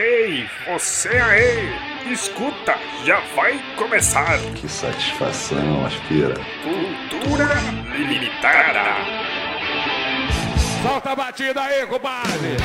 Ei, você aí! Escuta, já vai começar! Que satisfação, aspira. Cultura Limitada! Solta a batida aí, compadre!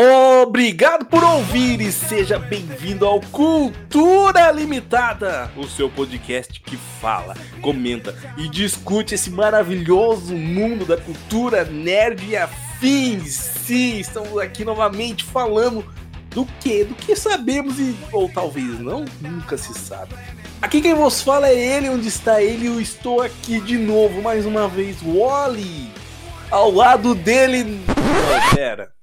Obrigado por ouvir e seja bem-vindo ao Cultura Limitada, o seu podcast que fala, comenta e discute esse maravilhoso mundo da cultura nerd e afins. Sim, estamos aqui novamente falando do que? Do que sabemos e ou talvez não, nunca se sabe. Aqui quem vos fala é ele, onde está ele? Eu estou aqui de novo, mais uma vez, Wally. Ao lado dele. Não, pera.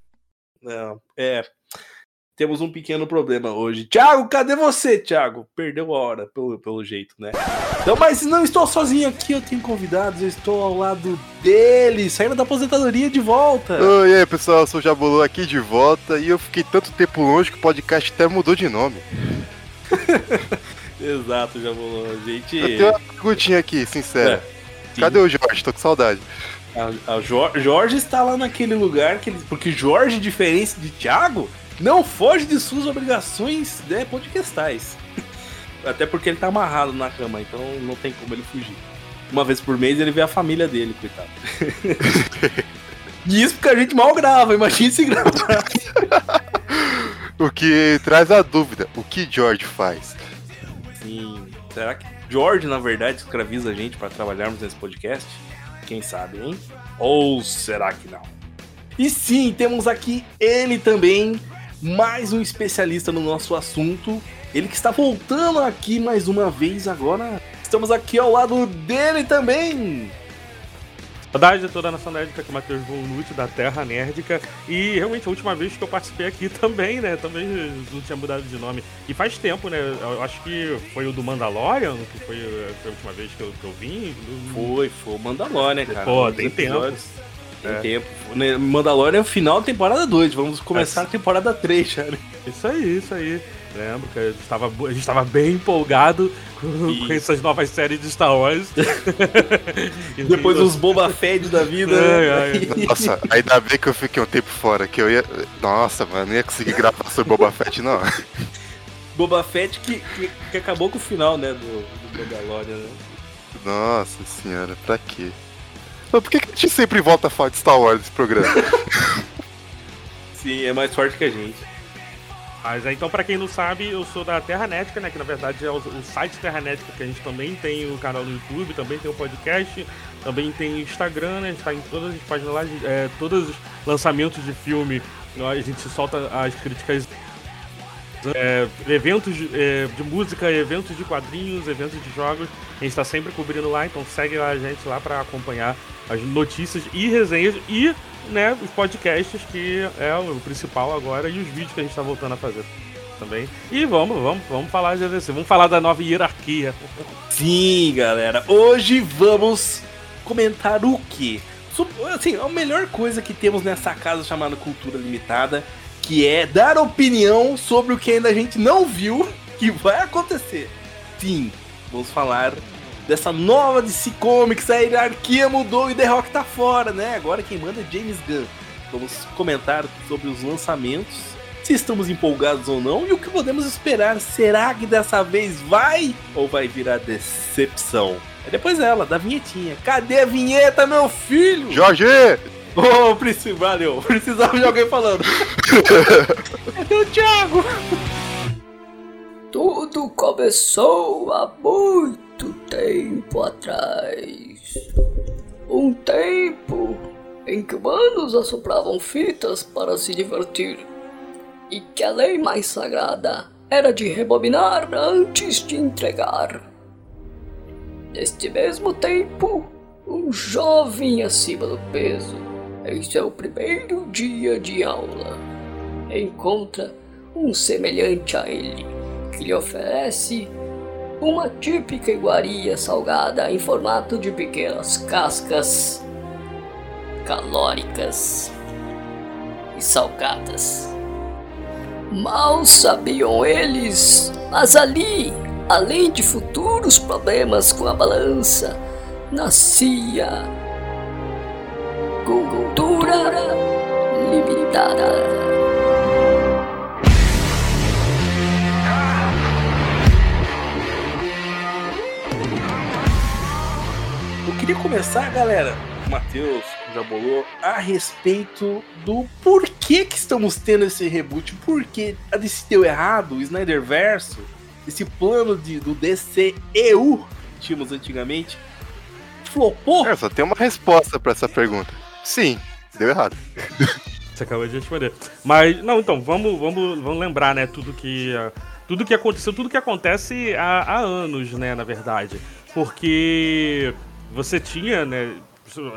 Não, é. Temos um pequeno problema hoje. Thiago, cadê você, Thiago? Perdeu a hora, pelo, pelo jeito, né? Então, mas não estou sozinho aqui, eu tenho convidados, eu estou ao lado dele, saindo da aposentadoria de volta. Oi, e aí, pessoal, eu sou o Jabulu aqui de volta e eu fiquei tanto tempo longe que o podcast até mudou de nome. Exato, Jabulu. Gente. Eu tenho uma perguntinha aqui, sincera. É, Cadê o Jorge? Tô com saudade. A, a Jor- Jorge está lá naquele lugar que ele, porque Jorge, diferente de Thiago, não foge de suas obrigações né, podcastais. Até porque ele tá amarrado na cama, então não tem como ele fugir. Uma vez por mês ele vê a família dele, coitado. e isso porque a gente mal grava, imagina se gravar. O que traz a dúvida: o que George faz? Sim. Será que George, na verdade, escraviza a gente para trabalharmos nesse podcast? Quem sabe, hein? Ou será que não? E sim, temos aqui ele também, mais um especialista no nosso assunto. Ele que está voltando aqui mais uma vez agora. Estamos aqui ao lado dele também. Saudade de toda a nação nerdica que é o Matheus Volnucci da Terra Nerdica. E realmente a última vez que eu participei aqui também, né? Também não tinha mudado de nome. E faz tempo, né? Eu acho que foi o do Mandalorian, que foi, a última vez que eu, que eu vim. Foi, foi o Mandalorian, cara. Pô, tem episódios- Tem É. tempo. Né, Mandalorian é o final da temporada 2. Vamos começar Assim. a temporada 3, cara. Isso aí, isso aí. Lembro que a gente estava, a gente estava bem empolgado com, Isso. com essas novas séries de Star Wars. E Depois os Boba Fett da vida. Ai, né? ai. Nossa, ainda bem que eu fiquei um tempo fora, que eu ia. Nossa, mano, não ia conseguir gravar sobre Boba Fett, não. Boba Fett que, que, que acabou com o final, né, do, do Mandalorian, né? Nossa senhora, pra quê? Mas por que, que a gente sempre volta a falar de Star Wars nesse programa? Sim, é mais forte que a gente. Mas é, então, pra quem não sabe, eu sou da Terra Nética, né? Que na verdade é o, o site Terra Nética, que a gente também tem o canal no YouTube, também tem o podcast, também tem Instagram, né? A gente tá em todas as páginas lá, é, todos os lançamentos de filme, a gente solta as críticas. É, eventos de, é, de música, eventos de quadrinhos, eventos de jogos, a gente tá sempre cobrindo lá, então segue lá a gente lá pra acompanhar as notícias e resenhas e né, os podcasts, que é o principal agora, e os vídeos que a gente tá voltando a fazer também. E vamos, vamos, vamos falar de ADC, vamos falar da nova hierarquia. Sim, galera. Hoje vamos comentar o? Sup- Assim, a melhor coisa que temos nessa casa chamada Cultura Limitada, que é dar opinião sobre o que ainda a gente não viu que vai acontecer. Sim, vamos falar dessa nova DC Comics, a hierarquia mudou e The Rock tá fora, né? Agora quem manda é James Gunn. Vamos comentar sobre os lançamentos, se estamos empolgados ou não e o que podemos esperar. Será que dessa vez vai ou vai virar decepção? É depois dela, da vinhetinha. Cadê a vinheta, meu filho? Jorge! Ô, oh, preciso, valeu. Precisava de alguém falando. Cadê o Thiago? Tudo começou há muito tempo atrás. Um tempo em que humanos assopravam fitas para se divertir. E que a lei mais sagrada era de rebobinar antes de entregar. Neste mesmo tempo, um jovem acima do peso, em seu primeiro dia de aula, encontra um semelhante a ele que lhe oferece uma típica iguaria salgada em formato de pequenas cascas calóricas e salgadas. Mal sabiam eles, mas ali, além de futuros problemas com a balança, nascia Cultura Limitada. Eu queria começar, galera, o Matheus já bolou, a respeito do porquê que estamos tendo esse reboot. Porque a DC deu errado, o Snyder Verso, esse plano de, do DCEU que tínhamos antigamente, flopou. É, só tem uma resposta pra essa pergunta. Sim, deu errado. Você acabou de responder. Mas, não, então, vamos, vamos, vamos lembrar, né, tudo que, uh, tudo que aconteceu, tudo que acontece há, há anos, né, na verdade. Porque você tinha, né,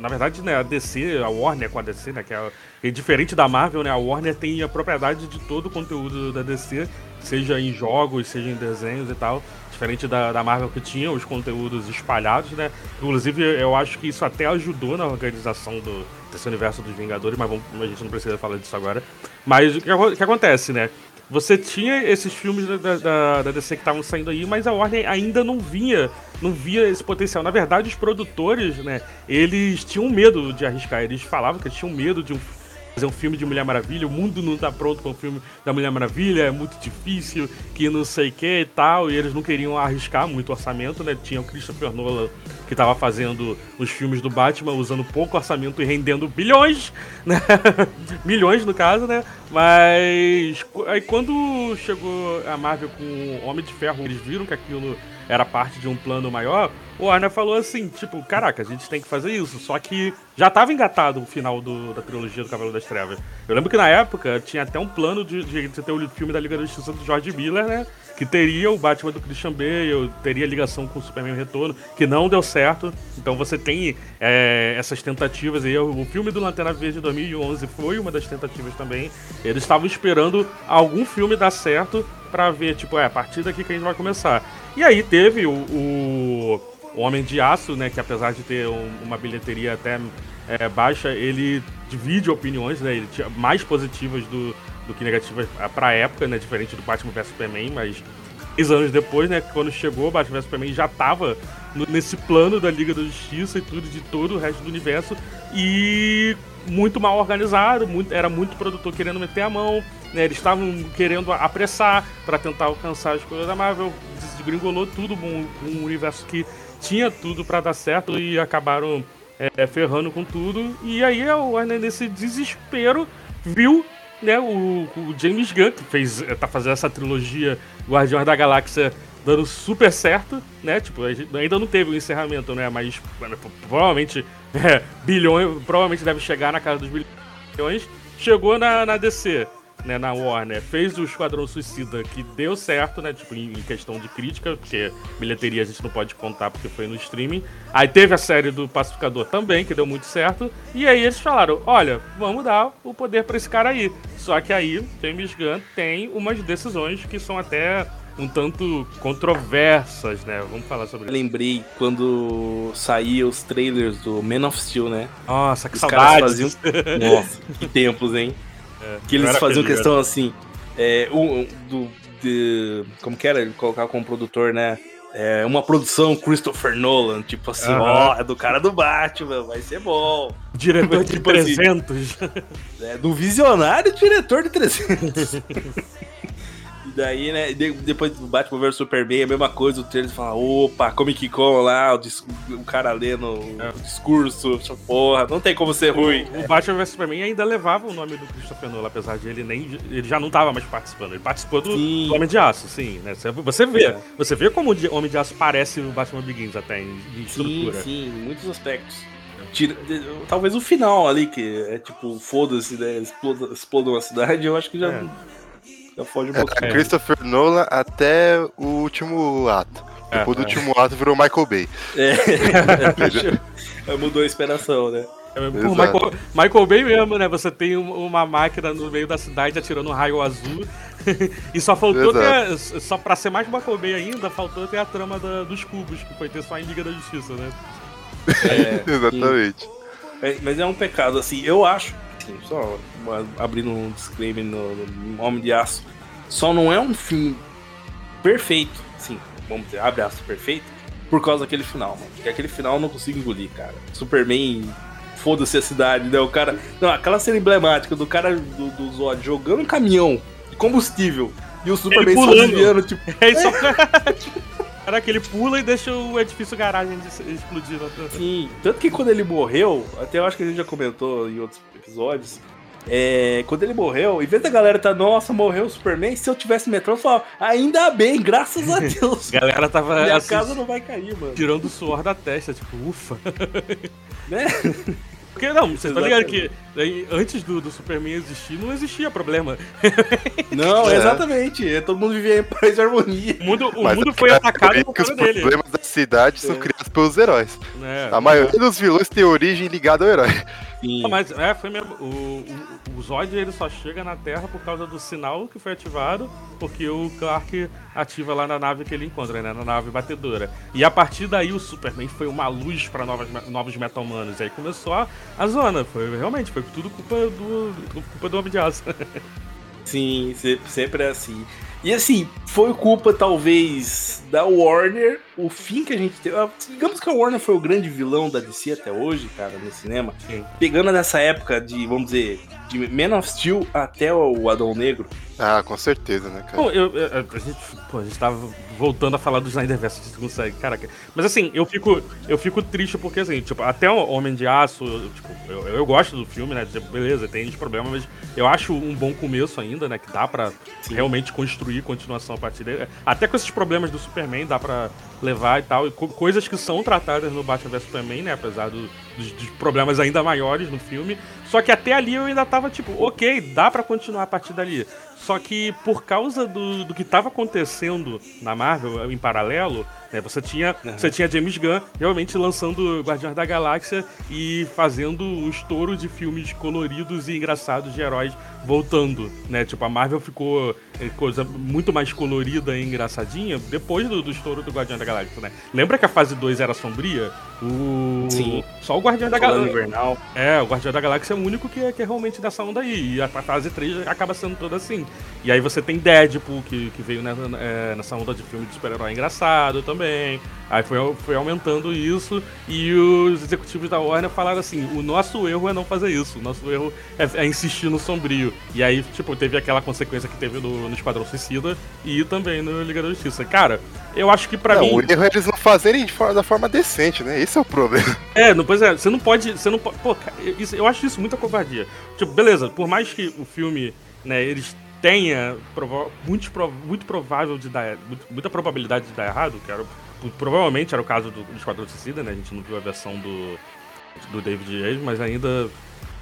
na verdade, né, a DC, a Warner com a DC, né, que é, diferente da Marvel, né, a Warner tem a propriedade de todo o conteúdo da DC, seja em jogos, seja em desenhos e tal, diferente da, da Marvel que tinha os conteúdos espalhados, né, inclusive eu acho que isso até ajudou na organização do, desse universo dos Vingadores, mas vamos, a gente não precisa falar disso agora. Mas o que, o que acontece, né, você tinha esses filmes da, da, da DC que estavam saindo aí, mas a Warner ainda não vinha, não via esse potencial. Na verdade, os produtores, né, eles tinham medo de arriscar. Eles falavam que eles tinham medo de um, fazer um filme de Mulher Maravilha, o mundo não tá pronto para um filme da Mulher Maravilha, é muito difícil, que não sei o que e tal, e eles não queriam arriscar muito orçamento, né? Tinha o Christopher Nolan que tava fazendo os filmes do Batman usando pouco orçamento e rendendo bilhões, né? Milhões no caso, né? Mas aí quando chegou a Marvel com Homem de Ferro, eles viram que aquilo era parte de um plano maior, o Warner falou assim, tipo, caraca, a gente tem que fazer isso. Só que já tava engatado o final do, da trilogia do Cavaleiro das Trevas. Eu lembro que na época tinha até um plano de, de, ter o filme da Liga da Justiça do George Miller, né? Que teria o Batman do Christian Bale, teria ligação com o Superman Retorno, que não deu certo. Então você tem é, essas tentativas aí. O filme do Lanterna Verde de 2011 foi uma das tentativas também. Eles estavam esperando algum filme dar certo pra ver, tipo, é, a partir daqui que a gente vai começar. E aí teve o, o Homem de Aço, né? Que apesar de ter um, uma bilheteria até é, baixa, ele divide opiniões, né? Ele tinha mais positivas do, do que negativas pra época, né? Diferente do Batman vs Superman, mas seis anos depois, né? Quando chegou o Batman vs Superman já tava no, nesse plano da Liga da Justiça e tudo, de todo o resto do universo. E muito mal organizado, muito, era muito produtor querendo meter a mão, né? Eles estavam querendo apressar para tentar alcançar as coisas da Marvel, desgringolou tudo, um, um universo que tinha tudo para dar certo e acabaram é, ferrando com tudo. E aí o Warner, nesse desespero, viu né, o, o, James Gunn, que fez, tá fazendo essa trilogia Guardiões da Galáxia dando super certo, né? Tipo, ainda não teve o um encerramento, né? Mas provavelmente é, bilhões, provavelmente deve chegar na casa dos bilhões. Chegou na, na DC né, na Warner, fez o Esquadrão Suicida, que deu certo, né, tipo, em, questão de crítica, porque bilheteria a gente não pode contar porque foi no streaming. Aí teve a série do Pacificador também, que deu muito certo. E aí eles falaram, olha, vamos dar o poder para esse cara aí. Só que aí, James Gunn tem umas decisões que são até um tanto controversas, né? Vamos falar sobre isso. Lembrei quando saíam os trailers do Man of Steel, né? Nossa, que os saudades. Faziam... Nossa, que tempos, hein? É, que eles faziam questão assim, é, um, do, de, como que era? Ele colocar como produtor, né? É, uma produção Christopher Nolan, tipo assim, ó, é do cara do Batman, vai ser bom. Diretor de tipo 300. Assim, é, do visionário diretor de 300. daí, né, depois do Batman vs Superman, a mesma coisa, o trailer fala, opa, Comic Con lá, o, o cara lendo é. o discurso, porra, não tem como ser ruim. O, o Batman vs Superman ainda levava o nome do Christopher Nolan, apesar de ele nem, ele já não tava mais participando, ele participou do, do Homem de Aço, sim, né, você vê, é. você vê como o Homem de Aço parece o Batman Begins até, em, em estrutura. Sim, sim, em muitos aspectos. Tira, talvez o final ali, que é tipo, foda-se, né? Exploda, explodam a cidade, eu acho que já. É. Já foge um é, pouquinho. Christopher Nolan até o último ato. É, Depois do é. último ato virou Michael Bay. É. Mudou a inspiração, né? É, Pô, Michael, Michael Bay mesmo, né? Você tem uma máquina no meio da cidade atirando um raio azul. e só faltou ter. Só pra ser mais Michael Bay ainda, faltou ter a trama da, dos cubos, que foi ter só em Liga da Justiça, né? É, Exatamente. mas é um pecado, assim, eu acho assim, só abrindo um disclaimer no, no Homem de Aço, só não é um filme perfeito, sim, vamos dizer, abre aço perfeito, por causa daquele final, mano. Porque aquele final eu não consigo engolir, cara. Superman foda-se a cidade, né? O cara. Não, aquela cena emblemática do cara do, do Zod jogando um caminhão de combustível e o Superman só desviando, tipo. É isso. Caraca, ele pula e deixa o edifício garagem explodir. Sim, tanto que quando ele morreu, até eu acho que a gente já comentou em outros episódios. É, quando ele morreu, em vez da galera tá, nossa, morreu o Superman, se eu tivesse metrô, eu falava, ainda bem, graças a Deus. A galera tava Minha assim, casa não vai cair, mano. tirando o suor da testa, tipo, ufa. Né? Porque não, você tá ligado que antes do, do Superman existir, não existia problema. Não, É. exatamente. Todo mundo vivia em paz e harmonia. O mundo, o Mas mundo é foi atacado é por que os causa dele. problemas da cidade são É. criados pelos heróis. né? A maioria dos vilões tem origem ligada ao herói. Sim. Ah, Mas é, foi mesmo. O, o, o Zod ele só chega na Terra por causa do sinal que foi ativado, porque o Clark ativa lá na nave que ele encontra, né? Na nave batedora. E a partir daí o Superman foi uma luz para novos meta-humanos. Aí começou a, a zona. Foi, realmente, foi tudo culpa do, culpa do Homem de Aço. Sim, se- sempre é assim. E assim, foi culpa talvez da Warner, o fim que a gente teve. ah, Digamos que a Warner foi o grande vilão da DC até hoje, cara, no cinema. Sim. Pegando nessa época de, vamos dizer, de Man of Steel até o Adão Negro. Ah, com certeza, né, cara? Bom, eu, eu- a, gente, pô, a gente tava voltando a falar do Snyderverse, a gente consegue, caraca. Mas assim, eu fico, eu fico triste porque, assim, tipo, até o Homem de Aço, eu, tipo, eu, eu gosto do filme, né? tipo, beleza, tem uns problemas, mas eu acho um bom começo ainda, né? Que dá pra realmente construir continuação a partir dele. Até com esses problemas do Superman, dá pra levar e tal. E co- coisas que são tratadas no Batman vs Superman, né? Apesar do- dos, dos problemas ainda maiores no filme. Só que até ali eu ainda tava tipo, ok, dá pra continuar a partir dali. Só que por causa do, do que tava acontecendo na Marvel em paralelo, né, você tinha você tinha James Gunn realmente lançando Guardiões da Galáxia e fazendo um estouro de filmes coloridos e engraçados de heróis voltando, né? Tipo, a Marvel ficou é, coisa muito mais colorida e engraçadinha depois do, do estouro do Guardiões da Galáxia, né? Lembra que a fase 2 era sombria? O... Sim. Só o Guardião da Galáxia. Invernal. É, o Guardião da Galáxia é o único que é, que é realmente dessa onda aí. E a fase 3 acaba sendo toda assim. E aí você tem Deadpool, que, que veio nessa, é, nessa onda de filme de super-herói engraçado também. Aí foi, foi aumentando isso. E os executivos da Warner falaram assim: o nosso erro é não fazer isso. O nosso erro é, é insistir no sombrio. E aí, tipo, teve aquela consequência que teve no, no Esquadrão Suicida e também no Liga da Justiça. Cara, eu acho que pra não, mim. o erro é eles não fazerem de forma- da forma decente, né? Esse é o problema. É, não, pois é, você não pode. Você não pode. Pô, cara, isso- eu acho isso muita covardia. Tipo, beleza, por mais que o filme, né, eles tenha muito, muito provável de dar. muito- muita probabilidade de dar errado, que era, provavelmente era o caso do, do Esquadrão Suicida, né? A gente não viu a versão do, do David Yates, mas ainda.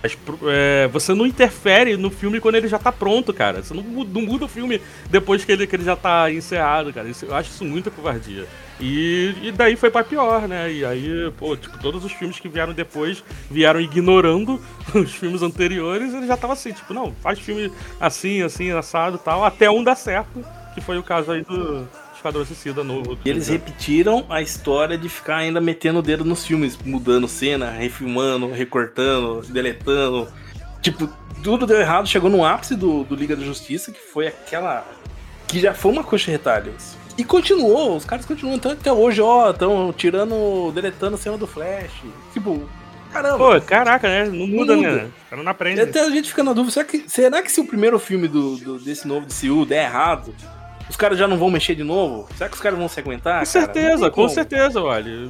Mas, é, você não interfere no filme quando ele já tá pronto, cara. Você não, não muda o filme depois que ele, que ele já tá encerrado, cara. Isso- eu acho isso muita covardia. E, e daí foi pra pior, né? E aí, pô, tipo, todos os filmes que vieram depois vieram ignorando os filmes anteriores. Ele já tava assim, tipo, não, faz filme assim, assim, assado tal, até um dar certo, que foi o caso aí do Esquadrão Suicida novo. E eles repetiram a história de ficar ainda metendo o dedo nos filmes, mudando cena, refilmando, recortando, deletando. Tipo, tudo deu errado, chegou no ápice do, do Liga da Justiça, que foi aquela. que já foi uma coxa de retalhos. E continuou, os caras continuam então, até hoje, ó, estão tirando, deletando cena do Flash. Tipo, caramba. Pô, caraca, né? Não muda, muda. né? O cara não aprende. Até a gente fica na dúvida, será que, será que se o primeiro filme do, do- desse novo DCU der errado, os caras já não vão mexer de novo? Será que os caras vão se aguentar? Com cara? Certeza, com certeza, olha.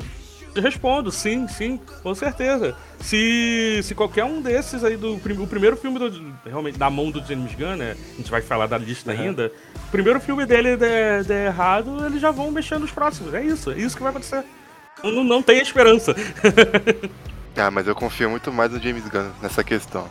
Eu respondo, sim, sim, com certeza. Se, se qualquer um desses aí do o primeiro filme do, realmente da mão do James Gunn, né? A gente vai falar da lista Uhum. ainda. O primeiro filme dele der, der errado, eles já vão mexer nos próximos. É isso, é isso que vai acontecer. Não, não- tem esperança. Ah, mas eu confio muito mais no James Gunn nessa questão.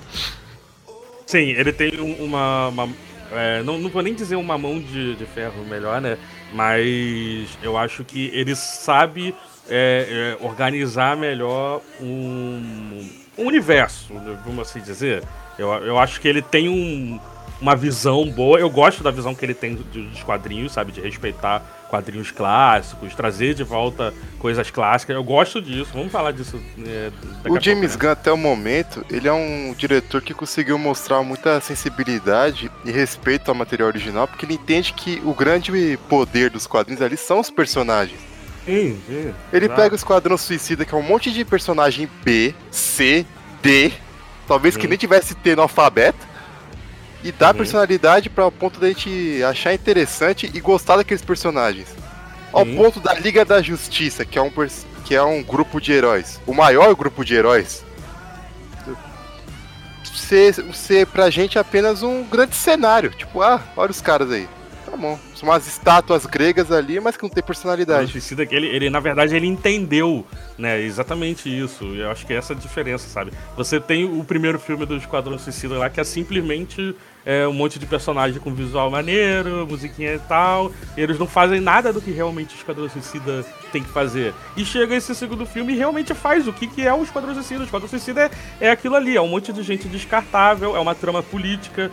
Sim, ele tem um- uma. uma- é, não, não vou nem dizer uma mão de, de ferro melhor, né? Mas eu acho que ele sabe é, é, organizar melhor um, um universo, né, vamos assim dizer. Eu, eu acho que ele tem um- uma visão boa. Eu gosto da visão que ele tem do- dos quadrinhos, sabe? De respeitar quadrinhos clássicos, trazer de volta coisas clássicas. Eu gosto disso. Vamos falar disso. é, O pouco, James né? Gunn, até o momento, ele é um diretor que conseguiu mostrar muita sensibilidade e respeito ao material original, porque ele entende que o grande poder dos quadrinhos ali são os personagens. Sim, sim. Ele Exato. pega o Esquadrão Suicida, que é um monte de personagem B, C, D, talvez que nem tivesse T no alfabeto, e dar Uhum. personalidade para o ponto da gente achar interessante e gostar daqueles personagens. Ao Sim. ponto da Liga da Justiça, que é um que é um grupo de heróis, o maior grupo de heróis. Ser, ser pra gente apenas um grande cenário. Tipo, ah, olha os caras aí. Tá bom. São umas estátuas gregas ali, mas que não tem O personalidade. Suicida que ele, ele, na verdade, ele entendeu, né, exatamente isso. Eu acho que é essa a diferença, sabe? Você tem o primeiro filme do Esquadrão Suicida lá, que é simplesmente é, um monte de personagem com visual maneiro, musiquinha e tal. E eles não fazem nada do que realmente o Esquadrão Suicida tem que fazer. E chega esse segundo filme e realmente faz o que, que é o Esquadrão Suicida. O Esquadrão Suicida é, é aquilo ali, é um monte de gente descartável, é uma trama política,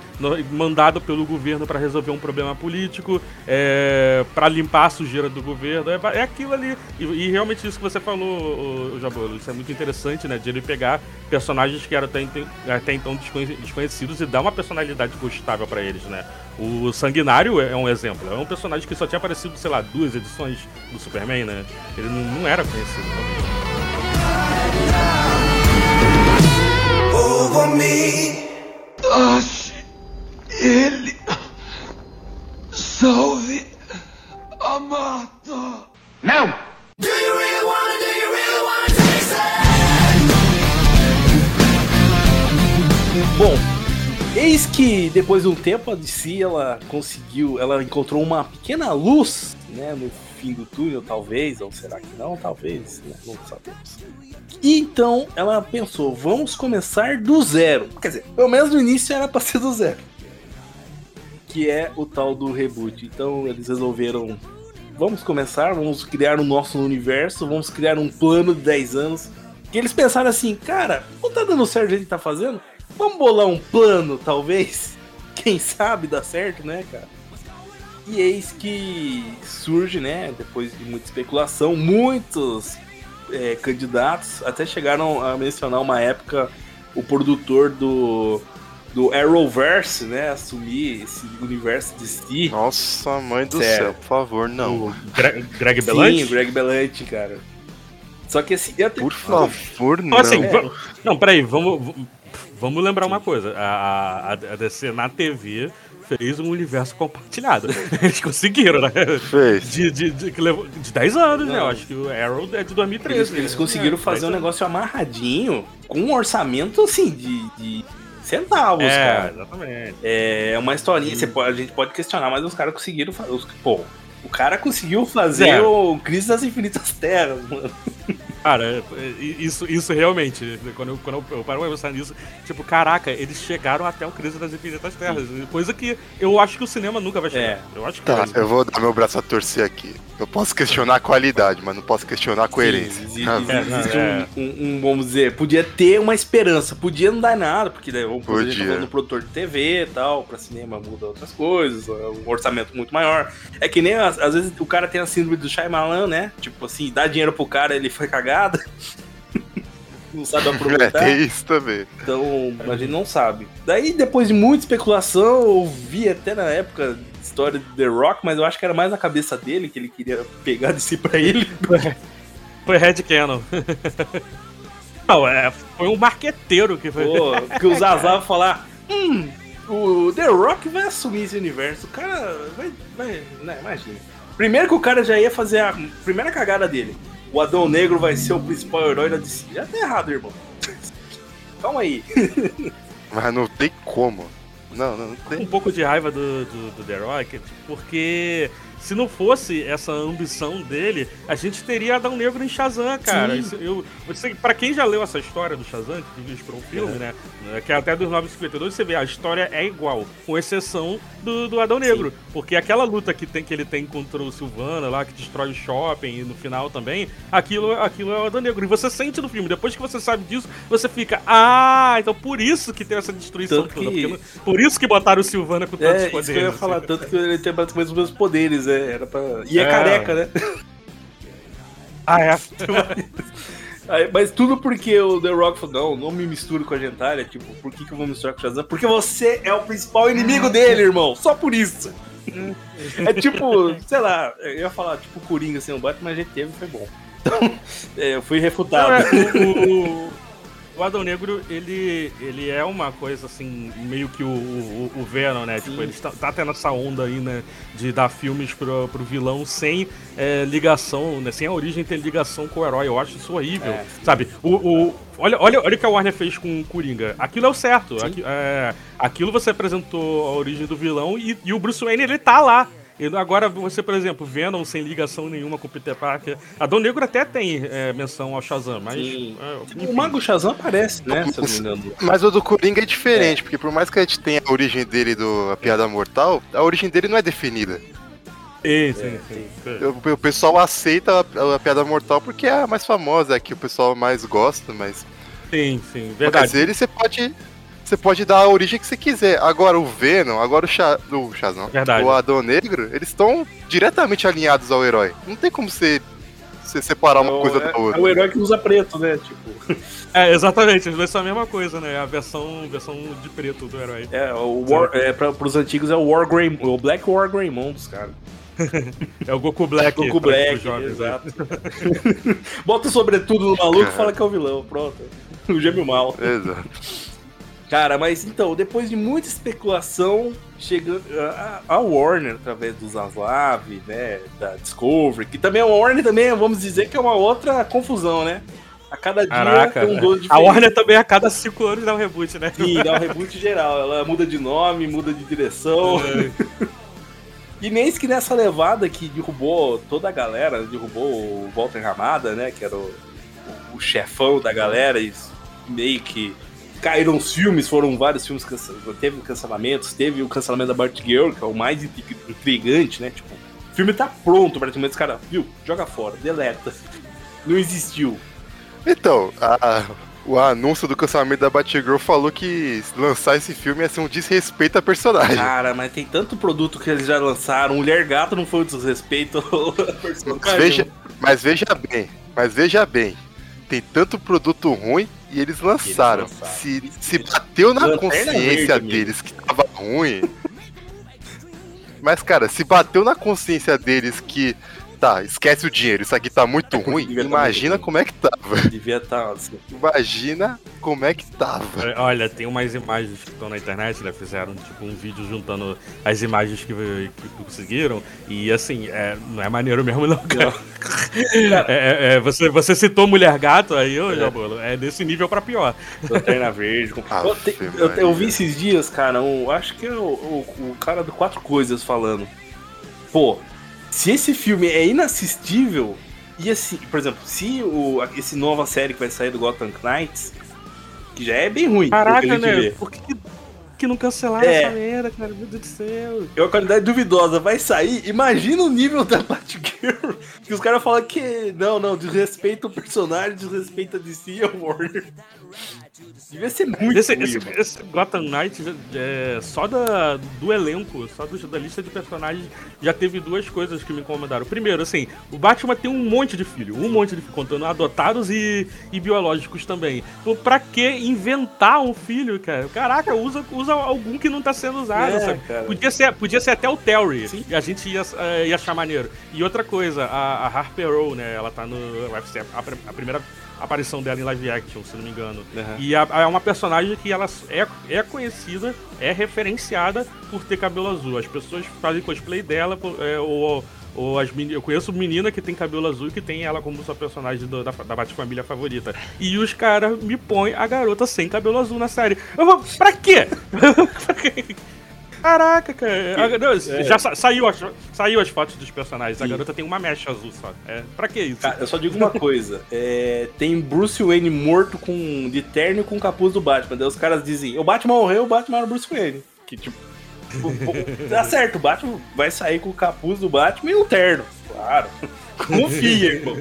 mandado pelo governo pra resolver um problema político, é, para limpar a sujeira do governo. É, é aquilo ali. E, e realmente isso que você falou, Jabolo, isso é muito interessante, né? De ele pegar personagens que eram até, até então desconhe- desconhecidos e dar uma personalidade gostável pra eles, né? O Sanguinário é um exemplo. É um personagem que só tinha aparecido, sei lá, duas edições do Superman, né? Ele não, não era conhecido. Ache ele. Salve a mata. Não! Bom, eis que depois de um tempo a DC ela conseguiu, ela encontrou uma pequena luz, né, no fim do túnel, talvez, ou será que não? Talvez, né, não sabemos. E então ela pensou, vamos começar do zero. Quer dizer, pelo menos no início era pra ser do zero. Que é o tal do reboot. Então eles resolveram, vamos começar, vamos criar o nosso universo, vamos criar um plano de 10 anos. Que eles pensaram assim, cara, não tá dando certo o que tá fazendo? Vamos bolar um plano, talvez? Quem sabe dá certo, né, cara? E eis que surge, né, depois de muita especulação, muitos é, candidatos até chegaram a mencionar uma época o produtor do, do Arrowverse, né, assumir esse universo de si. Nossa, mãe do Sério. céu, por favor, não. O Gre- Greg Sim, Berlanti? o Greg Berlanti, cara. Só que assim, te- Por favor, não. Então, assim, É. não, peraí, vamos, vamos lembrar uma coisa. A, a, a DC na TV fez um universo compartilhado. Eles conseguiram, né? Fez. De, de, de, que levou- de 10 anos, né? Eu acho que o Arrow é de 2013. Eles, eles conseguiram É, fazer um 10 anos. negócio amarradinho, com um orçamento assim de, de centavos, É, cara. exatamente. É uma historinha, você pode- a gente pode questionar, mas os caras conseguiram fazer. Pô, o cara conseguiu fazer Zero. o Crise das Infinitas Terras, mano. Cara, é, isso, isso realmente, quando eu, quando eu paro pra pensar nisso, tipo, caraca, eles chegaram até o Crise das Infinitas Terras. Coisa que eu acho que o cinema nunca vai chegar. É. Eu acho que Tá, eu vou dar meu braço a torcer aqui. Eu posso questionar a qualidade, mas não posso questionar a coerência. Existe, Ah, É, existe é. um, um- um, vamos dizer, podia ter uma esperança, podia não dar nada, porque né, vamos Podia. podia. falando do produtor de TV e tal, pra cinema muda outras coisas, um orçamento muito maior. É que nem, às, às vezes, o cara tem a síndrome do Shyamalan, né? Tipo assim, dá dinheiro pro cara, ele foi cagada. não sabe É, aproveitar. tem isso também. Então, a gente não sabe. Daí, depois de muita especulação, eu vi até na época história de The Rock, mas eu acho que era mais na cabeça dele, que ele queria pegar de si pra ele. Foi Red Cannon. Não, é, foi um marqueteiro que foi. Pô, que o Zazá vai falar, hum, o The Rock vai assumir esse universo. O cara vai, vai, né, imagina. Primeiro que o cara já ia fazer a primeira cagada dele. O Adão Negro vai ser o principal herói da DC. Já tá errado, irmão. Calma aí. Mas não tem como. Não, não, não tem. um pouco de raiva do, do, do The Rock, porque se não fosse essa ambição dele, a gente teria Adão Negro em Shazam, cara. Sim. Isso, eu, você, pra quem já leu essa história do Shazam, que para um filme, né? Que é até dos 952, você vê, a história é igual, com exceção do, do Adão Negro. Porque aquela luta que, tem, que ele tem contra o Silvana lá, que destrói o shopping, e no final também, aquilo, aquilo é o Adão Negro. E você sente no filme, depois que você sabe disso, você fica, ah, então por isso que tem essa destruição Tanto toda. que- porque por isso que botaram o Silvana com tantos É, poderes. isso que eu ia assim. falar, tanto que ele tem praticamente os mesmos poderes, é, era pra... E é, É. careca, né? Ah, é. Aí, mas tudo porque o The Rock falou, não, não me misturo com a gentalha, tipo, por que, que eu vou misturar com o Shazam? Porque você é o principal inimigo dele, irmão, só por isso. é tipo, sei lá, eu ia falar, tipo, Coringa sem o Batman, mas a gente teve e foi bom. Então, é, eu fui Não, refutado. é, o, o- o Adão Negro, ele, ele é uma coisa assim, meio que o, o, o Venom, né? Tipo, ele tá, tá tendo essa onda aí, né? De dar filmes pro, pro vilão sem é, ligação, né? Sem a origem ter ligação com o herói. Eu acho isso horrível. É. Sabe? O, o, olha, olha, olha o que a Warner fez com o Coringa. Aquilo é o certo. Aqui- é, aquilo você apresentou a origem do vilão e, e o Bruce Wayne, ele tá lá. Agora você, por exemplo, Venom sem ligação nenhuma com o Peter Parker. Adão Negro até tem é, menção ao Shazam, mas. É, O Mago Shazam aparece, né? Mas o do Coringa é diferente, porque por mais que a gente tenha a origem dele do A Piada Mortal, a origem dele não é definida. Sim, sim, sim. O, o pessoal aceita a, a Piada Mortal porque é a mais famosa, é a que o pessoal mais gosta, mas... Sim, sim, Mas verdade. ele você pode... Você pode dar a origem que você quiser. Agora o Venom, agora o, Cha, o Verdade. o Adão Negro, eles estão diretamente alinhados ao herói. Não tem como você, você separar uma coisa é, da outra. é o herói que usa preto, né? Tipo, É, exatamente, os dois são a mesma coisa, né? A versão, versão de preto do herói. é, o War, é, pra, pros antigos é o War Grey, o Black War Greymon dos caras. É o Goku Black. Goku pra- Black, jovens, né? exato. Bota o sobretudo no maluco e Cara. fala que é o vilão, pronto. O gêmeo mal. Exato. Cara, mas então, depois de muita especulação, chegando a, a Warner, através do Zaslav, né, da Discovery, que também a Warner também, vamos dizer que é uma outra confusão, né? A cada dia Caraca, tem um dono diferente. a Warner também a cada cinco anos dá um reboot, né? Sim, dá um reboot geral. Ela muda de nome, muda de direção. E nem que nessa levada que derrubou toda a galera, derrubou o Walter Ramada, né? Que era o, o- o chefão da galera, e meio que caíram os filmes, foram vários filmes cansa- teve cancelamentos, teve o cancelamento da Batgirl, que é o mais intrig- intrigante, né? Tipo, o filme tá pronto, praticamente os caras, viu? Joga fora, deleta. Não existiu. Então, a- o anúncio do cancelamento da Batgirl falou que lançar esse filme ia ser um desrespeito à personagem. Cara, mas tem tanto produto que eles já lançaram. Mulher Gato não foi um desrespeito ao personagem. Mas veja, mas veja bem, mas veja bem, tem tanto produto ruim e eles lançaram. Eles lançaram. Se, se bateu na Lanterna consciência Verde, deles que tava ruim. Mas, cara, se bateu na consciência deles que. Tá, esquece o dinheiro, isso aqui tá muito ruim. devia tá Imagina muito ruim. como é que tava. Devia estar assim. Imagina como é que tava. Olha, tem umas imagens que estão na internet, né? Fizeram tipo um vídeo juntando as imagens que, que conseguiram. E assim, é, não é maneiro mesmo, não, cara. É, é, é, você, você citou Mulher Gato aí, ô Jabolo. É desse nível pra pior. Lanterna Verde. Com... Ave eu, te- eu, Maria. eu vi esses dias, cara, um, acho que é o, o, o cara do Quatro Coisas falando. Pô, se esse filme é inassistível, e assim, por exemplo, se o, esse nova série que vai sair do Gotham Knights, que já é bem ruim, Caraca, né? Por que, que- não cancelaram É. essa merda, cara? Meu Deus do céu. É uma qualidade duvidosa, vai sair. Imagina o nível da Batgirl. Que os caras falam que. Não, não, desrespeita o personagem, desrespeita a DC e a Warner. Devia ser muito Esse, ruim, esse, esse Gotham Knight, é, só da, do elenco, só do- da lista de personagens, já teve duas coisas que me incomodaram. Primeiro, assim, o Batman tem um monte de filho, um monte de filho, contando adotados e, e biológicos também. Então, pra que inventar um filho, cara? Caraca, usa, usa algum que não tá sendo usado, É, sabe? cara. Podia ser, podia ser até o Terry, e a gente ia, eh, ia achar maneiro. E outra coisa, a, a Harper Row, né, ela tá no UFC, a, a primeira aparição dela em live action, se não me engano. Uhum. E é uma personagem que ela é, é conhecida, é referenciada por ter cabelo azul. As pessoas fazem cosplay dela, é, ou, ou as meni- eu conheço menina que tem cabelo azul e que tem ela como sua personagem do- da, da Batfamília favorita. E os caras me põem a garota sem cabelo azul na série. Eu vou, pra quê? Pra quê? Caraca, cara. A- não, Já sa- saiu, as, saiu as fotos dos personagens. A Sim. garota tem uma mecha azul só. É, pra que isso? Cara, eu só digo uma coisa. é, tem Bruce Wayne morto com de terno e com capuz do Batman. Daí os caras dizem, o Batman morreu, o Batman era o Bruce Wayne. Que tipo. Tá certo, o Batman vai sair com o capuz do Batman e o terno. Claro. Confia, irmão.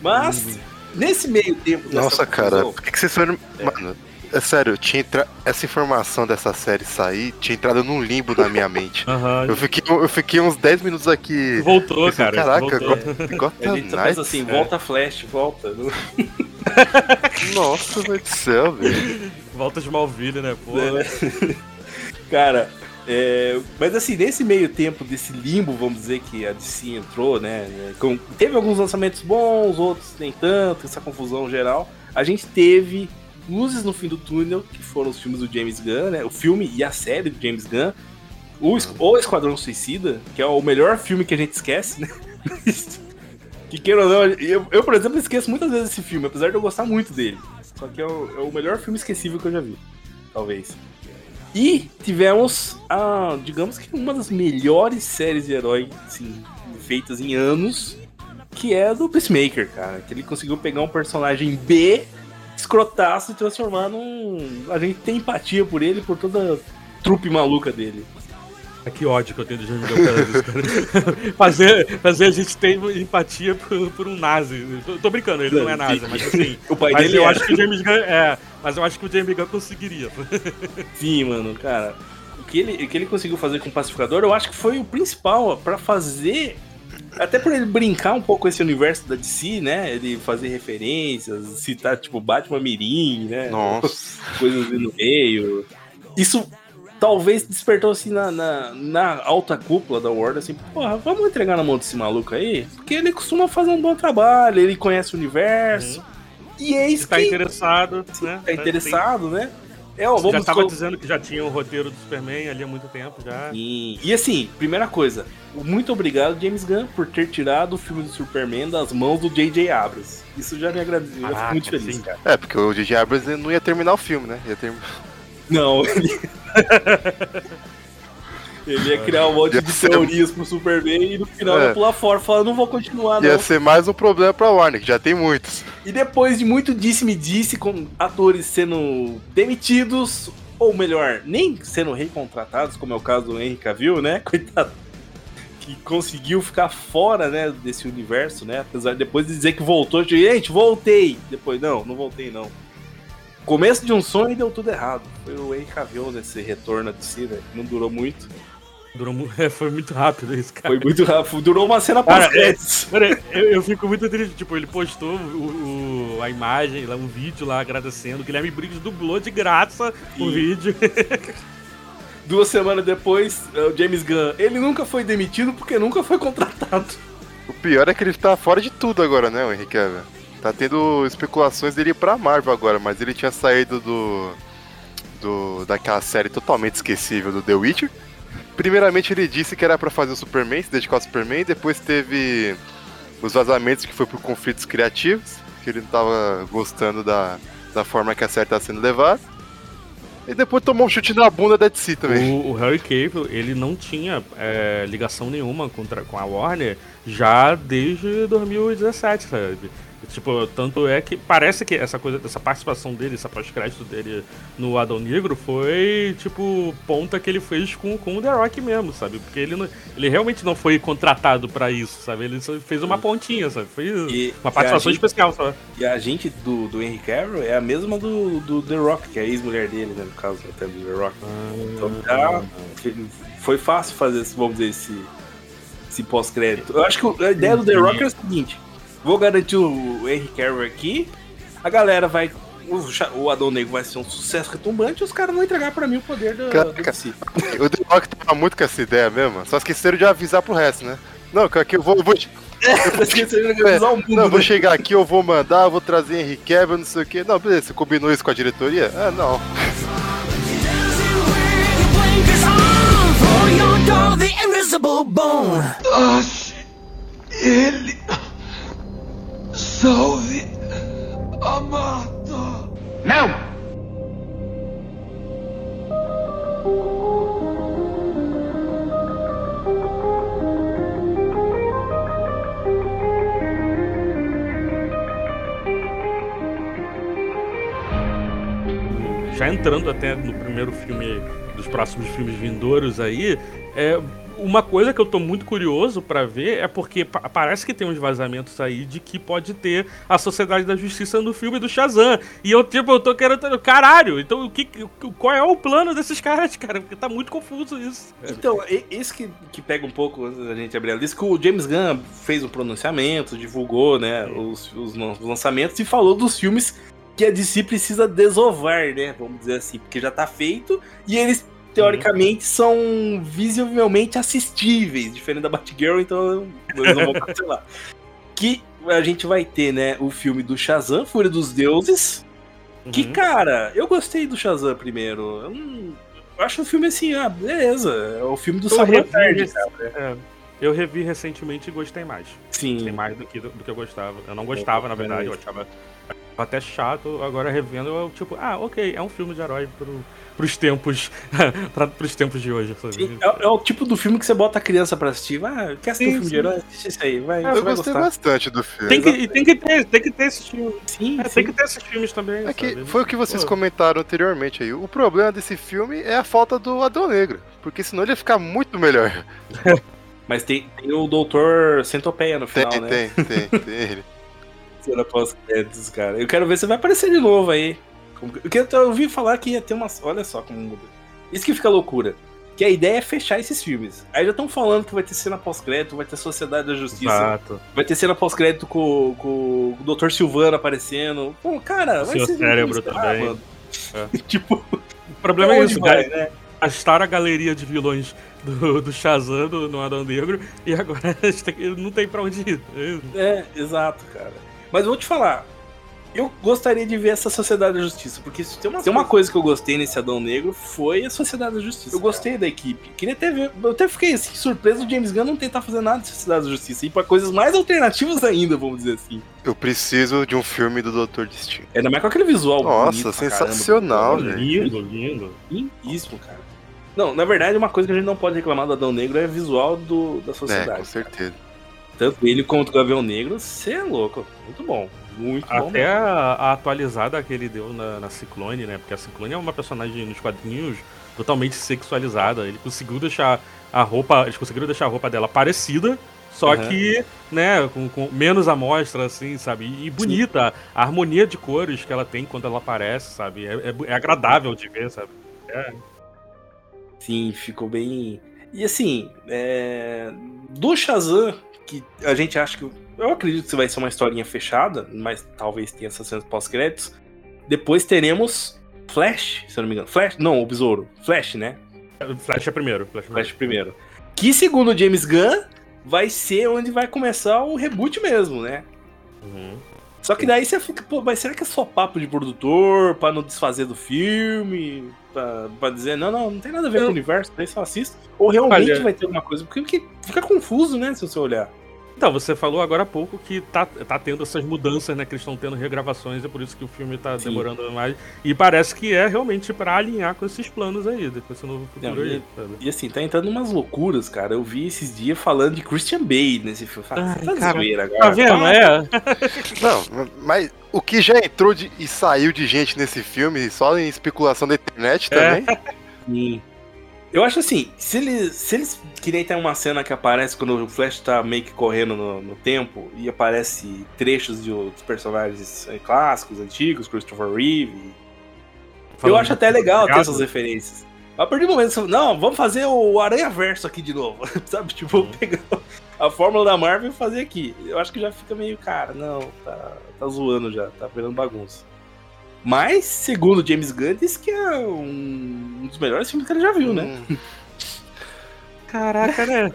Mas, nesse meio tempo. Nossa, cara, por que, que vocês foram. Mano, é sério, tinha entra... essa informação dessa série sair tinha entrado num limbo na minha mente. Aham. Eu fiquei, eu fiquei uns 10 minutos aqui. Voltou, pensando, cara. Caraca, voltou. Go- Gotham A gente só Knights? pensa assim, volta Flash, volta. Nossa, meu Deus do céu, velho. Volta de Smallville, né? Pô. Cara, é, mas assim, nesse meio tempo desse limbo, vamos dizer que a DC entrou, né? né, com- teve alguns lançamentos bons, outros nem tanto, essa confusão geral. a gente teve luzes no fim do túnel, que foram os filmes do James Gunn, né? O filme e a série do James Gunn. O, es- o Esquadrão Suicida, que é o melhor filme que a gente esquece, né? que queira ou não, eu, eu, por exemplo, esqueço muitas vezes esse filme, apesar de eu gostar muito dele. Só que é o, é o melhor filme esquecível que eu já vi, talvez. E tivemos, a, digamos que uma das melhores séries de herói assim, feitas em anos, que é a do Peacemaker, cara. Que ele conseguiu pegar um personagem B, escrotaço, e transformar num. A gente tem empatia por ele, por toda a trupe maluca dele. Ah, Que ódio que eu tenho do disso, cara. fazer, fazer a gente ter empatia por, por um nazi. Tô, tô brincando, ele não é nazi, mas assim. O pai Mas dele eu é. acho que o James Gunn. É, mas eu acho que o James Gunn conseguiria. Sim, mano, cara. O que ele, o que ele conseguiu fazer com o Pacificador, eu acho que foi o principal pra fazer. Até por ele brincar um pouco com esse universo da DC, né? Ele fazer referências, citar, tipo, Batman Mirim, né? Nossa. Coisas ali no meio. Isso talvez despertou assim na, na, na alta cúpula da Warner, assim, porra, vamos entregar na mão desse maluco aí? Porque ele costuma fazer um bom trabalho, ele conhece o universo. E eis tá que interessado, né? tá interessado, né? É, ó, Já vamos tava col- dizendo que já tinha o roteiro do Superman ali há muito tempo já. E, e assim, primeira coisa, muito obrigado, James Gunn, por ter tirado o filme do Superman das mãos do J.J. Abrams. Isso já me agradeceu, eu fico muito feliz, sim. cara. É, porque o J.J. Abrams não ia terminar o filme, né? Ia ter... Não, ele. ele ia criar um monte Ia de ser- teorias pro Superman e no final É. ia pular fora, falar, não vou continuar, não. Ia ser mais um problema pra Warner, que já tem muitos. E depois de muito disse-me-disse, com atores sendo demitidos, ou melhor, nem sendo recontratados, como é o caso do Henry Cavill, né? Coitado. Que conseguiu ficar fora, né, desse universo, né? Apesar de depois de dizer que voltou, gente, voltei. Depois, não, não voltei, não. Começo de um sonho e deu tudo errado. Foi o Henry Cavill nesse retorno de si, né? Não durou muito. Durou, é, foi muito rápido isso, cara. Foi muito rápido. Durou uma cena Cara, pós-créditos. Mano, eu, eu fico muito triste. Tipo, ele postou o, o- a imagem, lá, um vídeo lá agradecendo. O Guilherme Briggs dublou de graça o Sim. vídeo. Duas semanas depois, é, o James Gunn, ele nunca foi demitido porque nunca foi contratado. O pior é que ele tá fora de tudo agora, né, o Henry Cavill? Tá tendo especulações dele ir pra Marvel agora, mas ele tinha saído do. do daquela série totalmente esquecível do The Witcher. Primeiramente ele disse que era pra fazer o Superman, se dedicar ao Superman, depois teve os vazamentos que foi por conflitos criativos, que ele não tava gostando da, da forma que a série tá sendo levada. E depois tomou um chute na bunda da DC também. O, o Harry Cavill, ele não tinha é, ligação nenhuma contra, com a Warner já desde 2017, sabe? Tipo, tanto é que parece que essa coisa, essa participação dele, essa pós-crédito dele no Adão Negro foi, tipo, ponta que ele fez com, com o The Rock mesmo, sabe? Porque ele, não- ele realmente não foi contratado pra isso, sabe? Ele só fez uma pontinha, sabe? Foi E- uma participação gente- especial, sabe? E a gente do, do Henry Cavill é a mesma do, do The Rock, que é a ex-mulher dele, né? No caso até do The Rock. Então tá, foi fácil fazer, esse, vamos dizer, esse, esse pós-crédito. Eu acho que a ideia do The Rock é o seguinte: vou garantir o Henry Cavill aqui, a galera vai. O, o Adão Negro vai ser um sucesso retumbante e os caras vão entregar pra mim o poder do, Cara, do. O The Rock tava muito com essa ideia mesmo, só esqueceram de avisar pro resto, né? Não, que aqui eu vou. eu vou avisar o mundo, não, eu vou né? chegar aqui, eu vou mandar, eu vou trazer Henry Cavill, não sei o quê. Não, beleza, você combinou isso com a diretoria? Ah, não. Ele. Salve a Marta. já entrando até no primeiro filme dos próximos filmes vindouros aí, é uma coisa que eu tô muito curioso pra ver é porque pa- parece que tem uns vazamentos aí de que pode ter a Sociedade da Justiça no filme do Shazam. E eu tipo, eu tô querendo, caralho, então o que qual é o plano desses caras, cara? Porque tá muito confuso isso. Então, esse que, que pega um pouco da gente abrir a lista, que o James Gunn fez um pronunciamento, divulgou né, os, os lançamentos e falou dos filmes que a DC precisa desovar, né? Vamos dizer assim, porque já tá feito e eles, teoricamente, são visivelmente assistíveis, diferente da Batgirl, então eles não vão cancelar. Que a gente vai ter, né, o filme do Shazam, Fúria dos Deuses. Que, Uhum. cara, eu gostei do Shazam primeiro. Eu, não- eu acho o filme assim, ah, beleza. É o filme do Eu Samuel Tarde, cara. é, eu revi recentemente e gostei mais. Gostei Sim. mais do que, do que eu gostava. Eu não gostava, na verdade, eu achava, achava até chato. Agora revendo, eu tipo, ah, ok, é um filme de herói pro, pros tempos. pra, pros tempos de hoje. Sim, É, é o tipo do filme que você bota a criança pra assistir. Ah, quer assistir um Sim, filme de sim. herói? Assiste isso aí, vai. Você Eu vai gostei gostar. bastante do filme. Tem que, e tem, que ter, tem que ter esses filmes. Sim, É, sim. tem que ter esses filmes também. É que foi o que vocês Pô, comentaram anteriormente aí. O problema desse filme é a falta do Adão Negro. Porque senão ele ia ficar muito melhor. Mas tem, tem o Doutor Centopeia no Tem, final, né? tem, tem, tem ele. Cena pós-créditos, cara. Eu quero ver se vai aparecer de novo aí. Eu, ouvi falar que ia ter umas. Olha só como muda. Isso que fica loucura. Que a ideia é fechar esses filmes. Aí já estão falando que vai ter cena pós-crédito, vai ter Sociedade da Justiça, Exato. vai ter cena pós-crédito com, com o Dr. Silvano aparecendo. Pô, cara, vai Seu ser. cérebro Ah, também. mano. É. tipo, O problema é isso, vai, né? Gastaram a galeria de vilões do, do Shazam, do, no Adão Negro, e agora não tem pra onde ir. É, exato, cara. Mas eu vou te falar. Eu gostaria de ver essa Sociedade da Justiça, porque se tem uma, tem uma coisa que eu gostei nesse Adão Negro foi a Sociedade da Justiça. Eu gostei da equipe. Queria até ver. Eu até fiquei assim, surpreso do James Gunn não tentar fazer nada de Sociedade da Justiça. E pra coisas mais alternativas ainda, vamos dizer assim. Eu preciso de um filme do Doutor Destino. Ainda mais com aquele visual. Nossa, bonito sensacional, caramba, velho. Lindo, lindo. Lindíssimo, cara. Não, na verdade, uma coisa que a gente não pode reclamar do Adão Negro é o visual do, da É, sociedade. com certeza. Tanto ele quanto o Gavião Negro, você é louco. Muito bom. Muito bom. Até a, a atualizada que ele deu na, na Ciclone, né? Porque a Ciclone é uma personagem nos quadrinhos totalmente sexualizada. Ele conseguiu deixar a roupa. Eles conseguiram deixar a roupa dela parecida. Só Aham. que, né, com, com menos amostra, assim, sabe? E, e bonita. A harmonia de cores que ela tem quando ela aparece, sabe? É, é- é agradável de ver, sabe? Sim, ficou bem. E assim, é... do Shazam, que a gente acha que. Eu acredito que vai ser uma historinha fechada, mas talvez tenha essas cenas pós-créditos. Depois teremos Flash, se eu não me engano. Flash? Não, o Besouro. Flash, né? Flash é primeiro. Flash, é primeiro. Flash primeiro. Que segundo James Gunn, vai ser onde vai começar o reboot mesmo, né? Uhum. Só que daí você fica, pô, mas será que é só papo de produtor pra não desfazer do filme? Pra, pra dizer, não, não, não tem nada a ver com o universo, daí só assista. Ou realmente Olha- vai ter alguma coisa? Porque fica confuso, né, se você olhar. Então, você falou agora há pouco que tá, tá tendo essas mudanças, né? Que eles estão tendo regravações, é por isso que o filme tá Sim. demorando mais. E parece que é realmente pra alinhar com esses planos aí, com esse novo futuro Não, aí, sabe? E assim, tá entrando umas loucuras, cara. Eu vi esses dias falando de Christian Bale nesse filme. Fala, Ai, "Você tá cara, zoeira agora. Tá vendo? Ah, É. Não, mas o que já entrou de- e saiu de gente nesse filme, só em especulação da internet É. também. Sim. Eu acho assim, se eles, se eles querem ter uma cena que aparece quando o Flash tá meio que correndo no, no tempo e aparece trechos de outros personagens eh, clássicos, antigos, Christopher Reeve. eu Falando acho até legal ter essas referências. A partir do momento que não, vamos fazer o Aranha Verso aqui de novo. Sabe? Tipo, Uhum. pegar a fórmula da Marvel e fazer aqui. Eu acho que já fica meio, cara, não, tá, tá zoando já, tá virando bagunça. Mas, segundo James Gunn, que é um, um dos melhores filmes que ele já viu, né? Caraca, né?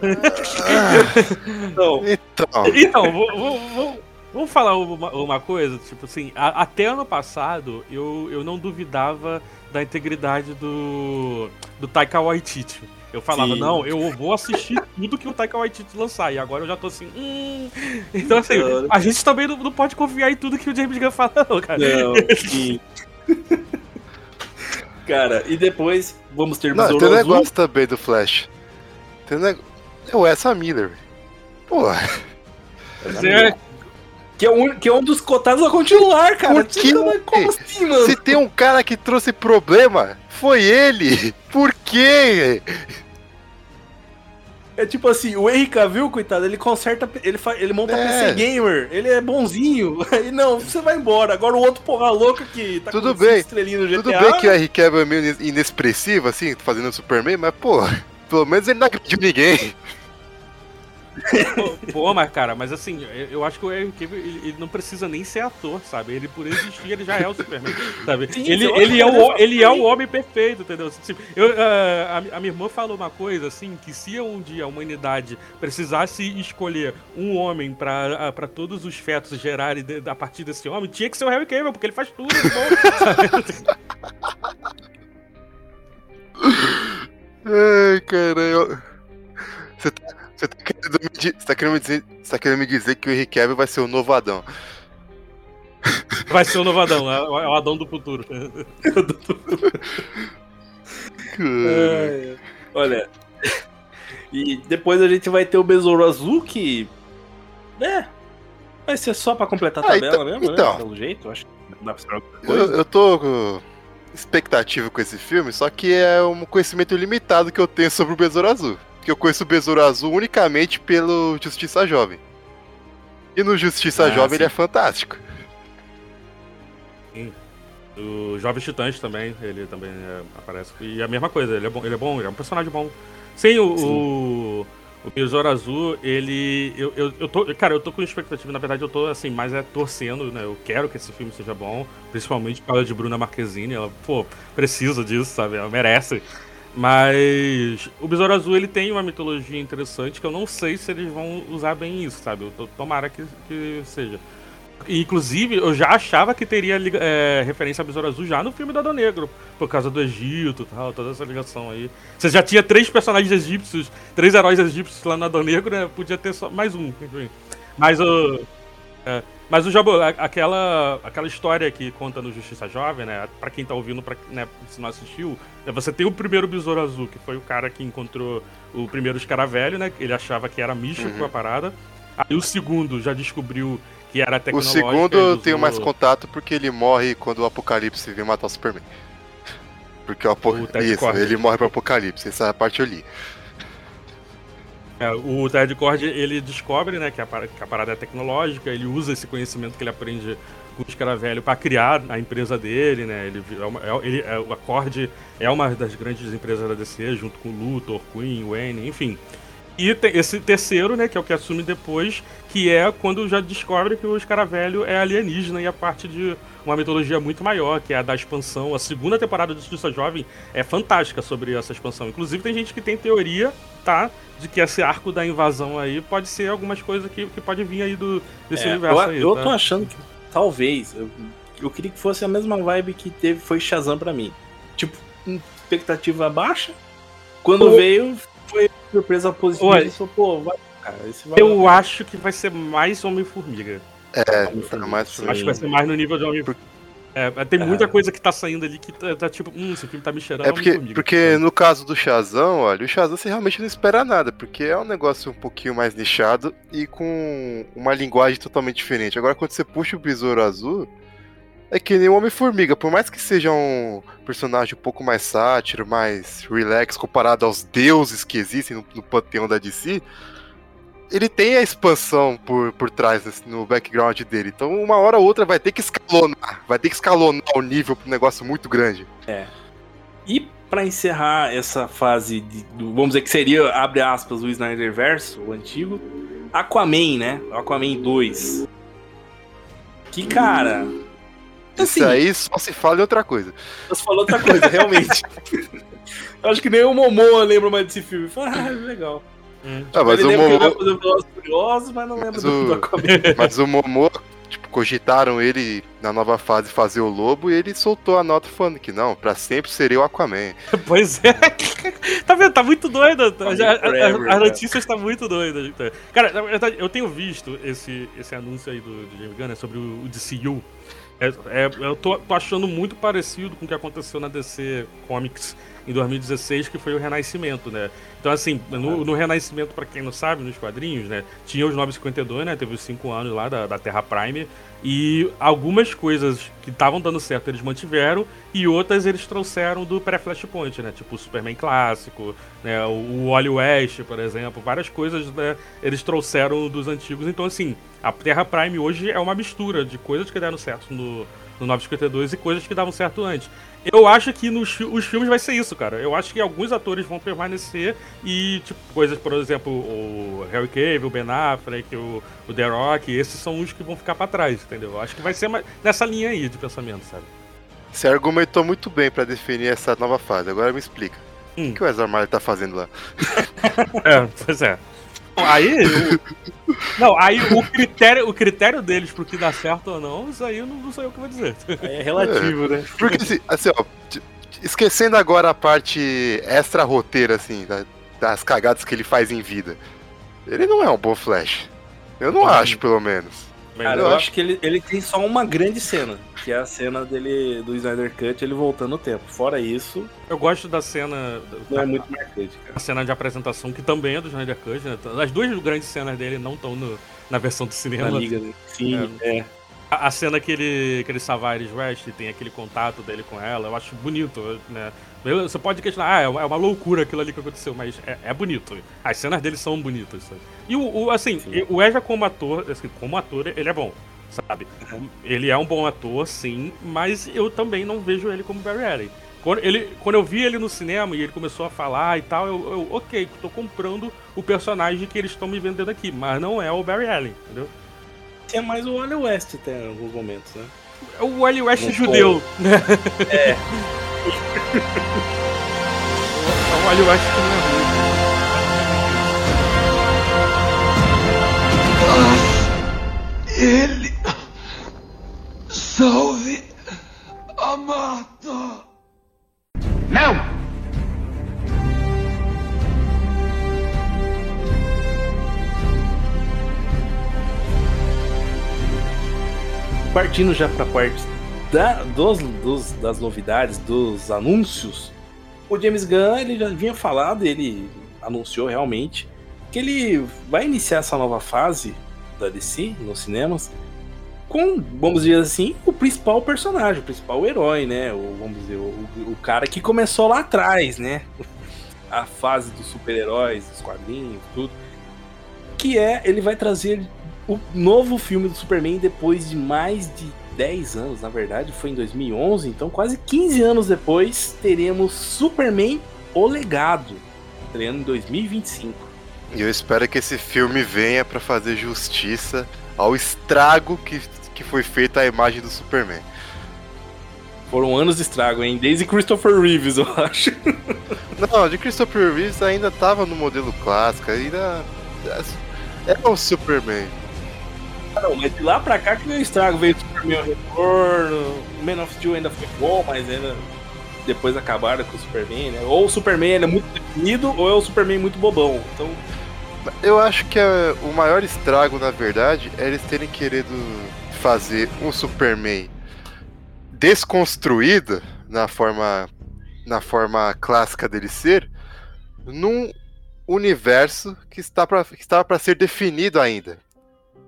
Então, Então, Então, vou- vou- vou- vamos falar uma, uma coisa, tipo assim, a- até ano passado eu, eu não duvidava da integridade do, do Taika Waititi. Eu falava, Sim. não, eu vou assistir tudo que o Taika Waititi lançar. E agora eu já tô assim, hum. Então, assim, Então, a gente também não, não pode confiar em tudo que o James Gunn fala, não, cara. não, sim. Cara, e depois vamos ter não, tem um Azul. negócio também do Flash. Tem um negócio. É o Essa Miller. velho. Porra, Mas é- Que é, um, que é um dos cotados a continuar, cara. Por quê? Como, como assim, mano? se tem um cara que trouxe problema, foi ele. Por quê? É tipo assim, o Henry Cavill, coitado, ele conserta, ele, fa, ele monta É. PC Gamer, ele é bonzinho. Aí não, você vai embora. Agora o outro porra louca que tá Tudo com bem, cinco estrelinhas no GTA. Tudo bem que o Henry Cavill é meio inexpressivo, assim, fazendo o Superman, mas, pô, pelo menos ele não agrediu ninguém. Pô, pô, mas cara, mas assim, eu- eu acho que o Henry Cavill, ele, ele não precisa nem ser ator, sabe? Ele por existir, ele já é o Superman, sabe? Sim, ele, ele, é o, ele é o homem perfeito, entendeu? Tipo, eu, ah, a, a minha irmã falou uma coisa assim, que se um dia a humanidade precisasse escolher um homem pra, ah, pra todos os fetos gerarem de- a partir desse homem, tinha que ser o Harry Cavill, porque ele faz tudo bom, sabe? Ai, caralho. Você tá, você tá querendo me você tá querendo me dizer, você tá querendo me dizer que o Henry Cavill vai ser o novo Adão. Vai ser o novadão, é o é o Adão do futuro. É, olha. E depois a gente vai ter o Besouro Azul, que. É. Vai ser só pra completar a Ah, tabela então- mesmo, então. né? Pelo jeito, eu acho que não dá pra esperar outra Eu, coisa. eu tô com expectativa com esse filme, só que é um conhecimento limitado que eu tenho sobre o Besouro Azul. Porque eu conheço o Besouro Azul unicamente pelo Justiça Jovem. E no Justiça Ah, Jovem sim. ele é fantástico. O Jovens Titãs também, ele também é, aparece. E a mesma coisa, ele é bom, ele é bom, ele é um personagem bom. Sim, o, o, o Besouro Azul, ele. Eu, eu, eu tô. Cara, eu tô com expectativa, na verdade, eu tô assim, mais é torcendo, né? Eu quero que esse filme seja bom, principalmente por causa de Bruna Marquezine. Ela, pô, precisa disso, sabe? Ela merece. Mas o Besouro Azul ele tem uma mitologia interessante que eu não sei se eles vão usar bem isso, sabe? Eu tô- tomara que, que seja. Inclusive, eu já achava que teria é, referência a Besouro Azul já no filme do Adão Negro, por causa do Egito e tal, toda essa ligação aí. Você já tinha três personagens egípcios, três heróis egípcios lá no Adão Negro, né? Podia ter só mais um, enfim. Mas o. é, mas o Jabo, a- aquela, aquela história que conta no Justiça Jovem, né? Pra quem tá ouvindo, pra, né, se não assistiu, é, você tem o primeiro Besouro Azul, que foi o cara que encontrou o primeiro escaravelho, né? Ele achava que era místico a parada. Aí o segundo já descobriu que era O segundo eu tenho mais contato porque ele morre quando o Apocalipse vem matar o Superman. Porque o Apo... O Ted Isso, Kord. ele morre pro Apocalipse. Essa parte eu li. É, o Ted Cord, ele descobre, né, que a, que a parada é tecnológica, ele usa esse conhecimento que ele aprende com o Escaravelho para criar a empresa dele, né, ele, é uma- é- ele, é, o Accord é uma das grandes empresas da DC, junto com o Luthor, Queen, Wayne, enfim. E tem esse terceiro, né, que é o que assume depois, que é quando já descobre que o Escaravelho é alienígena e a parte de uma mitologia muito maior, que é a da expansão. A segunda temporada de Justiça Jovem é fantástica sobre essa expansão. Inclusive tem gente que tem teoria, tá, de que esse arco da invasão aí pode ser algumas coisas que, que pode vir aí do, desse É, universo eu, aí, eu tá? tô achando que talvez. Eu, eu queria que fosse a mesma vibe que teve foi Shazam pra mim. Tipo, expectativa baixa. Quando veio, foi surpresa positiva. Olha, e falou, pô, vai, cara. Esse vai Eu acho que vai ser mais Homem-Formiga. É, Homem-Formiga, mais. Acho que vai ser mais no nível de homem é, tem muita É. coisa que tá saindo ali que tá, tá tipo, hum, esse filme tá me cheirando É porque, Homem-Formiga. porque no caso do Shazam, olha, o Shazam você realmente não espera nada, porque é um negócio um pouquinho mais nichado e com uma linguagem totalmente diferente. Agora, quando você puxa o Besouro Azul, é que nem o Homem-Formiga, por mais que seja um personagem um pouco mais sátiro, mais relax comparado aos deuses que existem no, no panteão da DC, ele tem a expansão por, por trás nesse- no background dele. Então, uma hora ou outra vai ter que escalonar, vai ter que escalonar o nível para um negócio muito grande. E pra encerrar essa fase, de, vamos dizer que seria, abre aspas, o Snyderverse, o antigo, Aquaman, né? Aquaman 2. Que, cara... Isso aí só se fala em outra coisa. Você falou outra coisa, realmente. Eu acho que nem o Momoa lembra mais desse filme. Fala, ah, legal. Ah, mas Ele o Momoa, mas não lembra Mas do, o- do Aquaman. mas o Momoa, tipo, cogitaram ele na nova fase fazer o Lobo e ele soltou a nota falando que não, pra sempre seria o Aquaman. Pois é. tá vendo? Tá muito doida. Tá- as notícias estão muito doidas. Cara, na verdade, eu tenho visto esse, esse anúncio aí do, do James Gunn né, sobre o, o DCU. É, é- eu tô, tô achando muito parecido com o que aconteceu na DC Comics em 2016, que foi o Renascimento, né? Então, assim, no, no Renascimento, pra quem não sabe, nos quadrinhos, né? Tinha os 952, né? Teve os 5 anos lá da, da Terra Prime. E algumas coisas que estavam dando certo eles mantiveram, e outras eles trouxeram do pré-Flashpoint, né? Tipo o Superman clássico, né? o, Wally West, por exemplo. Várias coisas né? eles trouxeram dos antigos. Então, assim, a Terra Prime hoje é uma mistura de coisas que deram certo no, no 952 e coisas que davam certo antes. Eu acho que nos os filmes vai ser isso, cara. Eu acho que alguns atores vão permanecer e, tipo, coisas, por exemplo, o Harry Cavill, o Ben Affleck, o, o The Rock, esses são os que vão ficar pra trás, entendeu? Eu acho que vai ser mais nessa linha aí de pensamento, sabe? Você argumentou muito bem pra definir essa nova fase. Agora me explica. Hum. O que o Ezra Miller tá fazendo lá? É, pois é. Aí, o- não, aí o critério, o critério deles pro que dá certo ou não, isso aí eu não, não sou eu que vou dizer. É relativo, né? Porque assim, assim, ó, esquecendo agora a parte extra roteira, assim, da- das cagadas que ele faz em vida. Ele não é um bom Flash. Eu não acho, pelo menos. Cara, eu acho que ele, ele tem só uma grande cena, que é a cena dele do Snyder Cut, ele voltando no tempo. Fora isso, Eu gosto da cena. não é muito marcante, cara. A cena de apresentação, que também é do Snyder Cut, né? As duas grandes cenas dele não estão na versão do cinema. Na liga, né? Sim, é. A, a cena que ele, que ele salva a Iris West e tem aquele contato dele com ela, eu acho bonito, né? Você pode questionar, ah, é uma, é uma loucura aquilo ali que aconteceu, mas é, é bonito. As cenas dele são bonitas, sabe? E o, o, assim, o Ezra como ator, assim, como ator, ele é bom, sabe? Ele é um bom ator, sim, mas eu também não vejo ele como Barry Allen. Quando, ele, quando eu vi ele no cinema e ele começou a falar e tal, eu, eu ok, tô comprando o personagem que eles estão me vendendo aqui, mas não é o Barry Allen, entendeu? É mais o Wally West até em alguns momentos, né? É o Wally West Não judeu, né? É. É o Wally West que não é Ele. Salve a Marta! Não! Partindo já pra parte da, dos, dos- das novidades, dos anúncios, o James Gunn ele já vinha falado, ele anunciou realmente que ele vai iniciar essa nova fase da DC nos cinemas com, vamos dizer assim, o principal personagem, o principal herói, né? O, vamos dizer, o, o cara que começou lá atrás, né? A fase dos super-heróis, dos quadrinhos, tudo. Que é, ele vai trazer o novo filme do Superman depois de mais de 10 anos, na verdade, foi em 2011, então quase 15 anos depois teremos Superman O Legado, estreando em 2025. E eu espero que esse filme venha pra fazer justiça ao estrago que, que foi feita a imagem do Superman. Foram anos de estrago, hein? Desde Christopher Reeves, eu acho. Não, de Christopher Reeves ainda tava no modelo clássico, ainda. É o Superman. Não, mas de lá pra cá que veio o estrago, veio o Superman Retorno, Man of Steel ainda foi bom, mas ainda depois acabaram com o Superman, né? Ou o Superman é muito definido, ou é o Superman muito bobão. Então, Eu acho que é, o maior estrago, na verdade, é eles terem querido fazer um Superman desconstruído na forma na forma clássica dele ser, num universo que está que estava para ser definido ainda.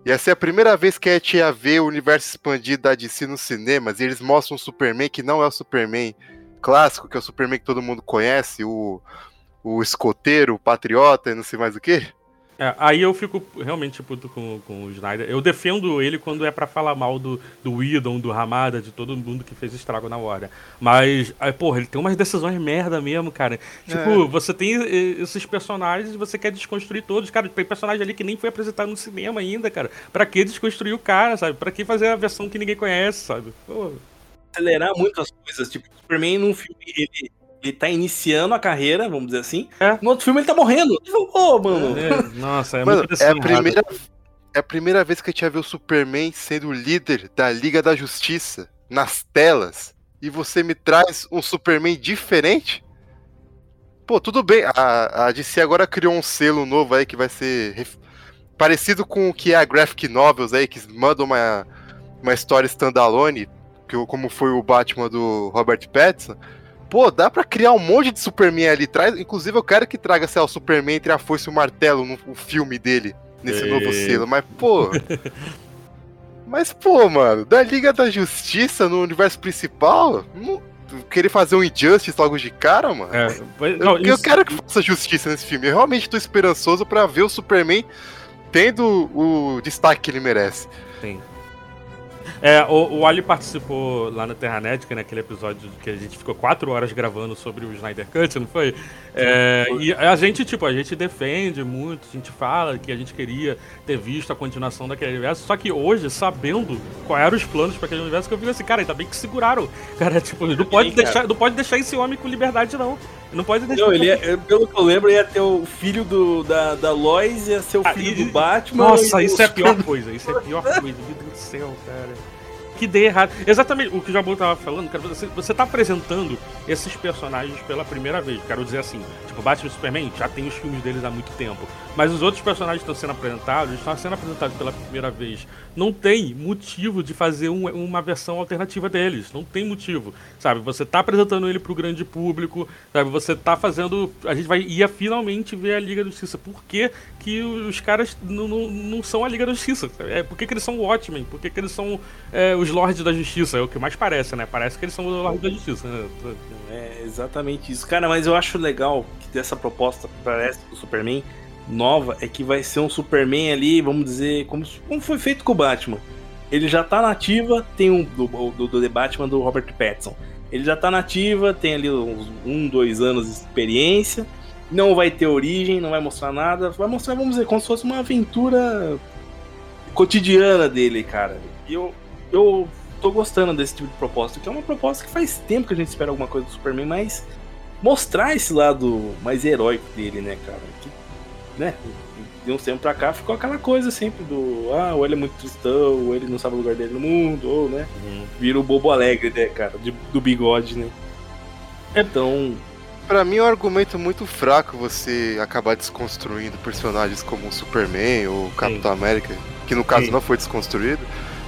E essa é a primeira vez que a gente ia ver o universo expandido da DC nos cinemas, e eles mostram um Superman que não é o Superman clássico, que é o Superman que todo mundo conhece, o, o escoteiro, o patriota e não sei mais o que. É, aí eu fico realmente puto com, com o Snyder. Eu defendo ele quando é pra falar mal do, do Whedon, do Ramada, de todo mundo que fez estrago na hora. Mas, aí, porra, ele tem umas decisões merda mesmo, cara. Tipo, você tem eh, esses personagens e você quer desconstruir todos. Cara, tem personagem ali que nem foi apresentado no cinema ainda, cara. Pra que desconstruir o cara, sabe? Pra que fazer a versão que ninguém conhece, sabe? Pô, acelerar muito as coisas. Tipo, o Superman num filme, ele, ele tá iniciando a carreira, vamos dizer assim. É. No outro filme ele tá morrendo. Ô, mano. é, nossa, é Mano, muito é a primeira é a primeira vez que a gente ia ver o Superman sendo o líder da Liga da Justiça nas telas. E você me traz um Superman diferente? Pô, tudo bem. A, a DC agora criou um selo novo aí que vai ser ref- parecido com o que é a Graphic Novels aí, que manda uma, uma história standalone, que, como foi o Batman do Robert Pattinson. Pô, dá pra criar um monte de Superman ali atrás. Inclusive, eu quero que traga, sei lá, o Superman entre a foice e o martelo no o filme dele, nesse Ei. novo selo. Mas, pô. mas, pô, mano, da Liga da Justiça no universo principal, não- querer fazer um Injustice logo de cara, mano. É, mas- Eu, não, eu isso- quero que faça justiça nesse filme. Eu realmente tô esperançoso pra ver o Superman tendo o destaque que ele merece. É, o, o Ali participou lá na Terranet, naquele episódio que a gente ficou quatro horas gravando sobre o Snyder Cut, não foi? É, e a gente, tipo, a gente defende muito, a gente fala que a gente queria ter visto a continuação daquele universo, só que hoje, sabendo quais eram os planos para aquele universo, que eu fico assim, cara, ainda bem que seguraram. Cara, tipo, não pode, deixar, não pode deixar esse homem com liberdade, não. Não pode deixar. Não, ele ia, pelo que eu lembro, ia ter o filho do, da, da Lois, ia ser o Ah, filho e- do Batman. Nossa, isso é a pior coisa, isso é a pior coisa, meu Deus do céu, cara. Que ideia errada. Exatamente o que o Jabu tava falando, cara, você, você tá apresentando esses personagens pela primeira vez. Quero dizer assim, tipo, Batman e Superman já tem os filmes deles há muito tempo. Mas os outros personagens estão sendo apresentados, estão sendo apresentados pela primeira vez. Não tem motivo de fazer um- uma versão alternativa deles. Não tem motivo. Sabe, você tá apresentando ele pro grande público, sabe, você tá fazendo. A gente vai ia finalmente ver a Liga da Justiça. Por que, que os caras não, não, são a Liga da Justiça? É, por que, que eles são o Watchmen? Por que, que eles são é, os Lords da Justiça? É o que mais parece, né? Parece que eles são os Lords da Justiça. Né? É exatamente isso. Cara, mas eu acho legal que dessa proposta parece do Superman nova é que vai ser um Superman ali, vamos dizer, como, como foi feito com o Batman. Ele já tá nativa, tem um do, do, do The Batman do Robert Pattinson. Ele já tá nativa, tem ali uns um, dois anos de experiência. Não vai ter origem, não vai mostrar nada. Vai mostrar, vamos dizer, como se fosse uma aventura cotidiana dele, cara. E eu, eu tô gostando desse tipo de proposta, que é uma proposta que faz tempo que a gente espera alguma coisa do Superman, mas mostrar esse lado mais heróico dele, né, cara? Que, né? De uns tempos pra cá ficou aquela coisa sempre do ah, ou ele é muito tristão, ou ele não sabe o lugar dele no mundo, ou né? Vira o bobo alegre, né, cara? de- do bigode, né? Então, Pra mim é um argumento muito fraco você acabar desconstruindo personagens como o Superman ou Capitão América, que no caso Sim. não foi desconstruído,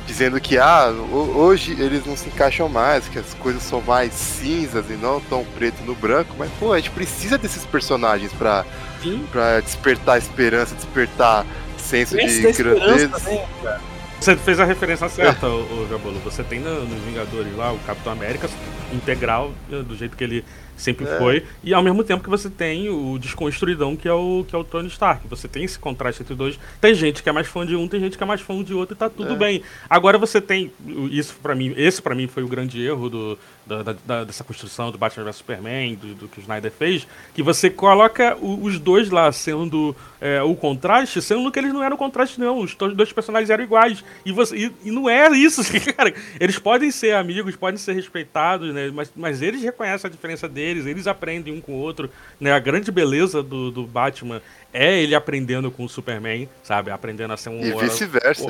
dizendo que ah, ho- hoje eles não se encaixam mais, que as coisas são mais cinzas e não tão preto no branco, mas pô, a gente precisa desses personagens pra, sim, pra despertar esperança, despertar senso esse de esperança, grandeza. né? Você fez a referência certa, o, Jabolo. Você tem no- nos Vingadores lá o Capitão América integral, né, do jeito que ele sempre É. foi, e ao mesmo tempo que você tem o desconstruidão que é o, que é o Tony Stark. Você tem esse contraste entre os dois. Tem gente que é mais fã de um, tem gente que é mais fã de outro e tá tudo É. bem. Agora você tem. Isso para mim, esse para mim foi o grande erro do, da, da- dessa construção do Batman vs Superman, do, do que o Snyder fez, que você coloca o- os dois lá sendo é, o contraste, sendo que eles não eram contraste, não. Os dois personagens eram iguais. E, você, e, e não é isso, cara. Eles podem ser amigos, podem ser respeitados, né? Mas, mas eles reconhecem a diferença deles, eles aprendem um com o outro. Né? A grande beleza do, do Batman é ele aprendendo com o Superman, sabe? Aprendendo a ser um. E vice-versa.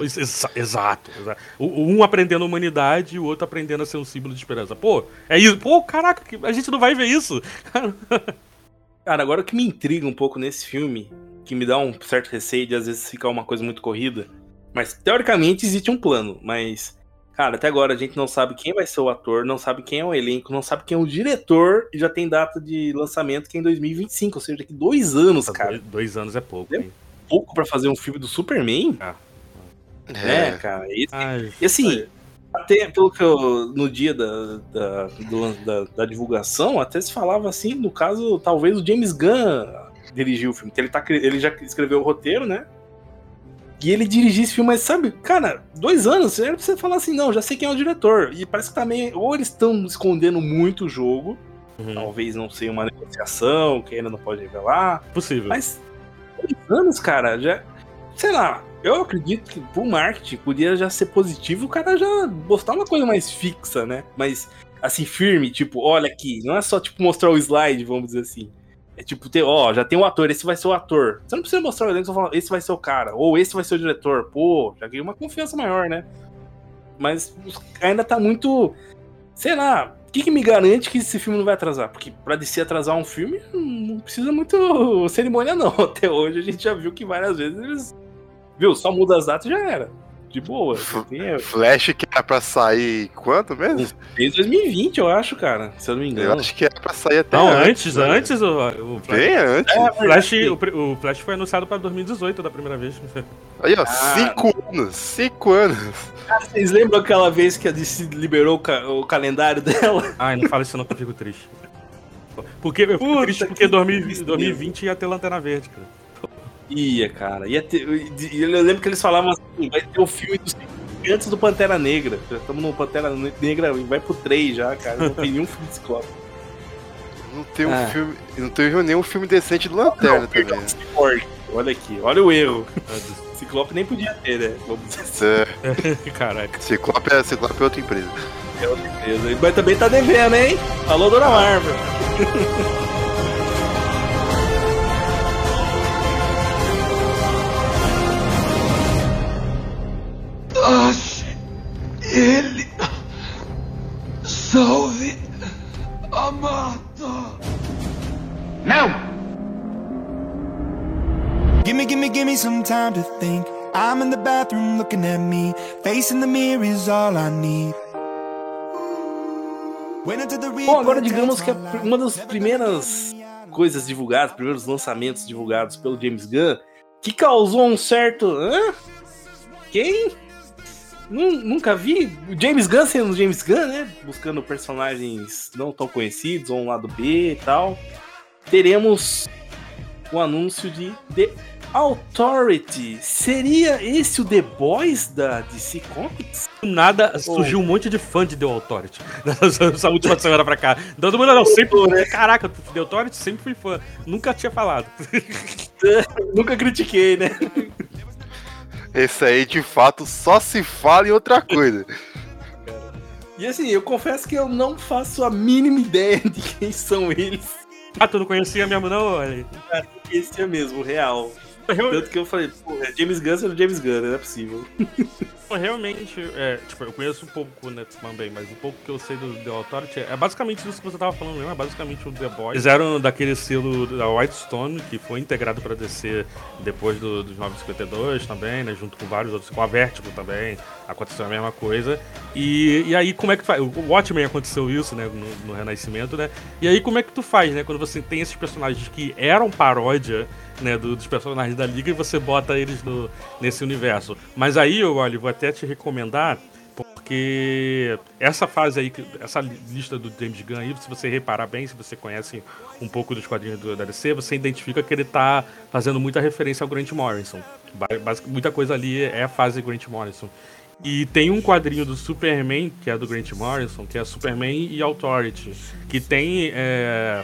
Exato, exato. Um aprendendo a humanidade e o outro aprendendo a ser um símbolo de esperança. Pô, é isso. Pô, caraca, a gente não vai ver isso. Cara, agora o que me intriga um pouco nesse filme, que me dá um certo receio de às vezes ficar uma coisa muito corrida, mas teoricamente existe um plano, mas, cara, até agora a gente não sabe quem vai ser o ator, não sabe quem é o elenco, não sabe quem é o diretor e já tem data de lançamento que é em 2025, ou seja, daqui dois anos, cara. Dois, dois anos é pouco, É. hein? Pouco pra fazer um filme do Superman, né, É. cara? E, Ai, e assim, até pelo que eu. No dia da, da, do- da, da divulgação, até se falava assim, no caso, talvez o James Gunn dirigiu o filme. que Ele, tá, ele já escreveu o roteiro, né? E ele dirigiu esse filme, mas sabe, cara, dois anos, era pra você falar assim, não, já sei quem é o diretor. E parece que também, ou eles estão escondendo muito o jogo, uhum. talvez não seja uma negociação, que ainda não pode revelar. possível. Mas dois anos, cara, já. Sei lá, eu acredito que pro marketing podia já ser positivo o cara já postar uma coisa mais fixa, né? Mas assim, firme, tipo, olha aqui, não é só tipo mostrar o slide, vamos dizer assim. É tipo, ter, ó, já tem um ator, esse vai ser o ator. Você não precisa mostrar o elenco, só falar, esse vai ser o cara, ou esse vai ser o diretor. Pô, já ganhei uma confiança maior, né? Mas ainda tá muito. Sei lá, o que, que me garante que esse filme não vai atrasar? Porque pra DC atrasar um filme, não precisa muito cerimônia, não. Até hoje a gente já viu que várias vezes eles. Viu? Só muda as datas e já era. De boa. Tem, Flash que era pra sair quanto mesmo? Desde 2020, eu acho, cara. Se eu não me Eu engano. acho que era pra sair até Não, antes. antes, né? antes o, o Flash, Bem antes. É, o Flash, o, o Flash foi anunciado para 2018 da primeira vez. Aí, ó, Ah. cinco anos. Cinco anos. Vocês lembram aquela vez que a DC liberou o, ca- o calendário dela? Ai, não fala isso não que eu fico triste. Porque, eu fico Puta triste que porque 2020, tristeza. 2020 ia ter Lanterna Verde, cara. Ia, cara. Ia ter, e eu lembro que eles falavam assim: vai ter o filme do antes do Pantera Negra. Já estamos no Pantera Negra e vai pro 3 já, cara. Não tem nenhum filme de Ciclope. Não tem um Ah. filme. Não teve nenhum filme decente do Lanterna também. né? Cyborg. Olha aqui, olha o erro. Ciclope nem podia ter, né? Vamos dizer assim. É, Caraca. Ciclope, é, Ciclope é outra empresa. É outra empresa. Mas também tá devendo, hein? Alô, Dona Marvel. some time to think. I'm in the bathroom looking at me. Facing the mirror is all I need. Bom, agora digamos que uma das primeiras coisas divulgadas, primeiros lançamentos divulgados pelo James Gunn, que causou um certo. Hã? Quem? Nun- Nunca vi o James Gunn sendo James Gunn, né? Buscando personagens não tão conhecidos, ou um lado B e tal. Teremos o anúncio de The Authority. Seria esse o The Boys da DC Comics? Do nada surgiu um monte de fã de The Authority. Essa última semana pra cá. Todo mundo não, sempre. Caraca, The Authority sempre fui fã. Nunca tinha falado. Nunca critiquei, né? Esse aí, de fato, só se fala em outra coisa. E assim, eu confesso que eu não faço a mínima ideia de quem são eles. Ah, tu não conhecia mesmo, não? Olha. Esse é mesmo, real. Tanto que eu falei, pô, é James Gunn sendo James Gunn, né? não é possível. Realmente, é, tipo, eu conheço um pouco, né, também, mas um pouco que eu sei do The Authority é basicamente isso que você tava falando mesmo, é basicamente o The Boys. Eles eram daquele selo da Whitestone, que foi integrado pra DC depois do, dos 952 também, né, junto com vários outros, com a Vertigo também, aconteceu a mesma coisa. E, e aí, como é que tu faz? O Watchmen aconteceu isso, né, no, no Renascimento, né, e aí como é que tu faz, né, quando você tem esses personagens que eram paródia, né, do- dos personagens da Liga e você bota eles no, nesse universo. Mas aí, olha, vou até te recomendar, porque essa fase aí, essa lista do James Gunn aí, se você reparar bem, se você conhece um pouco dos quadrinhos do DLC, você identifica que ele tá fazendo muita referência ao Grant Morrison. Muita coisa ali é a fase Grant Morrison. E tem um quadrinho do Superman, que é do Grant Morrison, que é Superman e Authority, que tem. é,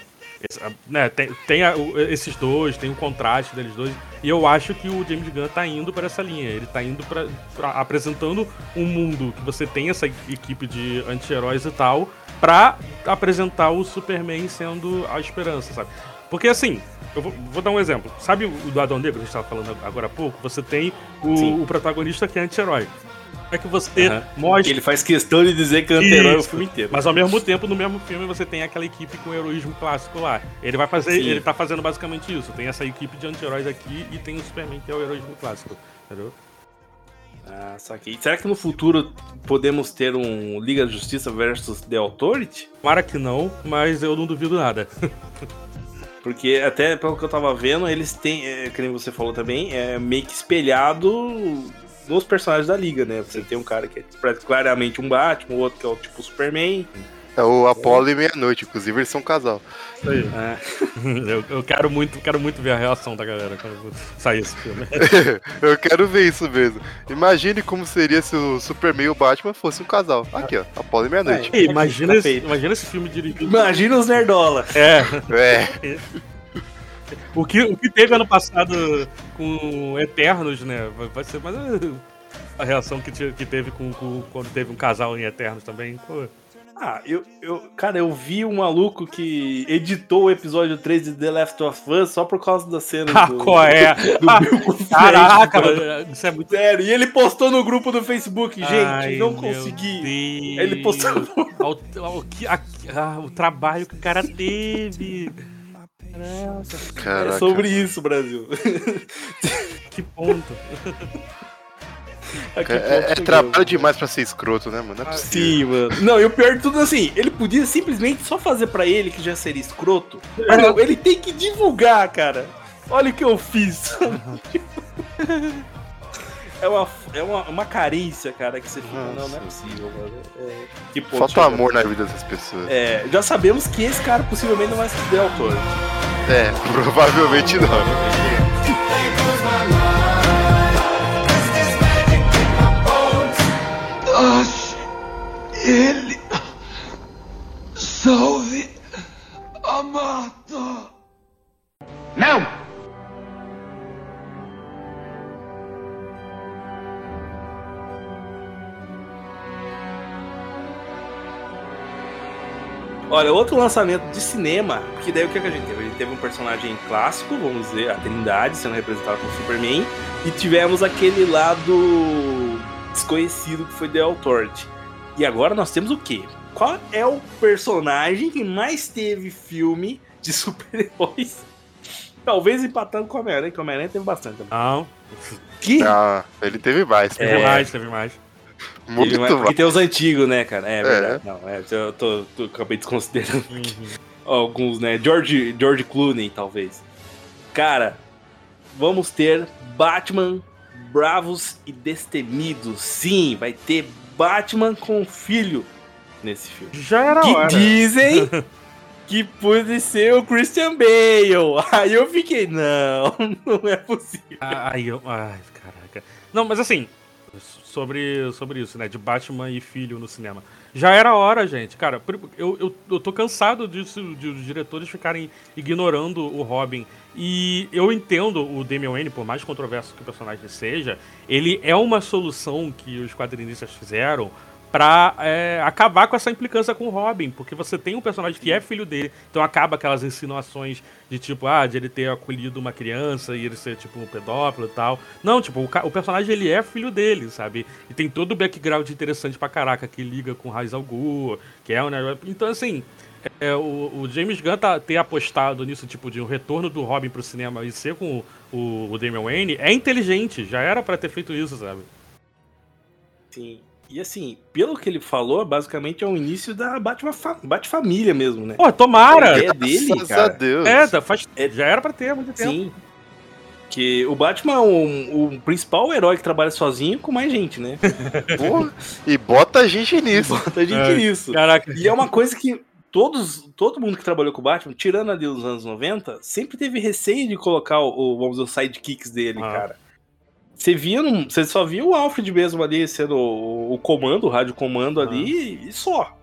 né, tem, tem a- esses dois, tem o contraste deles dois. E eu acho que o James Gunn tá indo para essa linha. Ele tá indo para apresentando um mundo que você tem essa equipe de anti-heróis e tal, pra apresentar o Superman sendo a esperança, sabe? Porque assim, eu vou, vou dar um exemplo. Sabe o do Adão Negro que a gente tava falando agora há pouco? Você tem o, o protagonista que é anti-herói. É que você Aham. mostra Ele faz questão de dizer que é o filme inteiro. mas ao mesmo tempo, no mesmo filme, você tem aquela equipe com heroísmo clássico lá. Ele vai fazer. Sim. Ele tá fazendo basicamente isso. Tem essa equipe de anti-heróis aqui e tem o Superman, que é o heroísmo clássico. Entendeu? Ah, saquei. Será que no futuro podemos ter um Liga da Justiça versus The Authority? Tomara que não, mas eu não duvido nada. Porque até pelo que eu tava vendo, eles têm, é, que nem você falou também, é meio que espelhado nos personagens da Liga, né? Você tem um cara que é claramente um Batman, o outro que é o tipo Superman. É o Apollo e Meia-Noite, inclusive eles são um casal. Ah, eu, eu quero muito, quero muito ver a reação da galera quando sair esse filme. Eu quero ver isso mesmo. Imagine como seria se o Superman e o Batman fossem um casal. Aqui, ó, Apollo e Meia-Noite. Ei, imagina, Tá esse, imagina esse filme dirigido. Imagina os Nerdola. É, É, o que, o que teve ano passado com Eternos, né? Vai, ser mais a reação que, te- que teve com, com- quando teve um casal em Eternos também. Pô. Ah, eu, eu, cara, eu vi um maluco que editou o episódio 3 de The Last of Us só por causa da cena Ah, do, qual é? do Bill com o Caraca, mano. isso é muito. Sério, e ele postou no grupo do Facebook, gente, Ai, não consegui. Deus. Ele postou. Ao- ao a- o trabalho que o cara teve. É caraca. sobre isso, Brasil. Que ponto. É, é chegamos? trabalho demais pra ser escroto, né, mano? Não é possível. Sim, mano. Não, e o pior de tudo assim, ele podia simplesmente só fazer pra ele, que já seria escroto. Mas não, ele tem que divulgar, cara. Olha o que eu fiz. É uma, é uma, uma carência, cara, que você fica. Não, não é possível, mano. É, que ponto Falta amor na vida dessas pessoas. É, já sabemos que esse cara possivelmente não vai ser The Authority. É, provavelmente não. ele. Salve a Marta. Não! Olha, outro lançamento de cinema, porque daí o que, que a gente teve? A gente teve um personagem clássico, vamos dizer, a Trindade sendo representado por Superman, e tivemos aquele lado desconhecido que foi The Authority. E agora nós temos o quê? Qual é o personagem que mais teve filme de super-heróis? Talvez empatando com o Homem-Aranha, que o Homem-Aranha teve bastante. também. Não, Que? Ah, ele teve mais. teve É. mais, teve mais. Muito Ele vai- mais. Porque tem os antigos, né, cara? É É. verdade. Não, é, eu tô, tô- acabei desconsiderando alguns, né? George, George Clooney, talvez. Cara, vamos ter Batman Bravos e Destemidos. Sim, vai ter Batman com filho nesse filme. Já era Que hora. dizem que pode ser o Christian Bale. Aí eu fiquei, não, não é possível. Ai, eu, ai, caraca. Não, mas assim, sobre, sobre isso, né? De Batman e filho no cinema. Já era hora, gente. Cara, eu, eu, eu tô cansado disso, de os diretores ficarem ignorando o Robin. E eu entendo o Damian Wayne, por mais controverso que o personagem seja, ele é uma solução que os quadrinistas fizeram pra é, acabar com essa implicância com o Robin, porque você tem um personagem que é filho dele, então acaba aquelas insinuações de tipo, ah, de ele ter acolhido uma criança e ele ser tipo um pedófilo e tal. Não, tipo, o, o personagem ele é filho dele, sabe? E tem todo o background interessante pra caraca, que liga com Raiz al que é um negócio... Então, assim, é, o, o James Gunn tá, ter apostado nisso, tipo, de um retorno do Robin pro cinema e ser com o, o Damian Wayne, é inteligente, já era pra ter feito isso, sabe? Sim. E assim, pelo que ele falou, basicamente é o início da Batman fa Bat-família mesmo, né? Pô, tomara! A ideia dele, Graças cara. a Deus. É, tá, faz, já era pra ter há muito tempo. Sim. Que o Batman é o, o principal herói que trabalha sozinho com mais gente, né? Porra, e bota a gente nisso. Bota a gente É. nisso. Caraca. E é uma coisa que todos, todo mundo que trabalhou com o Batman, tirando ali os anos 90, sempre teve receio de colocar o, o, vamos dizer, os sidekicks dele, Ah. cara. Você via, você só via o Alfred mesmo ali sendo o, o comando, o rádio comando ali e só.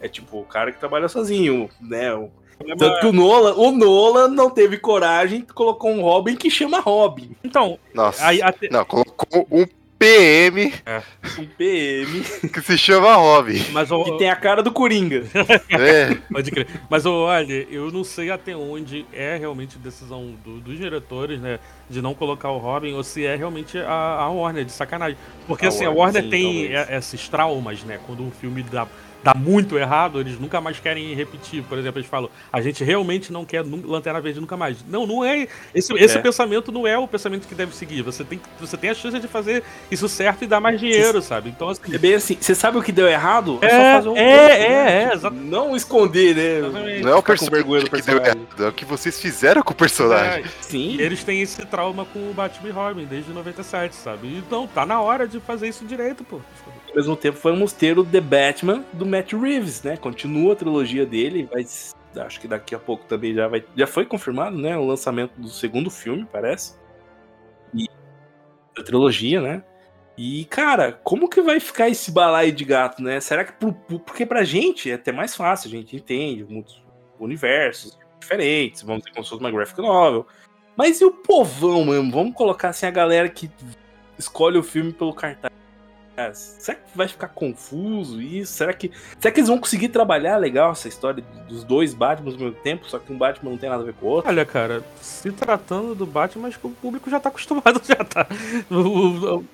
É tipo o cara que trabalha sozinho, né? O- Tanto que o Nolan, o Nolan não teve coragem, colocou um Robin que chama Robin. Então, Nossa. aí até- Não, colocou um PM Um PM que se chama Robin. mas o, que tem a cara do Coringa. É, Pode crer. Mas olha, eu não sei até onde é realmente decisão do- dos diretores, né? De não colocar o Robin, ou se é realmente a, a Warner, de sacanagem. Porque A assim, a Warner, Warner sim, tem e- esses traumas, né? Quando um filme dá, dá muito errado, eles nunca mais querem repetir. Por exemplo, eles falam, a gente realmente não quer Lanterna Verde nunca mais. Não, não é. Esse, esse É. pensamento não é o pensamento que deve seguir. Você tem, você tem a chance de fazer isso certo e dar mais dinheiro, sabe? Então, assim. É bem assim, você sabe o que deu errado? É, só fazer um é, outro, é, né? é, Tipo. Não esconder, né? Exatamente. não é o personagem que deu errado, é o que vocês fizeram com o personagem. É, Sim. E eles têm esse trauma com o Batman e Robin desde 97, sabe? Então, tá na hora de fazer isso direito, pô. Ao mesmo tempo, vamos ter o The Batman do Matt Reeves, né? Continua a trilogia dele, vai. Acho que daqui a pouco também já vai. Já foi confirmado, né? O lançamento do segundo filme, parece. E da trilogia, né? E, cara, como que vai ficar esse balaio de gato, né? Será que. pro- porque pra gente é até mais fácil, a gente entende muitos universos diferentes, vamos dizer como se fosse uma graphic novel. Mas e o povão mesmo? Vamos colocar assim a galera que escolhe o filme pelo cartaz. Será que vai ficar confuso isso? Será que, será que eles vão conseguir trabalhar legal essa história dos dois Batman ao mesmo tempo? Só que um Batman não tem nada a ver com o outro? Olha, cara, se tratando do Batman, acho que o público já tá acostumado, já tá.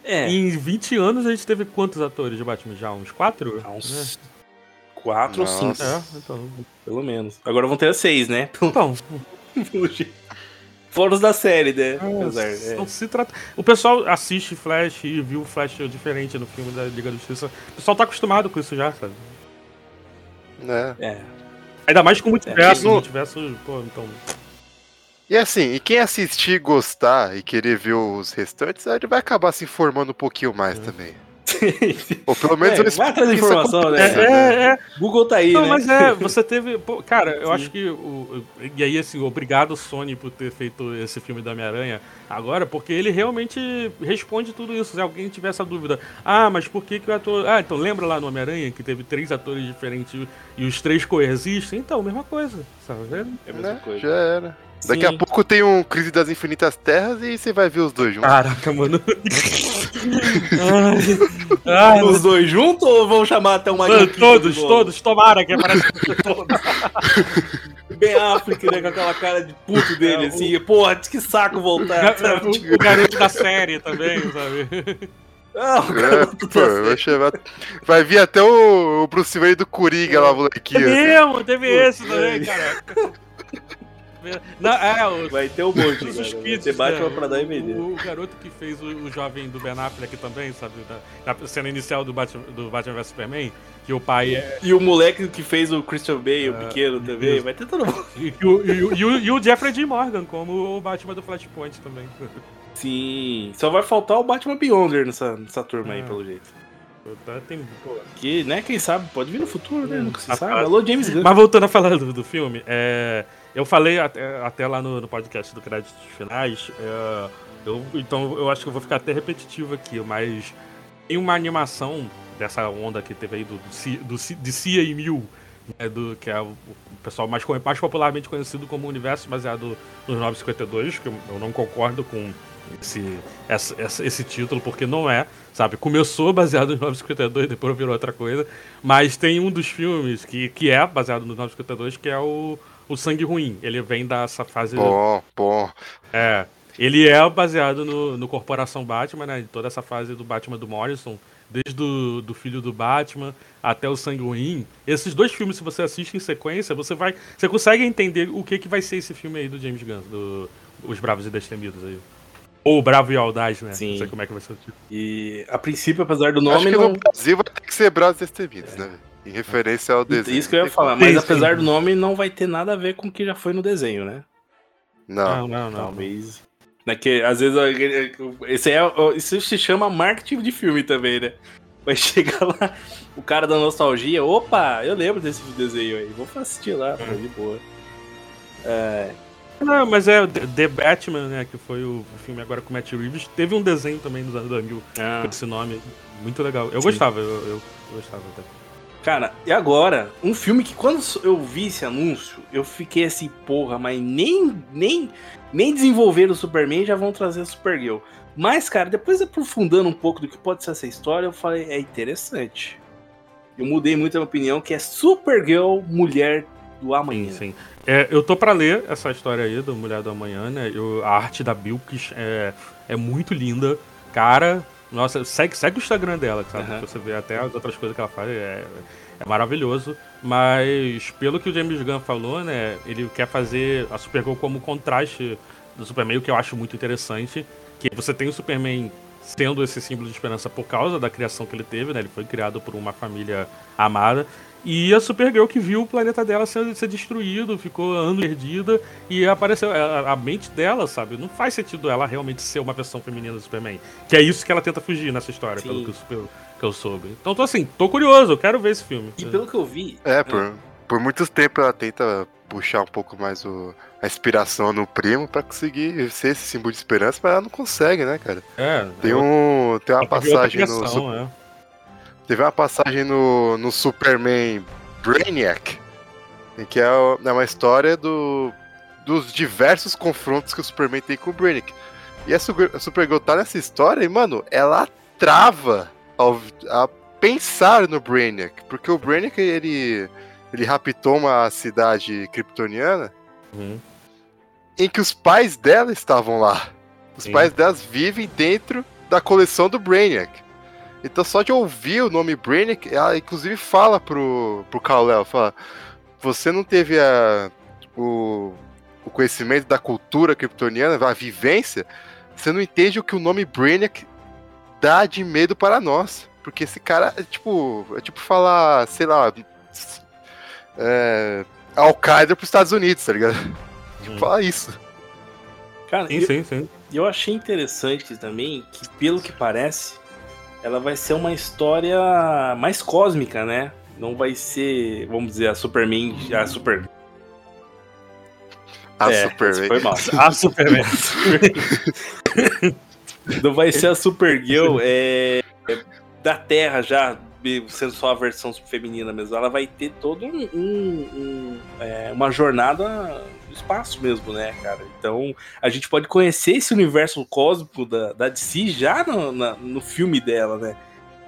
É, Em 20 anos a gente teve quantos atores de Batman já? Uns quatro? há uns quatro ou cinco, Nossa. É, então. pelo menos. Agora vão ter seis, né? Então. Fora da série, né? Apesar, é. não se trata. O pessoal assiste Flash e viu o Flash diferente no filme da Liga da Justiça. O pessoal tá acostumado com isso já, sabe? Né? É. Ainda mais com o multiverso. É, o multiverso, pô, então. E assim, e quem assistir, gostar e querer ver os restantes, ele vai acabar se informando um pouquinho mais também. Ou pelo menos É, eles vai atrás da informação, né? É, é, é. Google tá aí, Não, né? mas é, você teve. pô, cara, eu acho que. O, e aí, assim, obrigado, Sony, por ter feito esse filme da Homem-Aranha agora, porque ele realmente responde tudo isso. Se alguém tiver essa dúvida, ah, mas por que, que o ator. Ah, então lembra lá no Homem-Aranha que teve três atores diferentes e os três coexistem? Então, mesma coisa. Sabe? É- É a mesma né? coisa. Já era. Daqui a Sim. pouco tem um Crise das Infinitas Terras e você vai ver os dois juntos. Caraca, mano. Ai, Os dois juntos ou vão chamar até uma mano, todos, todos, tomara que apareça todos. Bem África, né? Com aquela cara de puto dele, É, o- assim. Porra, que saco voltar. O, Tipo, o garoto da série também, sabe? ah, o É, garoto pô, vai, chamar- vai vir até o, o Bruce Wayne do Coringa lá, molequinho. Mesmo, teve esse também, caraca. Não, é, o, Vai ter um monte, os cara. Vai Pits, ter Batman né? pra dar e o, o garoto que fez o, o jovem do Ben Affleck também, sabe? Na, na cena inicial do Batman, do Batman vs Superman, que o pai é. E o moleque que fez o Christian Bale, o É, pequeno também, isso. vai ter todo mundo. E, e o, e, o, e o- o Jeffrey D. Morgan, como o Batman do Flashpoint também. Sim, só vai faltar o Batman Beyonder nessa, nessa turma aí, Ah. pelo jeito. Tem-. Que, né, quem sabe, pode vir no futuro, né? Nunca se sabe. Alô, James Gunn. Mas voltando a falar do, do filme, é, eu falei até, até lá no, no podcast do Créditos Finais, é, eu, então eu acho que eu vou ficar até repetitivo aqui, mas tem uma animação dessa onda que teve aí do, do, do, de Cia e Mil, né, do, que é o, pessoal mais, mais popularmente conhecido como Universo baseado nos 952, que eu não concordo com esse, essa- esse título, porque não é, sabe? Começou baseado nos 952, depois virou outra coisa, mas tem um dos filmes que, que é baseado nos 952, que é o, o Sangue Ruim. Ele vem dessa fase. Bom, bom. É. Ele é baseado no, no Corporação Batman, né? Toda essa fase do Batman do Morrison, desde do, do filho do Batman até o Sangue Ruim. Esses dois filmes, se você assiste em sequência, você vai. Você consegue entender o que, que vai ser esse filme aí do James Gunn, do Os Bravos e Destemidos aí. Ou Bravo e Audaz, né? Sim. Não sei como é que vai ser o título. E a princípio, apesar do Acho nome, que não. no Brasil vai ter que ser Bravos Destemidos, né? Em referência ao desenho. Isso que eu ia falar, mas apesar do nome, não vai ter nada a ver com o que já foi no desenho, né? Não. Não, não, não. Talvez. É que às vezes esse é, isso se chama marketing de filme também, né? Vai chegar lá, o cara da nostalgia, opa, eu lembro desse desenho aí, vou assistir lá, pô, de boa. É, Não, mas é The Batman, né? Que foi o filme agora com o Matt Reeves. Teve um desenho também nos anos 2000 ah, com esse nome. Muito legal. Eu Sim. gostava, eu, eu gostava até. Cara, e agora, um filme que quando eu vi esse anúncio, eu fiquei assim, porra, mas nem, nem, nem desenvolver o Superman já vão trazer o Supergirl. Mas, cara, depois aprofundando um pouco do que pode ser essa história, eu falei, é interessante. Eu mudei muito a minha opinião, que é Supergirl, Mulher do Amanhã. Sim, sim. É, eu tô pra ler essa história aí do Mulher do Amanhã, né? Eu- a arte da Bilkis é, é muito linda. Cara, nossa, segue, segue o Instagram dela, sabe? Aham. Você vê até as outras coisas que ela faz, é, é maravilhoso. Mas, pelo que o James Gunn falou, né? Ele quer fazer a Supergirl como contraste do Superman, o que eu acho muito interessante. Que você tem o Superman sendo esse símbolo de esperança por causa da criação que ele teve, né? Ele foi criado por uma família amada. E a Supergirl que viu o planeta dela ser, ser destruído, ficou anos perdida e apareceu. A, a mente dela, sabe? Não faz sentido ela realmente ser uma versão feminina do Superman. Que é isso que ela tenta fugir nessa história, Sim. pelo que, eu- pelo que eu soube. Então tô assim, tô curioso, eu quero ver esse filme. E pelo que eu vi, É, por, por muito tempo ela tenta puxar um pouco mais o, a inspiração no primo pra conseguir ser esse símbolo de esperança, mas ela não consegue, né, cara? É, Tem, um, tem uma passagem no. é. Teve uma passagem no, no Superman Brainiac, que é, é uma história do, dos diversos confrontos que o Superman tem com o Brainiac. E a Supergirl tá nessa história e, mano, ela trava ao, a pensar no Brainiac. Porque o Brainiac, ele, ele raptou uma cidade kryptoniana Uhum. em que os pais dela estavam lá. Os Sim. pais delas vivem dentro da coleção do Brainiac. Então só de ouvir o nome Brainiac, ela inclusive fala pro, pro Kal-El, fala, você não teve a, o, o conhecimento da cultura kryptoniana, a vivência, você não entende o que o nome Brainiac dá de medo para nós. Porque esse cara é tipo, é tipo falar, sei lá, é, Al-Qaeda pros Estados Unidos, tá ligado? Uhum. Fala isso. cara, Sim, eu, sim, sim. eu achei interessante também que, pelo que parece, ela vai ser uma história mais cósmica, né? Não vai ser, vamos dizer, a Superman, a Super. A É, Superman. Foi mal. A Superman. Não vai ser a Supergirl é, é, da Terra já, sendo só a versão feminina mesmo. Ela vai ter todo um, um- um, é, uma jornada espaço mesmo, né, cara? Então a gente pode conhecer esse universo cósmico da, da DC já no, na- no filme dela, né?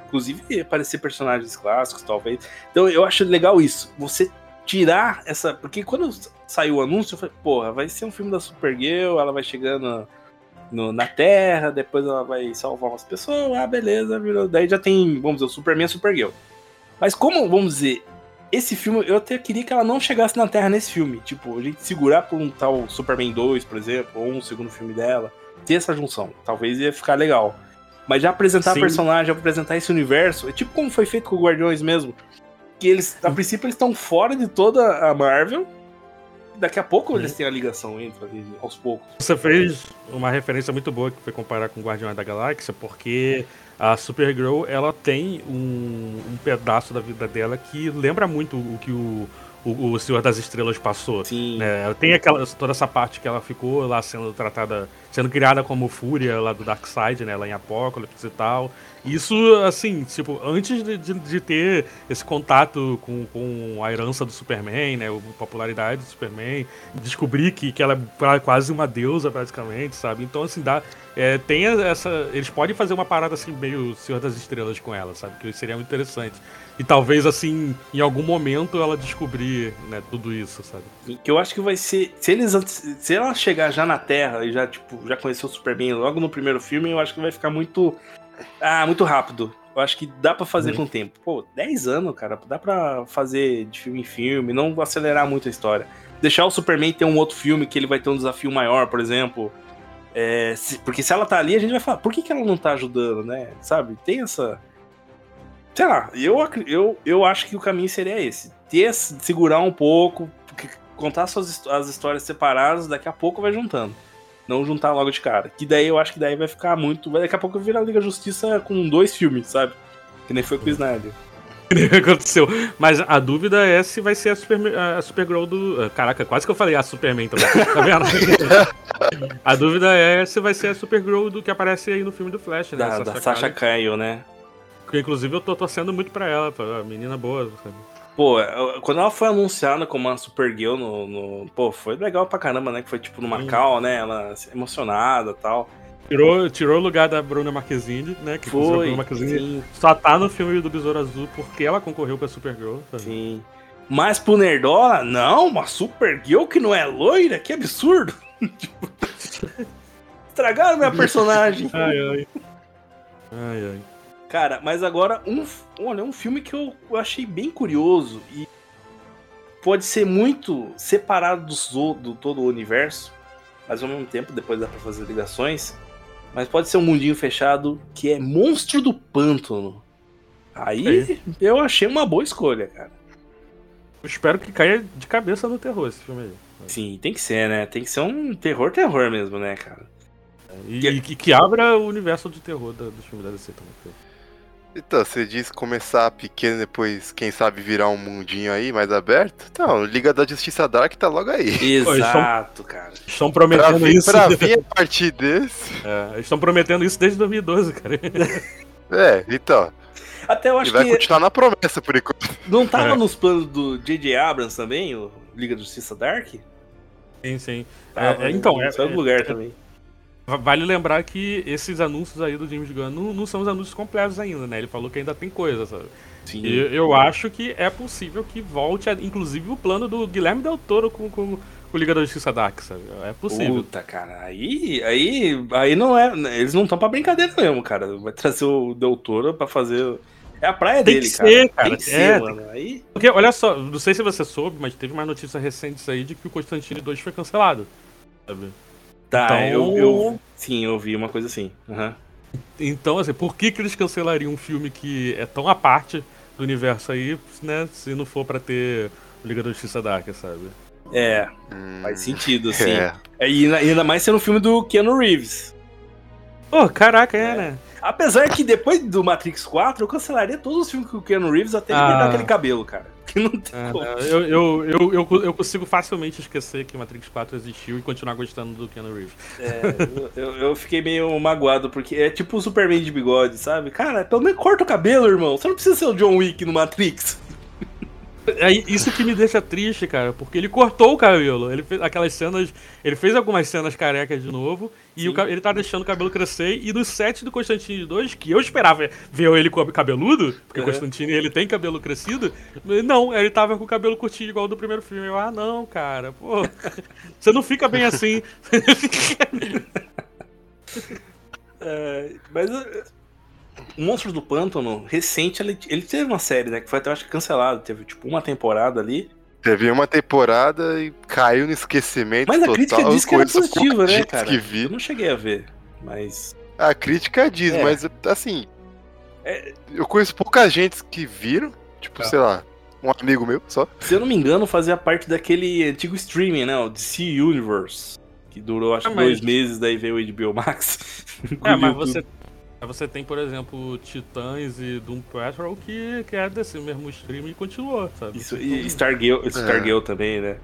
Inclusive aparecer personagens clássicos, talvez. Então eu acho legal isso. Você tirar essa. Porque quando saiu o anúncio, eu falei, porra, vai ser um filme da Supergirl, ela vai chegando no- na Terra, depois ela vai salvar umas pessoas, ah, beleza, virou. Daí já tem, vamos dizer, o Superman e a Supergirl. Mas como, vamos dizer, esse filme, eu até queria que ela não chegasse na Terra nesse filme. Tipo, a gente segurar por um tal Superman 2, por exemplo, ou um segundo filme dela, ter essa junção. Talvez ia ficar legal. Mas já apresentar Sim. personagem, apresentar esse universo, é tipo como foi feito com o Guardiões mesmo. Que eles, a princípio, eles estão fora de toda a Marvel. Daqui a pouco eles têm a ligação entre ali, aos poucos. Você fez uma referência muito boa que foi comparar com Guardiões da Galáxia, porque a Supergirl ela tem um, um pedaço da vida dela que lembra muito o que o, o, o Senhor das Estrelas passou. Sim. né? Tem aquela, toda essa parte que ela ficou lá sendo tratada, sendo criada como Fúria lá do Darkseid, né? Lá em Apocalipse e tal. Isso, assim, tipo, antes de, de, de ter esse contato com, com a herança do Superman, né? A popularidade do Superman, descobrir que, que ela é quase uma deusa, praticamente, sabe? Então, assim, dá. é, tem essa. Eles podem fazer uma parada assim, meio Senhor das Estrelas com ela, sabe? Que seria muito interessante. E talvez, assim, em algum momento ela descobrir, né, tudo isso, sabe? Que eu acho que vai ser. Se eles se ela chegar já na Terra e já, tipo, já conheceu o Superman logo no primeiro filme, eu acho que vai ficar muito. Ah, muito rápido. Eu acho que dá pra fazer com o tempo. Pô, 10 anos, cara. Dá pra fazer de filme em filme, não acelerar muito a história. Deixar o Superman ter um outro filme que ele vai ter um desafio maior, por exemplo. É, se- porque se ela tá ali, a gente vai falar, por que, que ela não tá ajudando, né? Sabe? Tem essa. Sei lá, eu, eu, eu acho que o caminho seria esse. Ter, segurar um pouco, contar suas, as histórias separadas, daqui a pouco vai juntando. Não juntar logo de cara. Que daí eu acho que daí vai ficar muito. Daqui a pouco virar Liga Justiça com dois filmes, sabe? Que nem foi com o Snyder. aconteceu. Mas a dúvida é se vai ser a, Super, a Supergirl do. ah, Caraca, quase que eu falei a Superman também. Tá vendo? a dúvida é se vai ser a Supergirl do que aparece aí no filme do Flash, né? Da, da Sasha. Kyle, né? Inclusive eu tô torcendo muito pra ela, pra menina boa. sabe? Pô, quando ela foi anunciada como uma Supergirl no, no. Pô, foi legal pra caramba, né? Que foi tipo no Macau, né? Ela emocionada e tal. Tirou, tirou o lugar da Bruna Marquezine, né? Que inclusive a Foi. Bruna Marquezine Sim, só tá no filme do Besouro Azul porque ela concorreu pra Supergirl. sabe? sim. Mas pro Nerdola, não, uma Supergirl que não é loira? Que absurdo! Tipo, Estragaram minha personagem. Ai, ai. Ai, ai. Cara, mas agora, um, olha, um filme que eu, eu achei bem curioso e pode ser muito separado do, do todo o universo, mas ao mesmo tempo depois dá pra fazer ligações. Mas pode ser um mundinho fechado que é Monstro do Pântano. Aí eu achei uma boa escolha, cara. Eu espero que caia de cabeça no terror esse filme aí. Sim, tem que ser, né? Tem que ser um terror, terror mesmo, né, cara? E, e que, que abra o universo de terror da, dos filmes da DC também. Então, você diz começar pequeno e depois, quem sabe, virar um mundinho aí mais aberto? Então, Liga da Justiça Dark tá logo aí. Exato, cara. Estão Pra prometendo vir, isso. pra vir a partir desse. É, eles estão prometendo isso desde 2012, cara. É, então. Até eu E acho vai que continuar na promessa por enquanto. não tava É. nos planos do J.J. Abrams também, o Liga da Justiça Dark? Sim, sim. Tava É, então, é, é- lugar é- também. Vale lembrar que esses anúncios aí do James Gunn não, não são os anúncios completos ainda, né? Ele falou que ainda tem coisa, sabe? Sim. E eu acho que é possível que volte, a- inclusive, o plano do Guilherme Del Toro com, com, com o Liga da Justiça Dark, sabe? É possível. Puta, cara, aí, aí, aí não é. Eles não estão pra brincadeira mesmo, cara. Vai trazer o Del Toro pra fazer. É a praia Tem dele, que cara. ser, cara. Tem que É, ser, tem mano. Aí. Porque, olha só, não sei se você soube, mas teve mais notícias recentes aí de que o Constantine 2 foi cancelado. Sabe? Tá, Então- eu, eu. Sim, eu vi uma coisa assim. Aham. Então, assim, por que, que eles cancelariam um filme que é tão à parte do universo aí, né? Se não for pra ter o Liga da Justiça Dark, sabe? É, Hum, faz sentido, sim. É. É, E ainda- mais sendo um filme do Keanu Reeves. Pô, caraca, é, né? Apesar que depois do Matrix 4, eu cancelaria todos os filmes com o Keanu Reeves até ele Ah. perder aquele cabelo, cara. Que não tem É, como. não, eu, eu, eu, eu, eu consigo facilmente esquecer que Matrix 4 existiu e continuar gostando do Keanu Reeves. É, eu- eu fiquei meio magoado, porque é tipo o Superman de bigode, sabe? Cara, pelo menos corta o cabelo, irmão. Você não precisa ser o John Wick no Matrix. É isso que me deixa triste, cara, porque ele cortou o cabelo. Ele fez aquelas cenas. Ele fez algumas cenas carecas de novo. E o ele tá deixando o cabelo crescer. E no set do Constantine 2, que eu esperava ver ele com cabeludo, porque o Uhum. Constantine ele tem cabelo crescido. Não, ele tava com o cabelo curtinho igual do primeiro filme. Eu, ah, não, cara, pô. Você não fica bem assim. É, mas é, Monstros do Pântano, recente, ele, ele teve uma série, né? Que foi até, eu acho que cancelado. Teve tipo uma temporada ali. Teve uma temporada e caiu no esquecimento Mas a total. crítica disse que era positiva, né, cara? Que vi. Eu não cheguei a ver, mas. A crítica diz, É. mas assim. É. Eu conheço pouca gente que viram. Tipo, Tá. sei lá, um amigo meu só. Se eu não me engano, fazia parte daquele antigo streaming, né? O DC Universe. Que durou acho Ah, que mas- dois meses, daí veio o HBO Max. É, mas Engoliu você, tudo. você tem, por exemplo, Titãs e Doom Patrol, que, que é desse mesmo stream e continuou, sabe? Isso, e Stargirl, Stargirl também, né?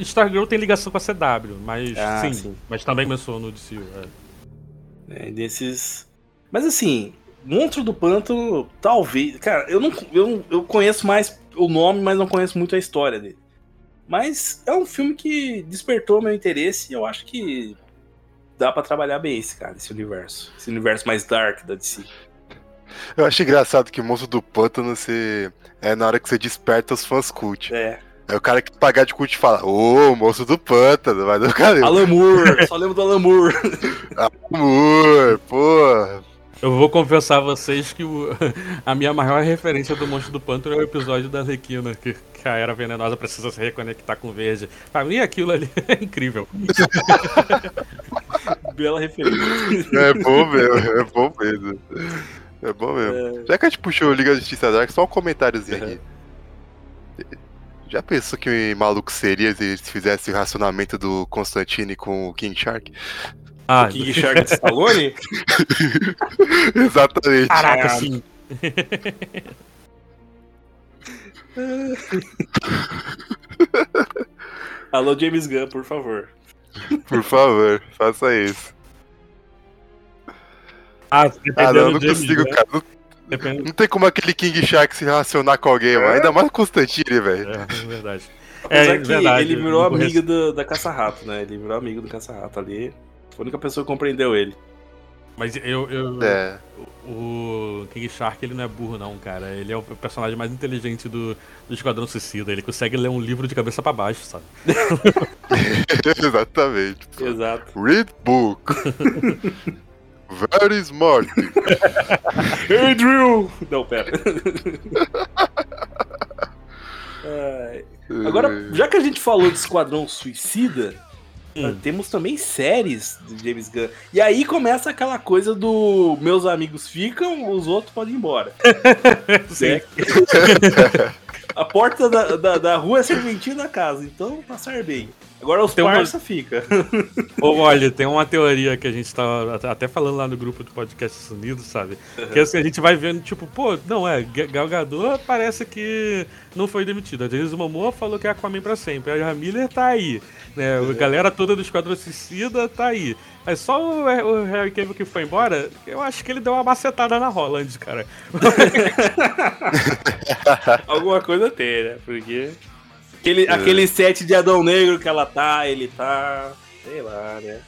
Stargirl tem ligação com a CW, mas Ah, sim, sim. mas também começou no DC. É. É, desses. Mas assim, Monstro do Pântano, talvez. Cara, eu não. Eu, eu conheço mais o nome, mas não conheço muito a história dele. Mas é um filme que despertou meu interesse e eu acho que dá pra trabalhar bem esse, cara, esse universo. Esse universo mais dark da DC. Eu acho engraçado que Monstro do Pântano você. É na hora que você desperta os fãs cult. É. Aí o cara que pagar de cult fala, ô, Monstro do Pântano, vai do cara. Alan Moore, só lembro do Moore. Amor, pô. Eu vou confessar a vocês que o- a minha maior referência do Monstro do Pântano é o episódio da Arlequina, que, que a Era Venenosa precisa se reconectar com o verde. Pra mim aquilo ali é incrível. Bela referência. É bom mesmo, é bom mesmo. É bom mesmo. Já que a gente puxou Liga da Justiça Dark, só um comentáriozinho aqui. Já pensou que maluco seria se eles fizessem o racionamento do Constantine com o King Shark? Ah, King Shark de Stallone? Exatamente. Caraca, sim. Alô, James Gunn, por favor. Por favor, faça isso. Ah, Ah, não, não do James consigo, Gunn, cara. Não, depende- não tem como aquele King Shark se relacionar com alguém, mano. Ainda mais o Constantine, velho. É, é verdade. Apesar É que verdade, ele virou amigo do- da Caça-Rato, né? Ele virou amigo do Caça-Rato ali. Foi a única pessoa que compreendeu ele. Mas eu, eu É. o King Shark ele não é burro não, cara. Ele é o personagem mais inteligente do, do Esquadrão Suicida. Ele consegue ler um livro de cabeça pra baixo, sabe? Exatamente. Exato. Read book. Very smart. Hey, Drill! Não, pera. Agora, já que a gente falou de Esquadrão Suicida, Hum. temos também séries do James Gunn. E aí começa aquela coisa do meus amigos ficam, os outros podem ir embora. Sim. A porta da, da, da rua é serventia da casa, então passar bem. Agora os Tem uma- parça fica. Ô, olha, tem uma teoria que a gente tá até- falando lá no grupo do podcast Unidos, sabe? Que assim, a gente vai vendo, tipo, pô, não é, Ga- Gal Gadot parece que não foi demitida. A Jason Momoa falou que é Aquaman pra sempre. A Miller tá aí. Né? A galera toda do Esquadrão Suicida tá aí. Mas só o, o Harry Cavill que foi embora, eu acho que ele deu uma macetada na Holland, cara. Alguma coisa tem, né? Porque. Aquele, aquele set de Adão Negro que ela tá, ele tá. Sei lá, né?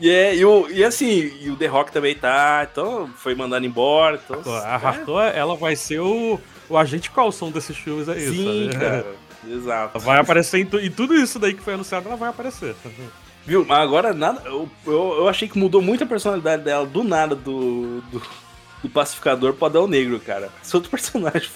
E, é, e, o, e assim, e o The Rock também tá, então foi mandado embora. Então, A Rator, ela vai ser o, o agente Coulson desses filmes aí, Sim, sabe? cara. Exato. Vai aparecer em, tu- em tudo isso daí que foi anunciado, ela vai aparecer. Viu? Mas agora nada. Eu, eu, eu achei que mudou muito a personalidade dela do nada do, do, do pacificador pro Adão Negro, cara. Esse outro personagem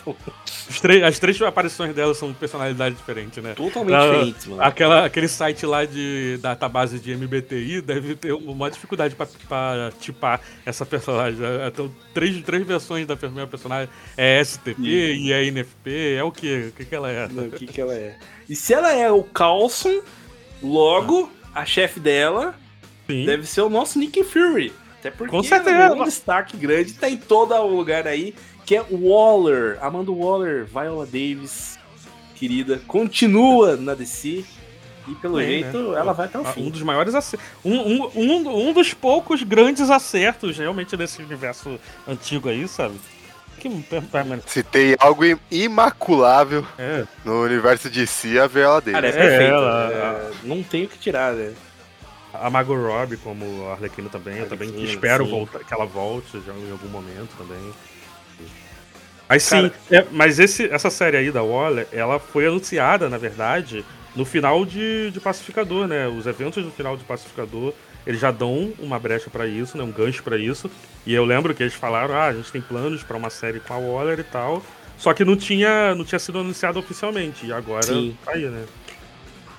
as três aparições dela são personalidades diferentes, né? totalmente Ah, diferentes, mano. Aquela, aquele site lá de database de MBTI deve ter uma dificuldade pra, pra tipar essa personagem. Então, três, três versões da mesma personagem. É STP e é INFP. É o quê? O que, que ela é? Não, O que, que ela é? E se ela é o Carlson, logo a chefe dela Sim. deve ser o nosso Nick Fury. Até porque Com certeza. um destaque grande, tá em todo lugar aí, que é Waller. Amanda Waller, Viola Davis, querida, continua na DC. E pelo Bem, jeito, né? ela vai até o Ah, fim. Um dos maiores acertos. Um, um, um, um dos poucos grandes acertos realmente desse universo antigo aí, sabe? Que Se tem algo im- imaculável é. no universo de si, a Viola dele. Cara, é É, perfeita. ela- é, não tem o que tirar, né? A Margot Robbie como Arlequina também, eu também Arlequina, espero sim. voltar, que ela volte já em algum momento também. Mas sim, é, mas esse, essa série aí da Waller, ela foi anunciada, na verdade, no final de, de Pacificador, né? Os eventos do final de Pacificador, eles já dão uma brecha pra isso, né? Um gancho pra isso. E eu lembro que eles falaram, ah, a gente tem planos pra uma série com a Waller e tal. Só que não tinha, não tinha sido anunciado oficialmente. E agora Sim. tá aí, né?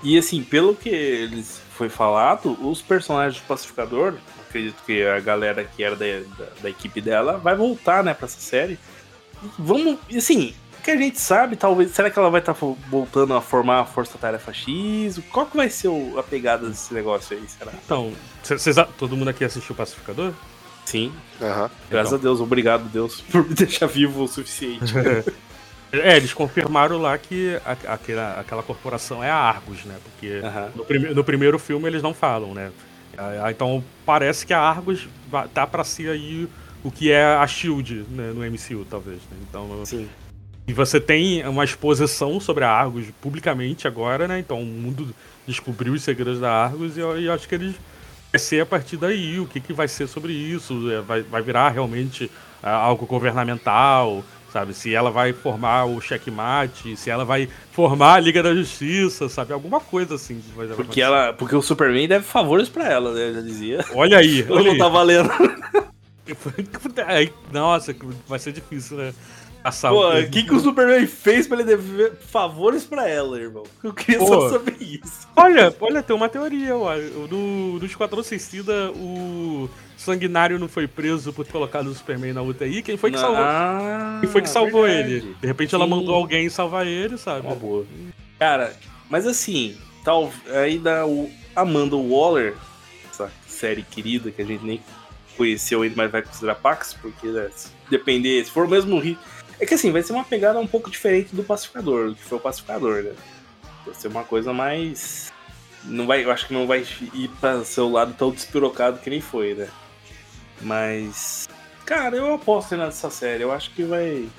E assim, pelo que eles foi falado, os personagens do Pacificador, acredito que a galera que era da, da, da equipe dela vai voltar, né, pra essa série. Vamos, e assim, o que a gente sabe, talvez, será que ela vai estar voltando a formar a Força Tarefa X? Qual que vai ser o- a pegada desse negócio aí, será? Então, cê- cês todo mundo aqui assistiu Pacificador? Sim, Aham. graças Então. a Deus, obrigado Deus por me deixar vivo o suficiente. É, eles confirmaram lá que a- aquela, aquela corporação é a Argus, né? Porque Aham. no, prime- no primeiro filme eles não falam, né? Ah, Então parece que a Argus tá pra ser aí o que é a Shield né, no MCU, talvez. Né? Então, Sim. e você tem uma exposição sobre a Argus publicamente agora, né? Então o mundo descobriu os segredos da Argus e eu, e acho que eles vai ser a partir daí o que, que vai ser sobre isso. É, Vai, vai virar realmente ah, algo governamental, sabe? Se ela vai formar o checkmate, se ela vai formar a Liga da Justiça, sabe? Alguma coisa assim. Porque, ela, porque o Superman deve favores pra ela, né? Eu já dizia. Olha aí, Eu olha não aí. tá valendo. Nossa, vai ser difícil, né? Passar Pô, o que, que o Superman fez pra ele dever favores pra ela, irmão? Eu queria Pô. só saber isso. Olha, olha, tem uma teoria, ó. No, no Esquadrão Suicida, o Sanguinário não foi preso por ter colocado o Superman na UTI. Quem foi que salvou? Ah, Quem foi que salvou verdade. ele? De repente ela Sim. mandou alguém salvar ele, sabe? Uma boa. Cara, mas assim, tal, aí dá o Amanda Waller, essa série querida que a gente nem conheceu ainda, mas vai considerar Pax, porque né, se depender, se for o mesmo ritmo. É que assim, vai ser uma pegada um pouco diferente do Pacificador, do que foi o Pacificador, né? Vai ser uma coisa mais. Não vai, eu acho que não vai ir para seu lado tão despirocado que nem foi, né? Mas. Cara, eu aposto nessa série. Eu acho que vai.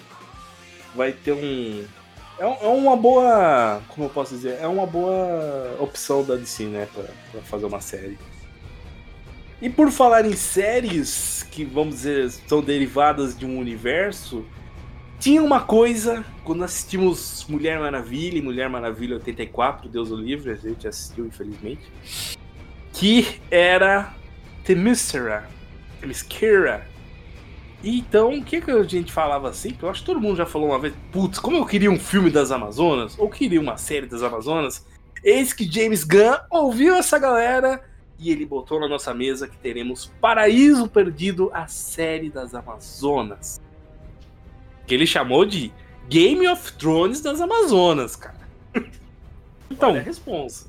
Vai ter um. É, é uma boa. Como eu posso dizer? É uma boa opção da DC, né? Pra, pra fazer uma série. E por falar em séries que, vamos dizer, são derivadas de um universo, tinha uma coisa, quando assistimos Mulher Maravilha e Mulher Maravilha 84, Deus o livre, a gente assistiu, infelizmente, que era Themyscira. E Então, o que, que a gente falava assim? Que eu acho que todo mundo já falou uma vez, putz, como eu queria um filme das Amazonas, ou queria uma série das Amazonas, eis que James Gunn ouviu essa galera e ele botou na nossa mesa que teremos Paraíso Perdido, a série das Amazonas. Que ele chamou de Game of Thrones das Amazonas, cara. Então, Olha a responsa.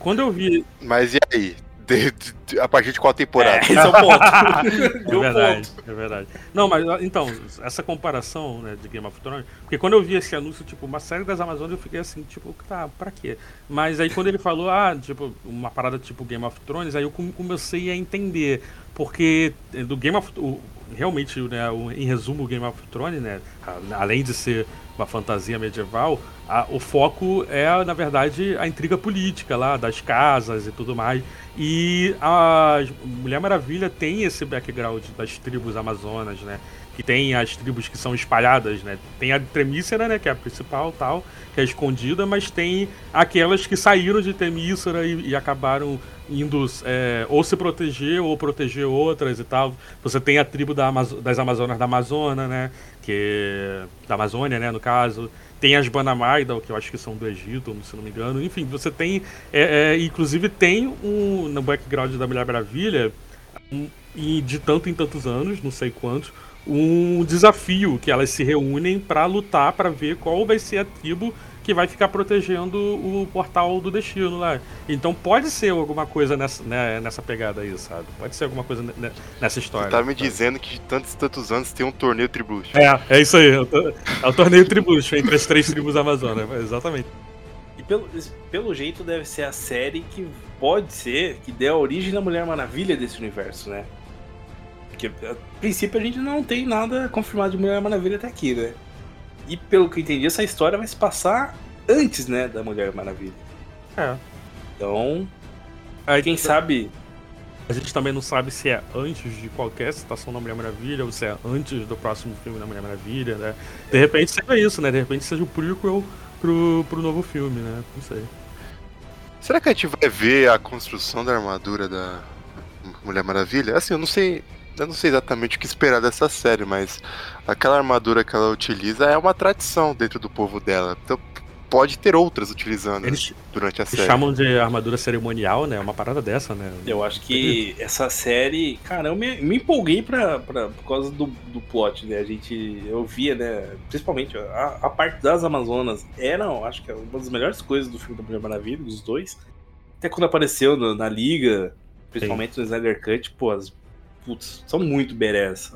quando eu vi. Mas e aí? De- de- de- a partir de qual temporada? É, esse é o ponto. É Deu verdade, ponto. é verdade. Não, mas então, essa comparação né, de Game of Thrones. Porque quando eu vi esse anúncio, tipo, uma série das Amazonas, eu fiquei assim, tipo, tá, pra quê? Mas aí quando ele falou, ah, tipo, uma parada tipo Game of Thrones, aí eu come- comecei a entender. Porque eh, do Game of o- realmente, né, o- em resumo, o Game of Thrones, né, a- além de ser uma fantasia medieval, a- o foco é, na verdade, a intriga política lá, das casas e tudo mais. E a Mulher Maravilha tem esse background das tribos amazonas, né? Que tem as tribos que são espalhadas, né? Tem a Temícera, né? Que é a principal tal, que é escondida, mas tem aquelas que saíram de Temícera e, e acabaram indo é, ou se proteger ou proteger outras e tal. Você tem a tribo da Amazo- das Amazonas da Amazônia, né? Que da Amazônia, né? No caso. Tem as Banamaida, que eu acho que são do Egito, se não me engano. Enfim, você tem. é, é, inclusive tem um. No background da Mulher Maravilha, um, e de tanto em tantos anos, não sei quantos, um desafio que elas se reúnem pra lutar, pra ver qual vai ser a tribo que vai ficar protegendo o portal do destino lá. Então pode ser alguma coisa nessa, né, nessa pegada aí, sabe? Pode ser alguma coisa ne- nessa história. Você tá me sabe? dizendo que de tantos e tantos anos tem um torneio Tribute. É, é isso aí. É o, é o torneio tributo entre as três tribos amazonas. Exatamente. E pelo, pelo jeito deve ser a série que pode ser que dê a origem da Mulher Maravilha desse universo, né? Porque a princípio a gente não tem nada confirmado de Mulher Maravilha até aqui, né? E pelo que eu entendi, essa história vai se passar antes, né, da Mulher Maravilha. É. Então, Aí, quem sabe. A gente também não sabe se é antes de qualquer citação da Mulher Maravilha ou se é antes do próximo filme da Mulher Maravilha, né? De repente seja isso, né? De repente seja o prequel pro, pro novo filme, né? Não sei. Será que a gente vai ver a construção da armadura da Mulher Maravilha? Assim, eu não sei. Eu não sei exatamente o que esperar dessa série, mas aquela armadura que ela utiliza é uma tradição dentro do povo dela. Então pode ter outras utilizando Eles, durante a eles série. chamam de armadura cerimonial, né? Uma parada dessa, né? Eu acho que essa série, cara, eu me, me empolguei pra, pra, por causa do, do plot, né? A gente, eu via, né? Principalmente a, a parte das Amazonas era, eu acho que é uma das melhores coisas do filme da Mulher Maravilha, dos dois. Até quando apareceu no- na Liga, principalmente no Snyder Cut, pô, as, putz, são muito berés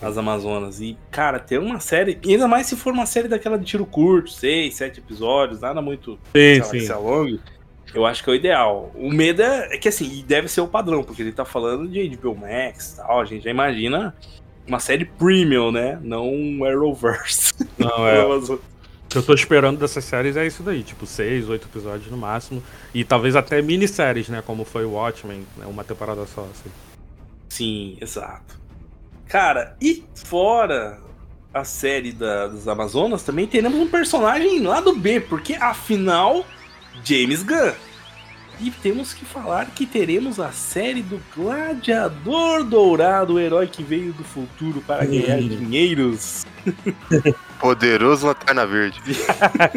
as Amazonas. E, cara, ter uma série, e ainda mais se for uma série daquela de tiro curto, seis, sete episódios, nada muito Sim, que se alongue, eu acho que é o ideal. O medo é, é que assim, e deve ser o padrão, porque ele tá falando de HBO Max e tal, a gente já imagina uma série premium, né? Não um Arrowverse. Não, é. O que eu tô esperando dessas séries é isso daí, tipo, seis, oito episódios no máximo. E talvez até minisséries, né? Como foi o Watchmen, né, uma temporada só, assim. Sim, exato. Cara, e fora a série da- das Amazonas, também teremos um personagem lá do B, porque afinal, James Gunn. E temos que falar que teremos a série do Gladiador Dourado, o herói que veio do futuro para ganhar Hum. dinheiros. Poderoso Lanterna Verde.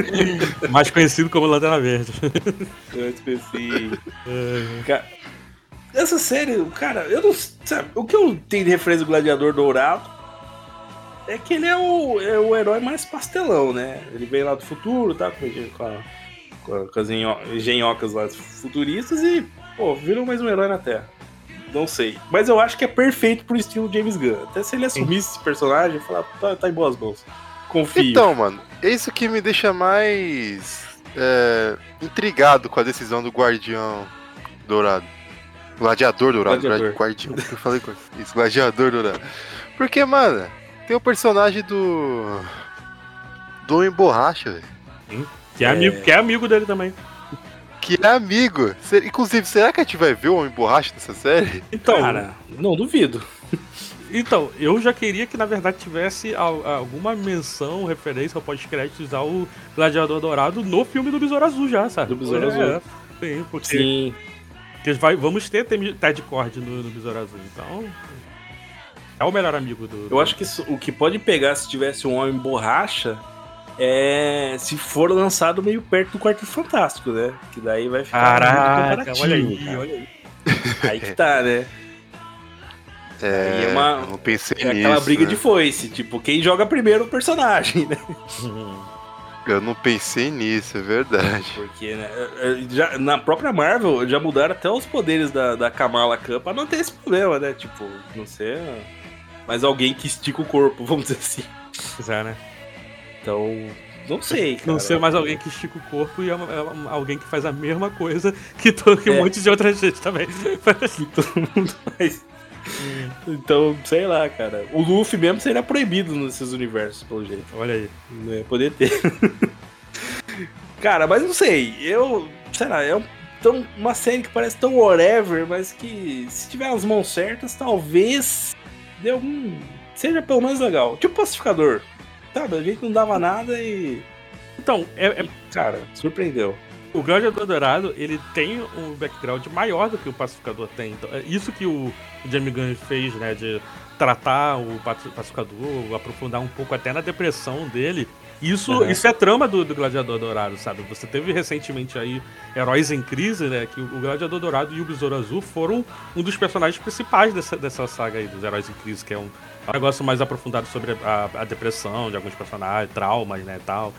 Mais conhecido como Lanterna Verde. Eu esqueci. É, Essa série, cara, eu não. Sabe, o que eu tenho de referência do Gladiador Dourado é que ele é o, é o herói mais pastelão, né? Ele vem lá do futuro, tá? Com, a- com, as enho- engenhocas lá futuristas e, pô, virou mais um herói na Terra. Não sei. Mas eu acho que é perfeito pro estilo James Gunn. Até se ele assumisse esse personagem, falar, tá, tá em boas mãos. Confio. Então, mano, é isso que me deixa mais é, intrigado com a decisão do Guardião Dourado. Gladiador Dourado. Gladiador. Guardi-. Eu falei com isso, Gladiador Dourado. Porque, mano, tem o personagem do. Do Homem Borracha, velho. que, é amigo, que é amigo dele também. Que é amigo. Inclusive, será que a gente vai ver o Homem Borracha nessa série? Então, Cara, não duvido. Então, eu já queria que na verdade tivesse al- alguma menção, referência ao pós-créditos ao Gladiador Dourado no filme do Besouro Azul já, sabe? Do Besouro É, Azul. Sim, porque, Sim. Porque vai, vamos ter Ted Cord no, no Besouro Azul, então. É o melhor amigo do. Eu acho que isso- o que pode pegar se tivesse um homem borracha é se for lançado meio perto do Quarto Fantástico, né? Que daí vai ficar muito Caraca, olha aí, cara. olha aí. Aí que tá, né? É, Aí é uma- eu não pensei É nisso. aquela briga né? de foice, tipo, quem joga primeiro o personagem, né? Eu não pensei nisso, é verdade. Porque né, é, é, já, na própria Marvel já mudaram até os poderes da, da Kamala Khan pra não ter esse problema, né? Tipo, não ser mais alguém que estica o corpo, vamos dizer assim. Pois é, né? Então, não sei, cara. Não ser mais alguém que estica o corpo e é, alguém que faz a mesma coisa que, to, que É. um monte de outra gente também. todo mundo faz. Então, sei lá, cara. O Luffy mesmo seria proibido nesses universos, pelo jeito. Olha aí. Não ia poder ter. cara, mas não sei. Eu. Sei lá, é tão, uma série que parece tão whatever, mas que se tiver as mãos certas, talvez dê algum. Seja pelo menos legal. Tipo Pacificador. Sabe? A gente não dava nada e. Então, é, é- Cara, surpreendeu. O Gladiador Dourado, ele tem um background maior do que o Pacificador tem. Então, é isso que o, Jamie Gunn fez, né? De tratar o Paci- Pacificador, aprofundar um pouco até na depressão dele. Isso, Uhum. isso é trama do, do Gladiador Dourado, sabe? Você teve recentemente aí Heróis em Crise, né? Que o Gladiador Dourado e o Besouro Azul foram um dos personagens principais dessa, dessa saga aí, dos Heróis em Crise, que é um, um negócio mais aprofundado sobre a, a depressão de alguns personagens, traumas, né, tal.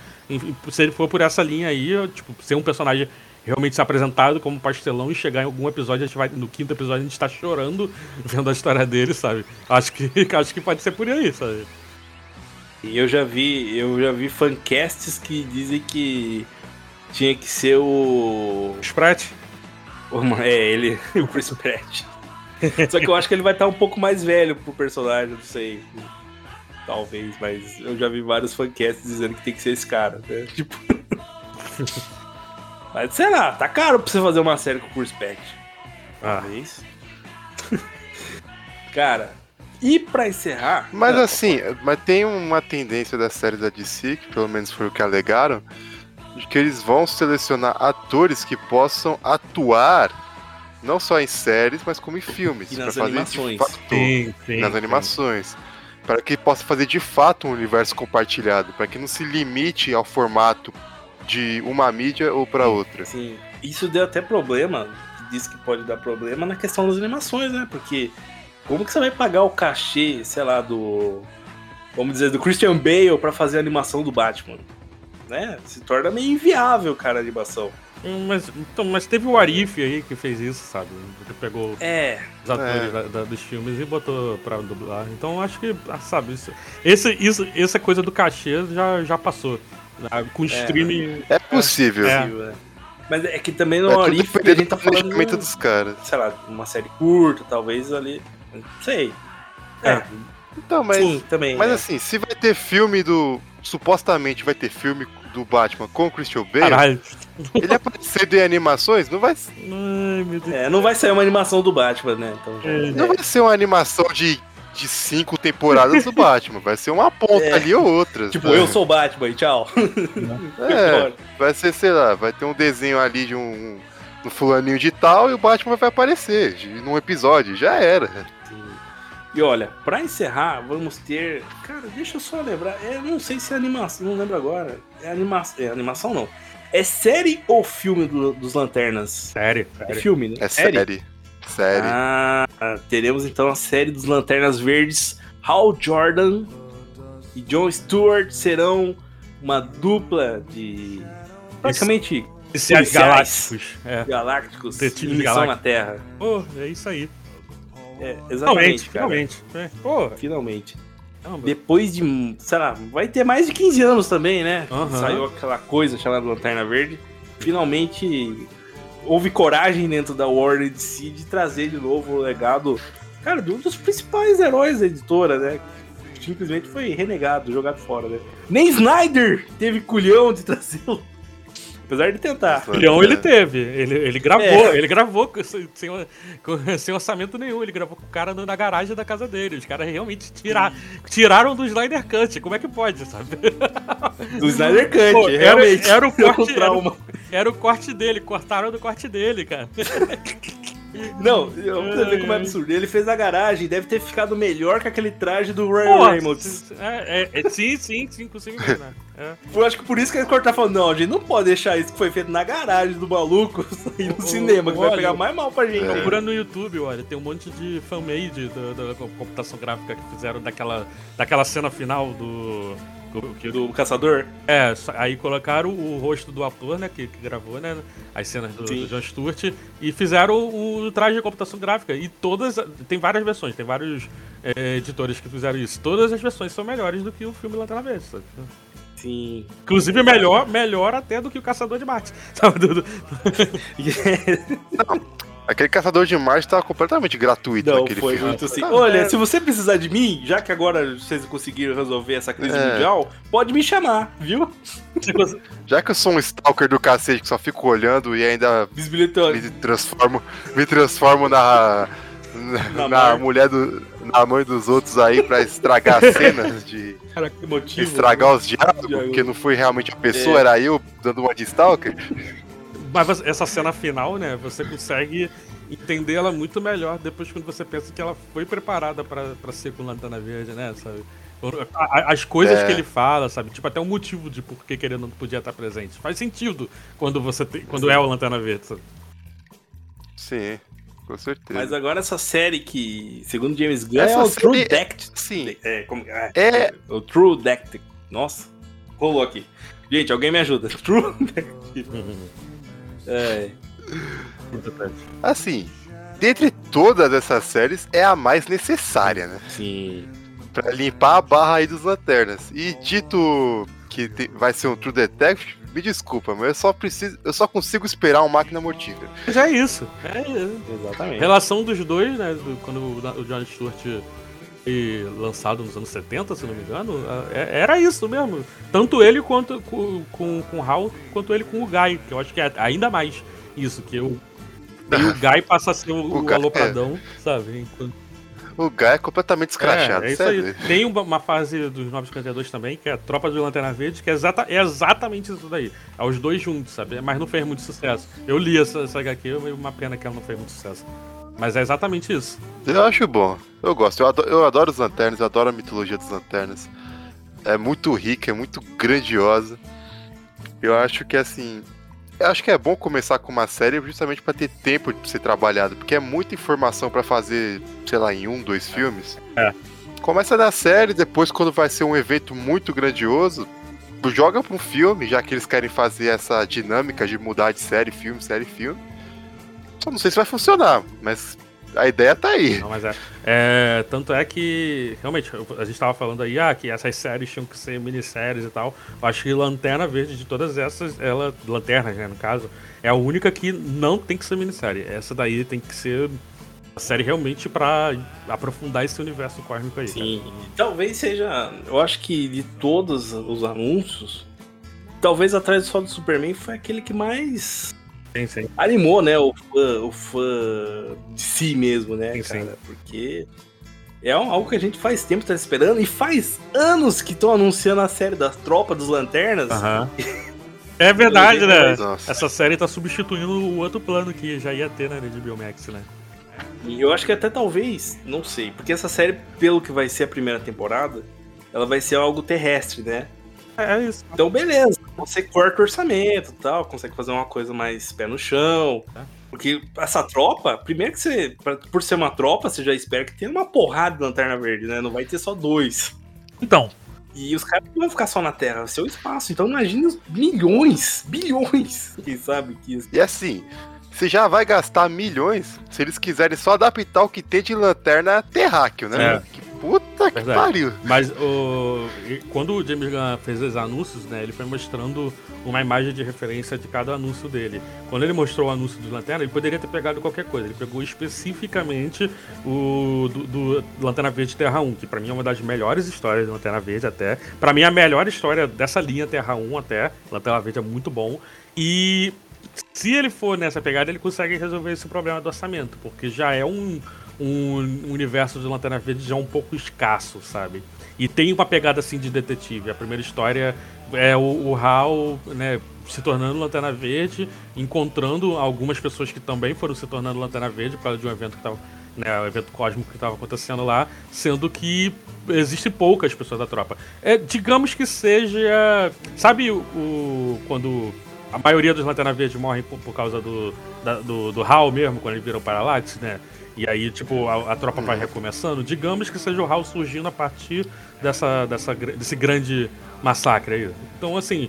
Se ele for por essa linha aí, tipo, ser um personagem realmente ser apresentado como pastelão e chegar em algum episódio, a gente vai, no quinto episódio, a gente tá chorando vendo a história dele, sabe? Acho que, acho que pode ser por aí, sabe? E eu já vi, eu já vi fancasts que dizem que tinha que ser o. Spratt? É, ele, o Chris Pratt. Só que eu acho que ele vai estar um pouco mais velho pro personagem, não sei. Talvez, mas eu já vi vários fancasts dizendo que tem que ser esse cara, né? Tipo. mas sei lá, tá caro pra você fazer uma série com o Chris Pratt. Talvez. cara, e pra encerrar. Mas Ah, assim, mas tem uma tendência das séries da DC, que pelo menos foi o que alegaram, de que eles vão selecionar atores que possam atuar não só em séries, mas como em filmes. E pra nas fazer animações. Fato, Sim, sim. nas sim. animações. Para que possa fazer de fato um universo compartilhado, para que não se limite ao formato de uma mídia ou para outra. Assim, isso deu até problema, diz que pode dar problema na questão das animações, né? Porque como que você vai pagar o cachê, sei lá, do. Vamos dizer, do Christian Bale pra fazer a animação do Batman? Né? Se torna meio inviável, cara, a animação. Hum, Mas, então, mas teve o Arif aí que fez isso, sabe? Que pegou É, os atores É. da- da- dos filmes e botou pra dublar. Então acho que, ah, sabe, isso, esse, isso, essa coisa do cachê já, já passou. Ah, Com streaming. É possível. É. possível, é. Mas é que também no tudo Arif a gente do tá falando, planejamento dos caras. sei lá, uma série curta, talvez ali. Não sei. É, Então, mas, sim, também. mas é. assim, se vai ter filme do. Supostamente vai ter filme do Batman com o Christian Bale, Caralho. ele aparecendo em animações, não vai, Ai, meu Deus. É, não vai sair uma animação do Batman, né? Então, já- É. não vai ser uma animação de, de cinco temporadas do Batman, vai ser uma ponta É. ali ou outra. Tipo, sabe? eu sou o Batman e tchau. É, vai ser, sei lá, vai ter um desenho ali de um, um fulaninho de tal e o Batman vai aparecer num episódio, já era. E olha, pra encerrar, vamos ter. Cara, deixa eu só lembrar. Eu não sei se é animação, não lembro agora. É, anima... é animação, não. É série ou filme do- dos Lanternas? Sério, É filme, né? É série. Série. Ah, teremos então a série dos Lanternas Verdes. Hal Jordan e John Stewart serão uma dupla de. Praticamente Policiais galácticos. É. galácticos Detetives galácticos. na Terra. Pô, é isso aí. É, Finalmente, exatamente, cara. finalmente. É. Finalmente. Depois de, sei lá, vai ter mais de 15 anos também, né? Aham. Saiu aquela coisa chamada Lanterna Verde. Finalmente houve coragem dentro da Warner DC de trazer de novo o legado, cara, de um dos principais heróis da editora, né? Simplesmente foi renegado, jogado fora, né? Nem Snyder teve culhão de trazê-lo. Apesar de tentar. Leão ele teve, ele, ele gravou, É. ele gravou sem, sem, orçamento nenhum, ele gravou com o cara na garagem da casa dele. Os caras realmente tira, tiraram do Snyder Cut, como é que pode, sabe? Do Snyder Cut, Pô, era- realmente. era o Deu corte- trauma. Era o corte dele, cortaram do corte dele, cara. Não, você vê como é absurdo. Ele fez a garagem, deve ter ficado melhor que aquele traje do Ryan Pô, Reynolds. é, é, é, sim, sim, sim, consigo imaginar. É. Eu acho que por isso que eles cortaram falando, não, a gente não pode deixar isso que foi feito na garagem do maluco sair no cinema, que vai olha, pegar mais mal pra gente. Procura no YouTube, olha, tem um monte de fanmade da, da computação gráfica que fizeram daquela, daquela cena final do. Que- Do caçador? É, aí colocaram o rosto do ator, né, que, que gravou, né, as cenas do, do John Stewart, e fizeram o, o traje de computação gráfica. E todas, tem várias versões, tem vários é, editores que fizeram isso. Todas as versões são melhores do que o filme Lanterna Verde, sabe? Sim. Inclusive melhor, melhor até do que o Caçador de Marte, sabe? Do- do- Aquele caçador de Marte tava completamente gratuito Não, naquele foi filme. muito assim. Olha, é. se você precisar de mim, já que agora vocês conseguiram resolver essa crise É. mundial, pode me chamar, viu? Já que eu sou um stalker do cacete que só fico olhando e ainda me transformo, me transformo na, na, Na mulher do. na mãe dos outros aí pra estragar as cenas, de Cara, que motivo. estragar os diálogos, Diálogo. porque não foi realmente a pessoa, É. era eu dando uma de stalker. Mas essa cena final, né, você consegue entender ela muito melhor depois quando você pensa que ela foi preparada pra pra ser com Lanterna Verde, né, sabe? As coisas É. que ele fala, sabe? Tipo, até o motivo de por que ele não podia estar presente. Faz sentido quando você tem, quando é o Lanterna Verde, sabe? Sim. Com certeza. Mas agora essa série que, segundo James Gunn, Essa é o True Detective. Sim. É, como, é, É. o True Detective. Nossa, rolou aqui. Gente, alguém me ajuda. True Detective. É. Assim, dentre todas essas séries, é a mais necessária, né? Sim. Pra limpar a barra aí dos lanternas. E dito que te- vai ser um True Detective, me desculpa, mas eu só preciso. Eu só consigo esperar um máquina mortífera. Mas é isso. É isso. Exatamente. Relação dos dois, né? do- quando o o John Stewart foi lançado nos anos 70, se não me engano, é- era isso mesmo. Tanto ele quanto com, com, com o Hal, quanto ele com o Guy, que eu acho que é ainda mais isso, que o, e o Guy passa a ser o, O o Guy- alopradão, sabe? Enquanto- O Guy é completamente escrachado, é, é isso aí. Tem uma, uma fase dos 952 também, que é a Tropa de Lanterna Verde, que é, exata, é exatamente isso daí. É os dois juntos, sabe? Mas não fez muito sucesso. Eu li essa, essa HQ, é uma pena que ela não fez muito sucesso. Mas é exatamente isso. Eu acho bom. Eu gosto. Eu adoro, eu adoro os lanternas, eu adoro a mitologia dos lanternas. É muito rica, é muito grandiosa. Eu acho que assim. Eu acho que é bom começar com uma série justamente pra ter tempo de ser trabalhado, porque é muita informação pra fazer, sei lá, em um, dois filmes. É. Começa na série, depois quando vai ser um evento muito grandioso, joga pra um filme, já que eles querem fazer essa dinâmica de mudar de série, filme, série, filme. Só não sei se vai funcionar, mas a ideia tá aí. Não, mas é, é, Tanto é que, realmente, a gente tava falando aí, ah, que essas séries tinham que ser minisséries e tal. Eu acho que Lanterna Verde, de todas essas, ela, Lanternas, né, no caso, é a única que não tem que ser minissérie. Essa daí tem que ser a série realmente pra aprofundar esse universo cósmico aí. Sim, talvez seja. Eu acho que de todos os anúncios, talvez atrás só do Superman foi aquele que mais Sim, sim. animou, né? O fã, o fã de si mesmo, né, Sim, cara? sim. Porque é algo que a gente faz tempo tá esperando e faz anos que estão anunciando a série das Tropas dos Lanternas. Aham. É verdade, né? Nossa. Essa série tá substituindo o outro plano que já ia ter, né, de Biomax, né? E eu acho que até talvez, não sei, porque essa série, pelo que vai ser a primeira temporada, ela vai ser algo terrestre, né? É isso. Então, beleza. Você corta o orçamento e tal, consegue fazer uma coisa mais pé no chão. Porque essa tropa, primeiro que você, por ser uma tropa, você já espera que tenha uma porrada de lanterna verde, né? Não vai ter só dois. Então, E os caras não vão ficar só na Terra, vai ser o espaço. Então imagina os milhões, bilhões, quem sabe que isso. E assim, você já vai gastar milhões se eles quiserem só adaptar o que tem de lanterna terráqueo, né? É. Que puta que Verdade. pariu. Mas o, quando o James Gunn fez os anúncios, né, ele foi mostrando uma imagem de referência de cada anúncio dele. Quando ele mostrou o anúncio de Lanterna, ele poderia ter pegado qualquer coisa. Ele pegou especificamente o do, do Lanterna Verde Terra 1, que pra mim é uma das melhores histórias de Lanterna Verde até. Pra mim é a melhor história dessa linha Terra 1 até. Lanterna Verde é muito bom. E se ele for nessa pegada, ele consegue resolver esse problema do orçamento, porque já é um, um universo de Lanterna Verde já um pouco escasso, sabe? E tem uma pegada assim de detetive. A primeira história é o, o Hal, né, se tornando Lanterna Verde, encontrando algumas pessoas que também foram se tornando Lanterna Verde por causa de um evento que tava, né, o evento cósmico que estava acontecendo lá, sendo que existe poucas pessoas da tropa. É, digamos que seja, sabe o, o- quando a maioria dos Lanterna Verde morrem por, por causa do, da- do, do Hal mesmo, quando ele vira o Parallax, né? E aí, tipo, a, a tropa vai recomeçando. Digamos que seja o Hal surgindo a partir dessa, dessa, desse grande massacre aí. Então, assim,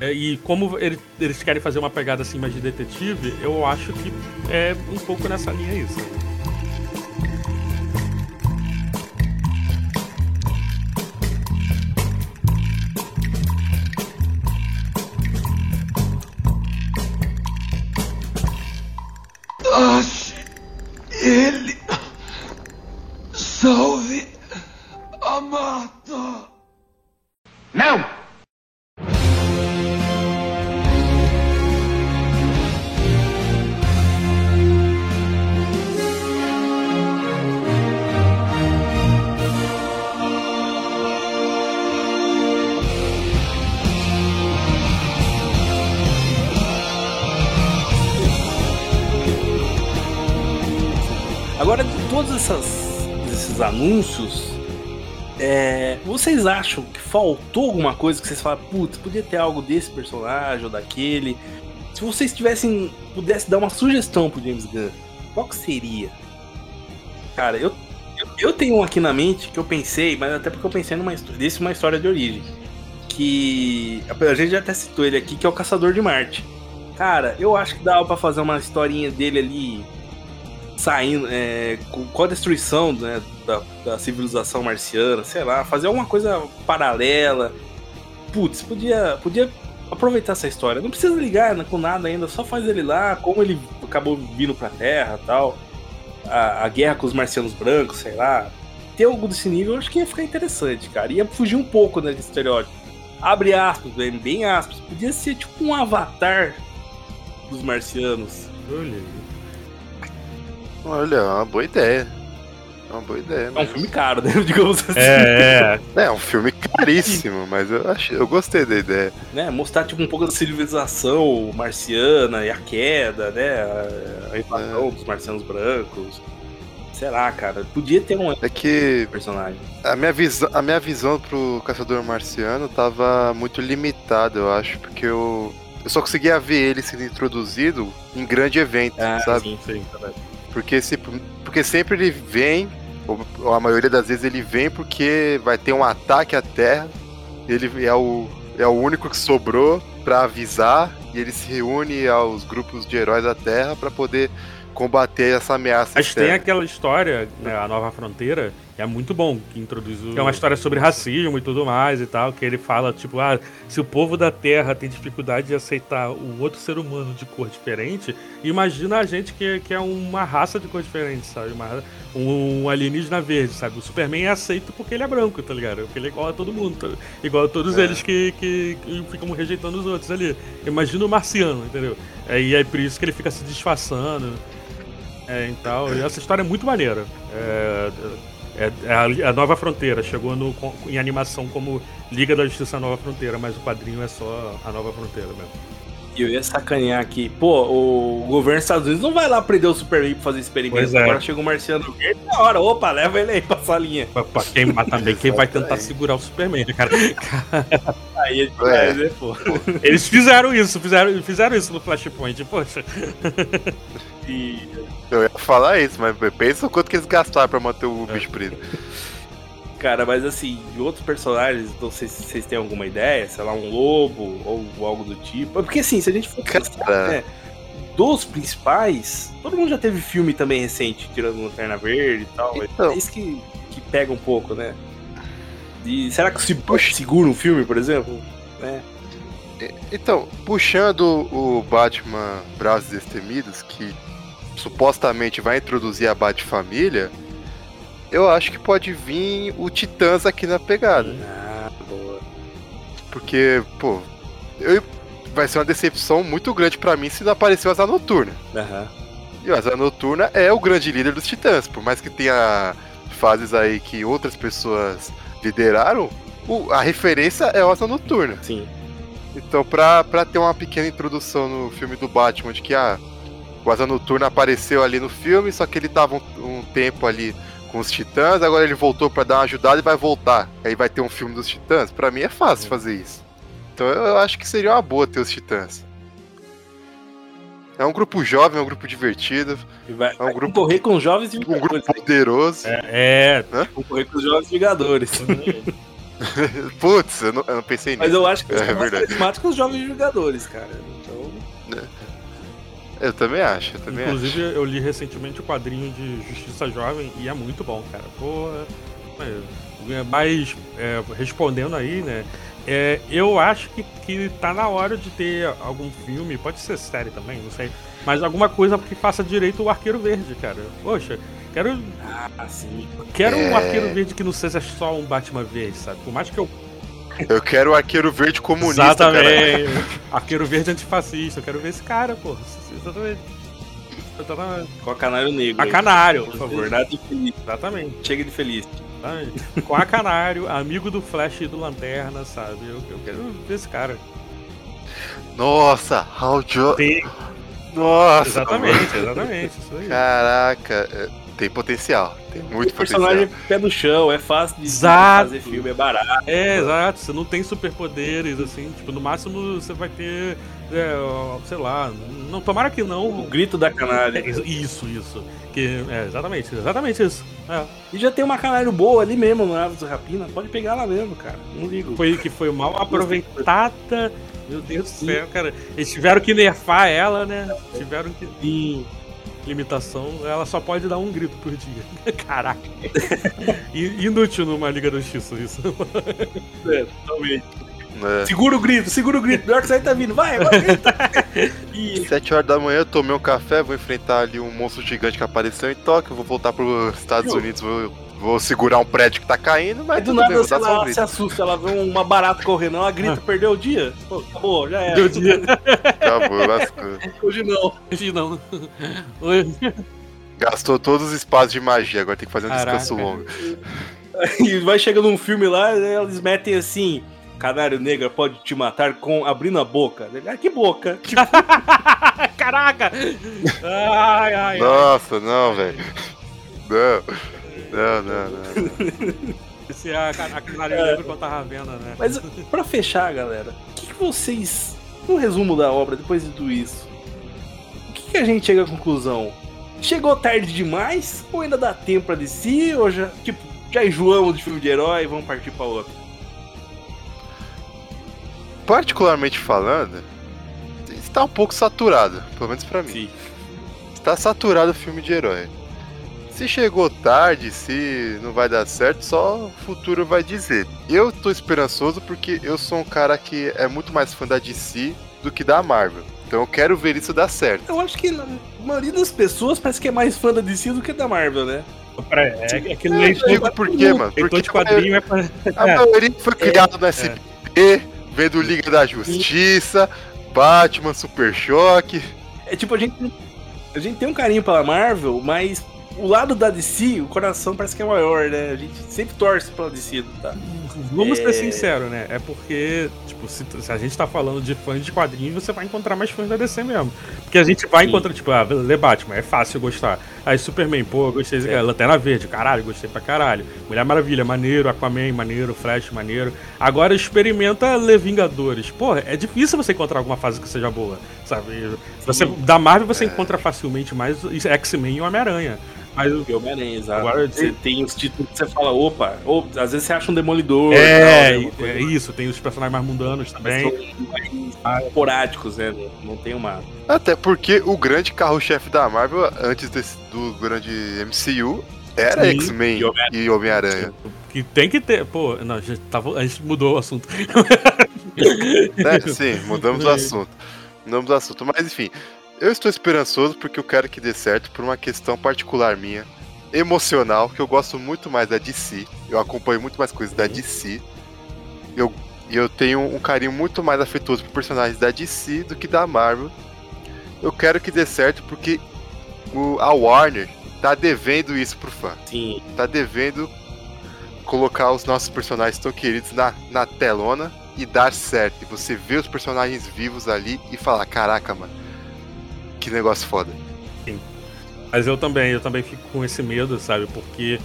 é, e como ele- eles querem fazer uma pegada assim mais de detetive, eu acho que é um pouco nessa linha isso. Ele. Salve anúncios, é, vocês acham que faltou alguma coisa que vocês falam, putz, podia ter algo desse personagem ou daquele? Se vocês tivessem, pudesse dar uma sugestão pro James Gunn, qual que seria? Cara, eu, eu, tenho um aqui na mente que eu pensei, mas até porque eu pensei numa história, desse uma história de origem. Que a gente já até citou ele aqui, que é o Caçador de Marte. Cara, eu acho que dava pra fazer uma historinha dele ali saindo é, com, com a destruição né, da, da civilização marciana, sei lá, fazer alguma coisa paralela. Putz, podia, podia aproveitar essa história. Não precisa ligar com nada ainda, só faz ele lá, como ele acabou vindo pra Terra tal. A, a guerra com os marcianos brancos, sei lá. Ter algo desse nível, eu acho que ia ficar interessante, cara. Ia fugir um pouco né, desse estereótipo. Abre aspas, bem, bem aspas. Podia ser tipo um avatar dos marcianos. Olha, Olha, é uma boa ideia. É uma boa ideia. É um Mas... filme caro, né? Digamos assim. É, é. É um filme caríssimo, mas eu, achei, eu gostei da ideia. Né? Mostrar tipo um pouco da civilização marciana e a queda, né? A, a invasão dos marcianos brancos. Sei lá, cara. Podia ter um É que personagem. a minha, visão, a minha visão pro Caçador Marciano tava muito limitada, eu acho, porque eu, eu só conseguia ver ele sendo introduzido em grande evento, Ah, sabe? Sim, sim. Porque, se, porque sempre ele vem, ou, a maioria das vezes ele vem porque vai ter um ataque à Terra, ele é o, é o único que sobrou pra avisar, e ele se reúne aos grupos de heróis da Terra pra poder combater essa ameaça Mas tem externa. aquela história, né, A Nova Fronteira, é muito bom, que introduz o... É uma história sobre racismo e tudo mais e tal, que ele fala, tipo, ah, se o povo da Terra tem dificuldade de aceitar o outro ser humano de cor diferente, imagina a gente que, que é uma raça de cor diferente, sabe? Uma, um alienígena verde, sabe? O Superman é aceito porque ele é branco, tá ligado? Porque ele é igual a todo mundo, tá? igual a todos eles que, que, que ficam rejeitando os outros ali. Imagina o marciano, entendeu? É, e é por isso que ele fica se disfarçando. É, então, essa história é muito maneira. É, é- é a, a Nova Fronteira chegou no- em animação como Liga da Justiça Nova Fronteira, mas o quadrinho é só a Nova Fronteira mesmo. E eu ia sacanear aqui. Pô, o governo dos Estados Unidos não vai lá prender o Superman pra fazer experimento. É. Agora chega o marciano verde na hora. Opa, leva ele aí pra salinha. Pra, pra queimar também, quem vai tentar segurar o Superman, né, cara? Aí é demais, né, pô? Eles fizeram isso, fizeram, fizeram isso no Flashpoint, poxa. E Eu ia falar isso, mas pensa o quanto que eles gastaram pra manter o bicho preso. Cara, mas assim, de outros personagens, não sei se vocês têm alguma ideia, sei lá, um lobo ou algo do tipo. Porque assim, se a gente for pensar, né, dos principais, todo mundo já teve filme também recente, tirando Lanterna Verde e tal. Então. É isso que, que pega um pouco, né? De, será que o Cyborg segura um filme, por exemplo? Né? Então, puxando o Batman Braços Destemidos, que supostamente vai introduzir a Bat-família, eu acho que pode vir o Titãs aqui na pegada. Ah, boa. Porque, pô, eu- vai ser uma decepção muito grande pra mim se não aparecer o Asa Noturna. Aham. E o Asa Noturna é o grande líder dos Titãs, por mais que tenha fases aí que outras pessoas lideraram, o- a referência é o Asa Noturna. Sim. Então, pra, pra ter uma pequena introdução no filme do Batman, de que ah, o Asa Noturna apareceu ali no filme, só que ele tava um, um tempo ali com os Titãs, agora ele voltou pra dar uma ajudada e vai voltar. Aí vai ter um filme dos Titãs. Pra mim é fácil fazer isso. Então eu, acho que seria uma boa ter os Titãs. É um grupo jovem, é um grupo divertido, vai, É um grupo- concorrer com os jovens um Vingadores. grupo poderoso. É, Concorrer com os jovens Vingadores. Putz, eu não, eu não pensei nisso. Mas eu acho que É é mais verdade. carismático os jovens Vingadores, cara. Então. Eu também acho, eu também inclusive eu li recentemente o quadrinho de Justiça Jovem e é muito bom, cara. Porra. é, Mas é, respondendo aí, né? é, eu acho que, que tá na hora de ter algum filme, pode ser série também, não sei. Mas alguma coisa que faça direito o Arqueiro Verde, cara. Poxa, quero, Ah, sim. quero um É. Arqueiro Verde que não seja só um Batman Verde, sabe? Por mais que eu acho. Eu quero o Arqueiro Verde comunista, cara. Exatamente. Arqueiro verde antifascista. Eu quero ver esse cara, pô. Exatamente. Exatamente. Com a Canário Negro. A. Canário, por favor. Nada de feliz. Exatamente. Chega de feliz. exatamente. Com a Canário, amigo do Flash e do Lanterna, sabe? Eu, eu quero ver esse cara. Nossa, Hal Jo... Tem, Nossa, exatamente, exatamente. Isso aí. Caraca, é, tem potencial. Tem muito o personagem potencial. pé no chão, é fácil de Exato. fazer filme, é barato. É, exato. Você não tem superpoderes, assim. Tipo, no máximo você vai ter. é, sei lá. Não, tomara que não. O grito da canalha. É, isso, isso. Que, é, exatamente, exatamente isso. É. E já tem uma canalha boa ali mesmo no Aves do Rapina. Pode pegar lá mesmo, cara. Não ligo. Foi que foi mal aproveitada. Meu Deus do céu, cara. Eles tiveram que nerfar ela, né? Tiveram que. Sim. Limitação, ela só pode dar um grito por dia. Caraca. Inútil numa Liga da Justiça isso. É, totalmente. É. Segura o grito, segura o grito. O Darkseid tá vindo. Vai, vai, grita. E 7 horas da manhã, eu tomei um café, vou enfrentar ali um monstro gigante que apareceu em Tóquio, vou voltar pros Estados Viu? Unidos, vou, vou segurar um prédio que tá caindo, mas Aí do nada bem, lá, ela se assusta, ela vê uma barata correndo, ela grita, perdeu o dia. Pô, acabou, já era. Meu dia. Acabou, lascou. Hoje não. Hoje não. Hoje- Gastou todos os espaços de magia, agora tem que fazer um Caraca. descanso longo. E vai chegando um filme lá, eles metem assim. Canário Negra pode te matar com abrindo a boca. Ah, que boca? Tipo, Caraca! Ai, ai, ai. Nossa, não, velho. Não. Não, não, não. Esse é a, a Canário Negro que eu tava vendo, né? Mas pra fechar, galera, o que, que vocês. No resumo da obra, depois de tudo isso, o que, que a gente chega à conclusão? Chegou tarde demais? Ou ainda dá tempo pra descer? Ou já, tipo, já enjoamos de filme de herói e vamos partir pra outro? Particularmente falando, está um pouco saturado, pelo menos pra mim. Sim. Está saturado o filme de herói. Se chegou tarde, se não vai dar certo, só o futuro vai dizer. Eu tô esperançoso porque eu sou um cara que é muito mais fã da DC do que da Marvel. Então eu quero ver isso dar certo. Eu acho que a maioria das pessoas parece que é mais fã da DC do que da Marvel, né? É, é que Eu leitor, digo por quê, mano? Porque de quadrinho é pra. a maioria foi criado no SBT, vendo Liga da Justiça, Batman, Super Choque. É tipo, a gente, a gente tem um carinho pela Marvel, mas o lado da DC, o coração parece que é maior, né? A gente sempre torce pela DC, tá? Vamos É. ser sinceros, né? É porque, tipo, se, se a gente tá falando de fãs de quadrinhos, você vai encontrar mais fãs da DC mesmo. Porque a gente vai Sim. encontrar, tipo, ah, lê Batman, é fácil gostar. Aí Superman, pô, gostei É. cara. Lanterna Verde, caralho, gostei pra caralho. Mulher Maravilha, maneiro. Aquaman, maneiro. Flash, maneiro. Agora experimenta ler Vingadores. Pô, é difícil você encontrar alguma fase que seja boa, sabe? Você, da Marvel você encontra facilmente mais X-Men e Homem-Aranha. Mas o Homem-Aranha, exato. Agora, você tem os títulos que você fala, opa, ou às vezes você acha um demolidor. É, tal, né, é isso, tem os personagens mais mundanos também. são mais esporádicos, né? Não- tem uma. Até porque o grande carro-chefe da Marvel, antes desse- do grande MCU, era X-Men e Homem- e Homem-Aranha. Que tem que ter. Pô, não, a gente, tava, a gente mudou o assunto. né? Sim, mudamos o assunto. Mudamos o assunto. Mas enfim, eu estou esperançoso porque eu quero que dê certo por uma questão particular minha, emocional, que eu gosto muito mais da DC. Eu acompanho muito mais coisas da DC. Eu, e eu tenho um carinho muito mais afetuoso por personagens da DC do que da Marvel. Eu quero que dê certo porque o, a Warner tá devendo isso pro fã. Sim. Tá devendo colocar os nossos personagens tão queridos na, na telona e dar certo. E você ver os personagens vivos ali e falar, caraca, mano, que negócio foda. Mas eu também, eu também fico com esse medo, sabe? Porque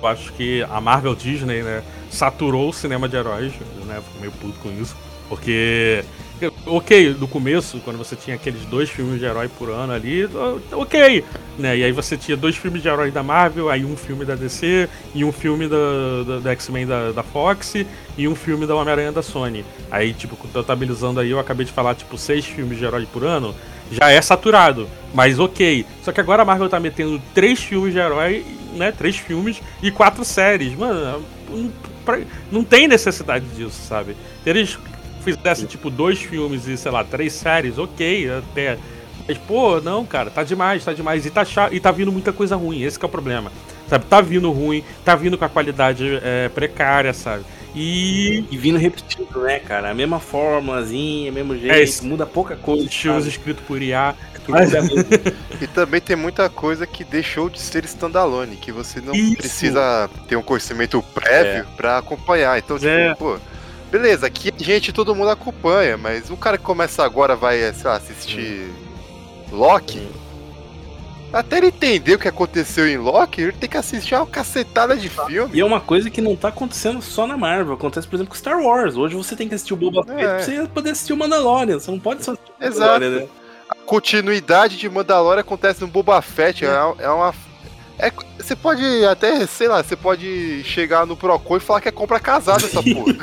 eu acho que a Marvel Disney, né, saturou o cinema de heróis, né? Fico meio puto com isso. Porque, ok, no começo, quando você tinha aqueles dois filmes de herói por ano ali, ok, né? E aí você tinha dois filmes de heróis da Marvel, aí um filme da DC, e um filme da, da, da X-Men da, da Fox, e um filme da Homem-Aranha da Sony. Aí, tipo, totalizando aí, eu acabei de falar, tipo, seis filmes de herói por ano, já é saturado, mas ok. Só que agora a Marvel tá metendo três filmes de herói, né? Três filmes e quatro séries. Mano, não, não tem necessidade disso, sabe? Se eles fizessem, tipo, dois filmes e, sei lá, três séries, ok, até. Mas, pô, não, cara, tá demais, tá demais. E tá, cha- e tá vindo muita coisa ruim, esse é o problema. Sabe, tá vindo ruim, tá vindo com a qualidade é, precária, sabe? E E vindo repetido, né, cara? A mesma formulazinha, mesmo jeito, É isso. muda pouca coisa. estilos sabe? escritos por IA. Mesmo. E também tem muita coisa que deixou de ser standalone, que você não Isso. precisa ter um conhecimento prévio pra acompanhar. Então, tipo, É. pô, beleza, aqui a gente todo mundo acompanha, mas um cara que começa agora vai, sei lá, assistir Loki. Até ele entender o que aconteceu em Loki, ele tem que assistir uma cacetada de filme. E é uma coisa que não tá acontecendo só na Marvel. Acontece, por exemplo, com Star Wars. Hoje você tem que assistir o Boba Fett É. pra você poder assistir o Mandalorian. Você não pode só assistir o Exato. Mandalorian, né? A continuidade de Mandalorian acontece no Boba Fett. É, é uma. É, você pode até, sei lá, você pode chegar no Procon e falar que é compra casada essa porra.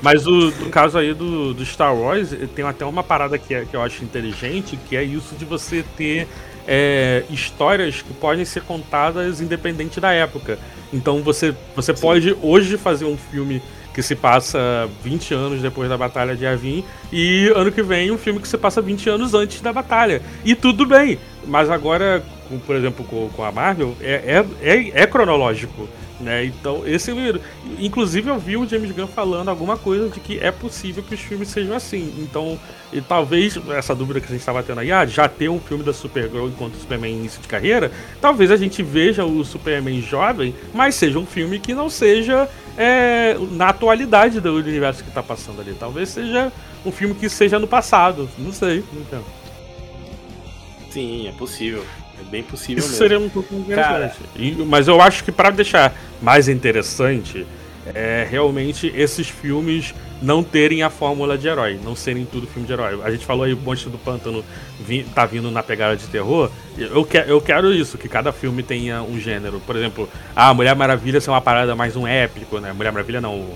Mas o, no caso aí do, do Star Wars, tem até uma parada que, é- que eu acho inteligente, que é isso de você ter é, histórias que podem ser contadas independente da época. Então você, você pode hoje fazer um filme que se passa 20 anos depois da Batalha de Yavin e ano que vem um filme que se passa 20 anos antes da batalha. E tudo bem. Mas agora, com- por exemplo, com, com a Marvel, é, é, é, é cronológico. Né? Então, esse inclusive eu vi o James Gunn falando alguma coisa de que é possível que os filmes sejam assim. Então, e talvez essa dúvida que a gente estava tendo aí, ah, já ter um filme da Supergirl enquanto o Superman início de carreira, talvez a gente veja o Superman jovem, mas seja um filme que não seja é, na atualidade do universo que está passando ali. Talvez seja um filme que seja no passado. Não sei. Entendo. Sim, é possível. É bem possível Isso mesmo. seria um pouco Cara, interessante. E- mas eu acho que para deixar mais interessante, é realmente esses filmes não terem a fórmula de herói, não serem tudo filme de herói. A gente falou aí o Monstro do Pântano tá vindo na pegada de terror. Eu, que, eu quero isso, que cada filme tenha um gênero. Por exemplo, a Mulher Maravilha ser uma parada mais um épico, né? Mulher Maravilha não,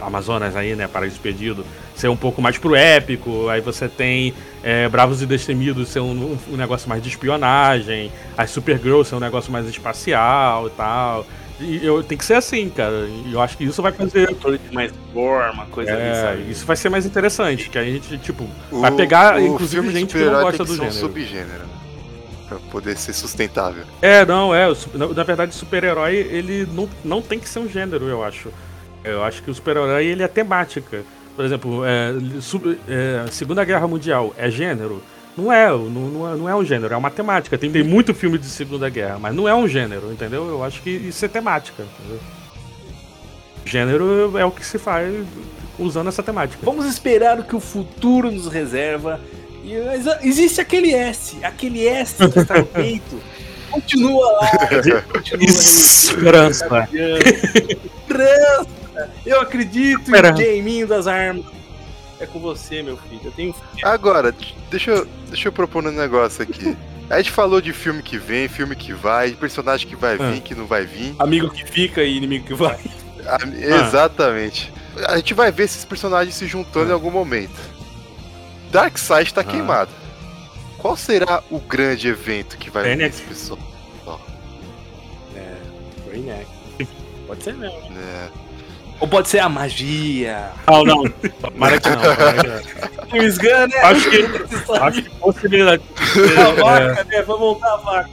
Amazonas aí, né? Paraíso Perdido, ser um pouco mais pro épico. Aí você tem é, Bravos e Destemidos ser um, um- negócio mais de espionagem. As Supergirl ser um negócio mais espacial e tal. E eu, tem que ser assim, cara. E eu acho que isso vai fazer. mais gore, uma coisa É, isso vai ser mais interessante, que a gente, tipo, O- vai pegar, o inclusive, gente que não gosta tem do que ser gênero. um subgênero. né? Pra poder ser sustentável. É, não, é. na verdade, super-herói, ele não, não tem que ser um gênero, eu acho. Eu acho que o super-herói, ele é temática. Por exemplo, é, su- é, Segunda Guerra Mundial é gênero? Não é, não, não é, não é um gênero, é uma temática. Tem, tem muito filme de Segunda Guerra, mas não é um gênero, entendeu? Eu acho que isso é temática, entendeu? Gênero é o que se faz usando essa temática. Vamos esperar o que o futuro nos reserva. E, existe aquele S, aquele S que está no peito. Continua lá. continua Esperança. Esperança. Eu acredito Esperança. em Jaiminho das armas. É com você, meu filho. Eu tenho Agora, deixa eu, deixa eu propor um negócio aqui. A gente falou de filme que vem, filme que vai, personagem que vai vir, Ah. que não vai vir. amigo que fica e inimigo que vai. Ah, Exatamente. A gente vai ver esses personagens se juntando em algum momento. Darkseid tá Ah. queimado. Qual será o grande evento que vai unir esse pessoal? É, Brainiac. Pode ser mesmo. É. Ou pode ser a magia. Não, não. Tomara que não. tomara que Gunn, né? Acho que, acho que possibilidade. A É, vaca, né? Vamos voltar a vaca.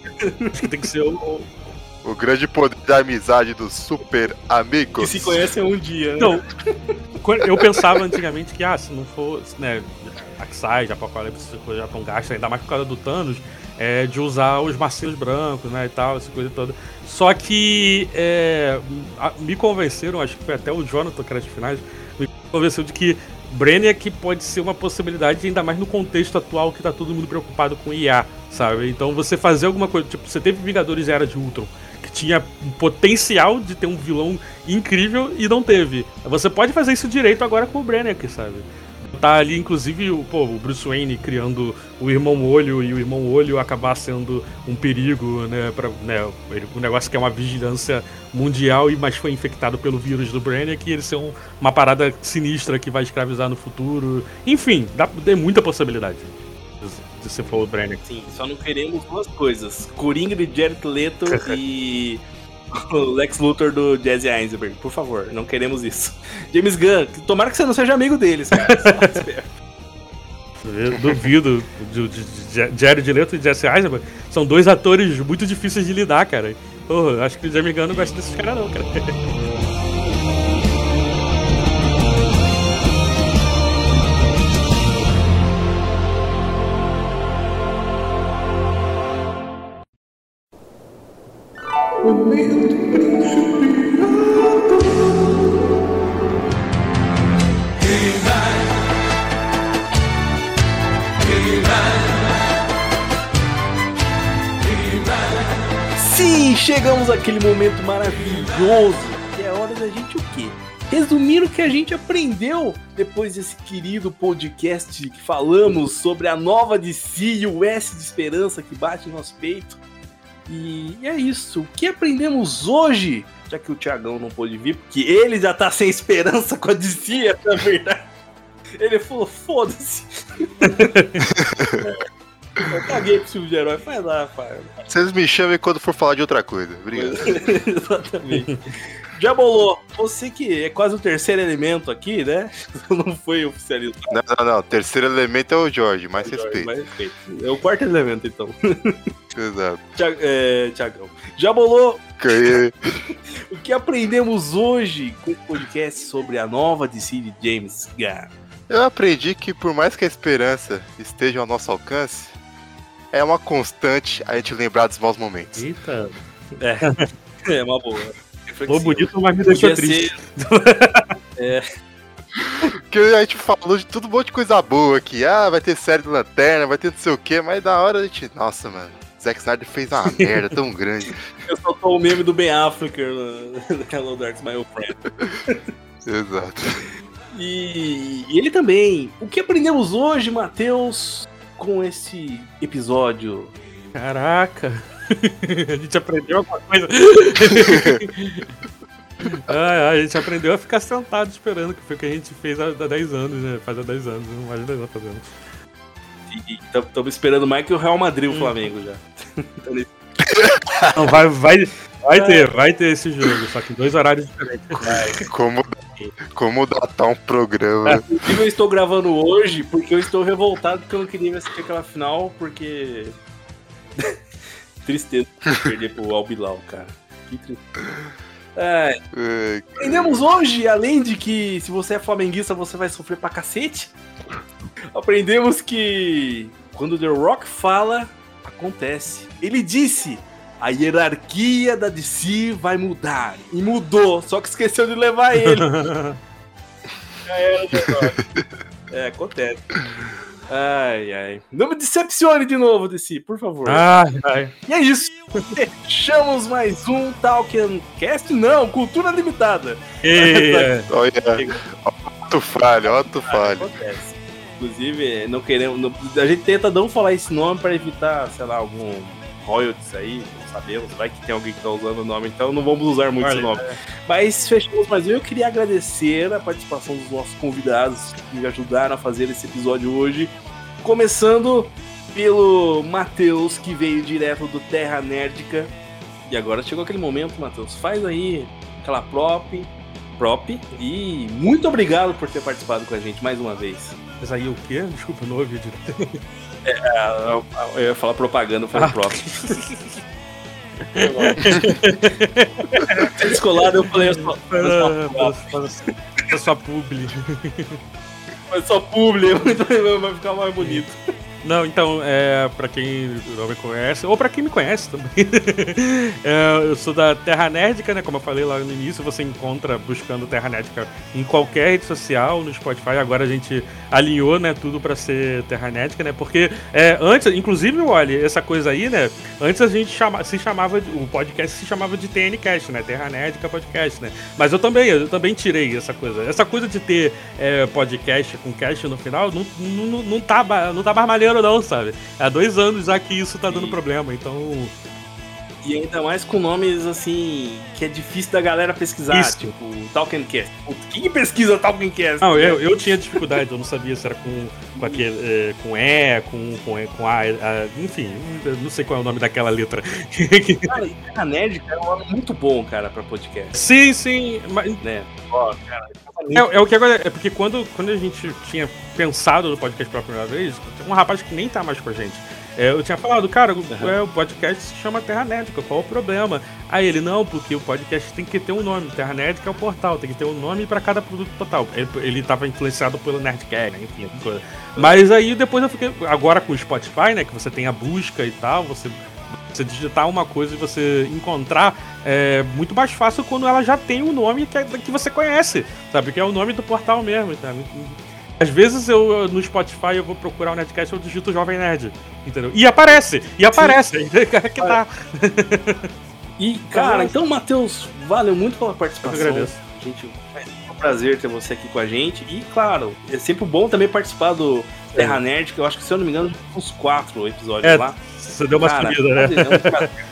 acho que tem que ser o. o- O grande poder da amizade dos super Que amigos. se conhecem um dia, né? Não. Eu pensava antigamente que, ah, se não fosse, né, Darkseid, Apocalipse, essa coisa já tão gasta, ainda mais por causa do Thanos, é, de usar os marcinhos brancos, né, e tal, essa coisa toda. Só que é, me convenceram, acho que foi até o Jonathan, que era de finais, me convenceu de que Brainiac pode ser uma possibilidade, ainda mais no contexto atual que tá todo mundo preocupado com IA, sabe? Então você fazer alguma coisa, tipo, você teve Vingadores Era de Ultron, que tinha um potencial de ter um vilão incrível e não teve. Você pode fazer isso direito agora com o Brainiac, sabe? Tá ali, inclusive, o, pô, o Bruce Wayne criando o Irmão Olho e o Irmão Olho acabar sendo um perigo, né? Pra, né ele- um negócio que é uma vigilância mundial, e mas foi infectado pelo vírus do Brainiac e ele ser um- uma parada sinistra que vai escravizar no futuro. Enfim, dá, tem muita possibilidade de, ser for o Brainiac. Sim, só não queremos duas coisas: Coringa de Jared Leto e o Lex Luthor do Jesse Eisenberg. Por favor, não queremos isso. James Gunn, tomara que você não seja amigo deles, cara. Eu duvido de, de, de Jared Leto e Jesse Eisenberg. São dois atores muito difíceis de lidar, cara. Porra, acho que o Jamie Gunn não gosta desses caras não, cara. chegamos àquele momento maravilhoso, que é a hora da gente o quê? Resumir o que a gente aprendeu depois desse querido podcast que falamos sobre a nova DC e o S de esperança que bate em nosso peito. E é isso. O que aprendemos hoje? Já que o Thiagão não pôde vir, porque ele já tá sem esperança com a DC, na verdade. Ele falou, foda-se. Eu caguei pro filme de herói. Vai lá, pai. Vocês me chamem quando for falar de outra coisa. Obrigado. Exatamente. Já bolou. Você que é quase o terceiro elemento aqui, né? Não foi oficializado. Não, não, não. Terceiro elemento é o Jorge, mais respeito. Mais respeito. É o quarto elemento, então. Exato. Tiag- é, Tiagão. Já bolou Que- o que aprendemos hoje com o podcast sobre a nova DC de James Gunn? Eu aprendi que por mais que a esperança esteja ao nosso alcance, é uma constante a gente lembrar dos maus momentos. Eita. É, é uma boa. Falou bonito, mas me deixou triste. ser- Porque a gente falou de tudo um monte de coisa boa aqui. Ah, vai ter série do Lanterna, vai ter não sei o quê, mas da hora a gente. Nossa, mano. Zack Snyder fez uma merda tão grande. Eu só tô o meme do Ben Affleck no Hello Dark My Friend. Exato. E, e ele também. O que aprendemos hoje, Matheus, com esse episódio? Caraca. a gente aprendeu alguma coisa. Ai, a gente aprendeu a ficar sentado esperando, que foi o que a gente fez há há 10 anos, né? Faz há 10 anos, mais de 10 anos fazendo. E estamos esperando mais que o Real Madrid e o Flamengo já. Não, vai, vai, vai ter, vai ter esse jogo, só que em dois horários diferentes. Como, como datar um programa. Inclusive, eu estou gravando hoje porque eu estou revoltado porque eu não queria assistir aquela final, porque. Tristeza perder pro Albilau, cara. Que tristeza. É, É, aprendemos hoje, além de que se você é flamenguista, você vai sofrer pra cacete. Aprendemos que quando The Rock fala, acontece. Ele disse: a hierarquia da DC vai mudar. E mudou, só que esqueceu de levar ele. Já era, Rock. É, acontece. Ai, ai. Não me decepcione de novo, DC, por favor. Ai, ai. E é isso. Fechamos mais um Talking Cast? Não, Cultura Limitada. Olha, ó, tu falha, ó, tu falha. Acontece. Inclusive, não queremos. não- a gente tenta não falar esse nome para evitar, sei lá, algum royalties aí. Sabemos. Vai que tem alguém que tá usando o nome, então não vamos usar muito Olha, esse nome. Mas fechamos mais um. Eu queria agradecer a participação dos nossos convidados que me ajudaram a fazer esse episódio hoje. Começando pelo Matheus, que veio direto do Terra Nerdica. E agora chegou aquele momento, Matheus. Faz aí aquela prop. Prop. E muito obrigado por ter participado com a gente mais uma vez. mas aí o quê? Desculpa, não ouvi direito. Ah, Eu ia falar propaganda, foi Ah. o prop. Descolado, eu falei, eu só, eu só, publi. eu só publi, vai ficar mais bonito. Não, então, é, pra quem não me conhece, ou pra quem me conhece também, é, eu sou da Terra Nerdica, né? Como eu falei lá no início, você encontra buscando Terra Nerdica em qualquer rede social, no Spotify. Agora a gente alinhou, né, tudo pra ser Terra Nerdica, né? Porque é, antes, inclusive, olha, essa coisa aí, né? Antes a gente chama, se chamava, de- o podcast se chamava de TNCast, né? Terra Nerdica Podcast, né? Mas eu também, eu também tirei essa coisa. Essa coisa de ter é, podcast com cast no final não, não, não, tá, não tá mais maneiro, não, sabe? Há dois anos já que isso tá dando problema, então. E ainda mais com nomes assim que é difícil da galera pesquisar, Isso. tipo Talkencast. Putz, Quem que pesquisa Talkencast? Não, eu, eu tinha dificuldade, eu não sabia se era com, com aquele. é, com E, com, com, E, com A, a- enfim, não sei qual é o nome daquela letra. Cara, e Terra Nerdica é um nome muito bom, cara, pra podcast, sim, sim, mas né? Ó, cara, É, é o que agora. É porque quando, quando a gente tinha pensado no podcast pela primeira vez, um rapaz que nem tá mais com a gente. É, eu tinha falado, cara, o- é, o podcast se chama Terra Nética, qual o problema? Aí ele, não, porque o podcast tem que ter um nome. Terra Nética é o portal, tem que ter um nome pra cada produto total. Ele, ele tava influenciado pelo Nerdcast, né, enfim, coisas. Mas aí depois eu fiquei. Agora com o Spotify, né, que você tem a busca e tal, você. Você digitar uma coisa e você encontrar é muito mais fácil quando ela já tem um nome que, é- que você conhece, sabe? Que é o nome do portal mesmo, sabe? Às vezes eu no Spotify eu vou procurar o Nerdcast, eu digito Jovem Nerd, entendeu? E aparece! E aparece! que tá. E, cara, então, Matheus, valeu muito pela participação. Eu agradeço. Gente, é um prazer ter você aqui com a gente. E, claro, é sempre bom também participar do Terra Nerd, que eu acho que, se eu não me engano, uns quatro episódios É, lá. Você deu uma Cara, sumida, né? é.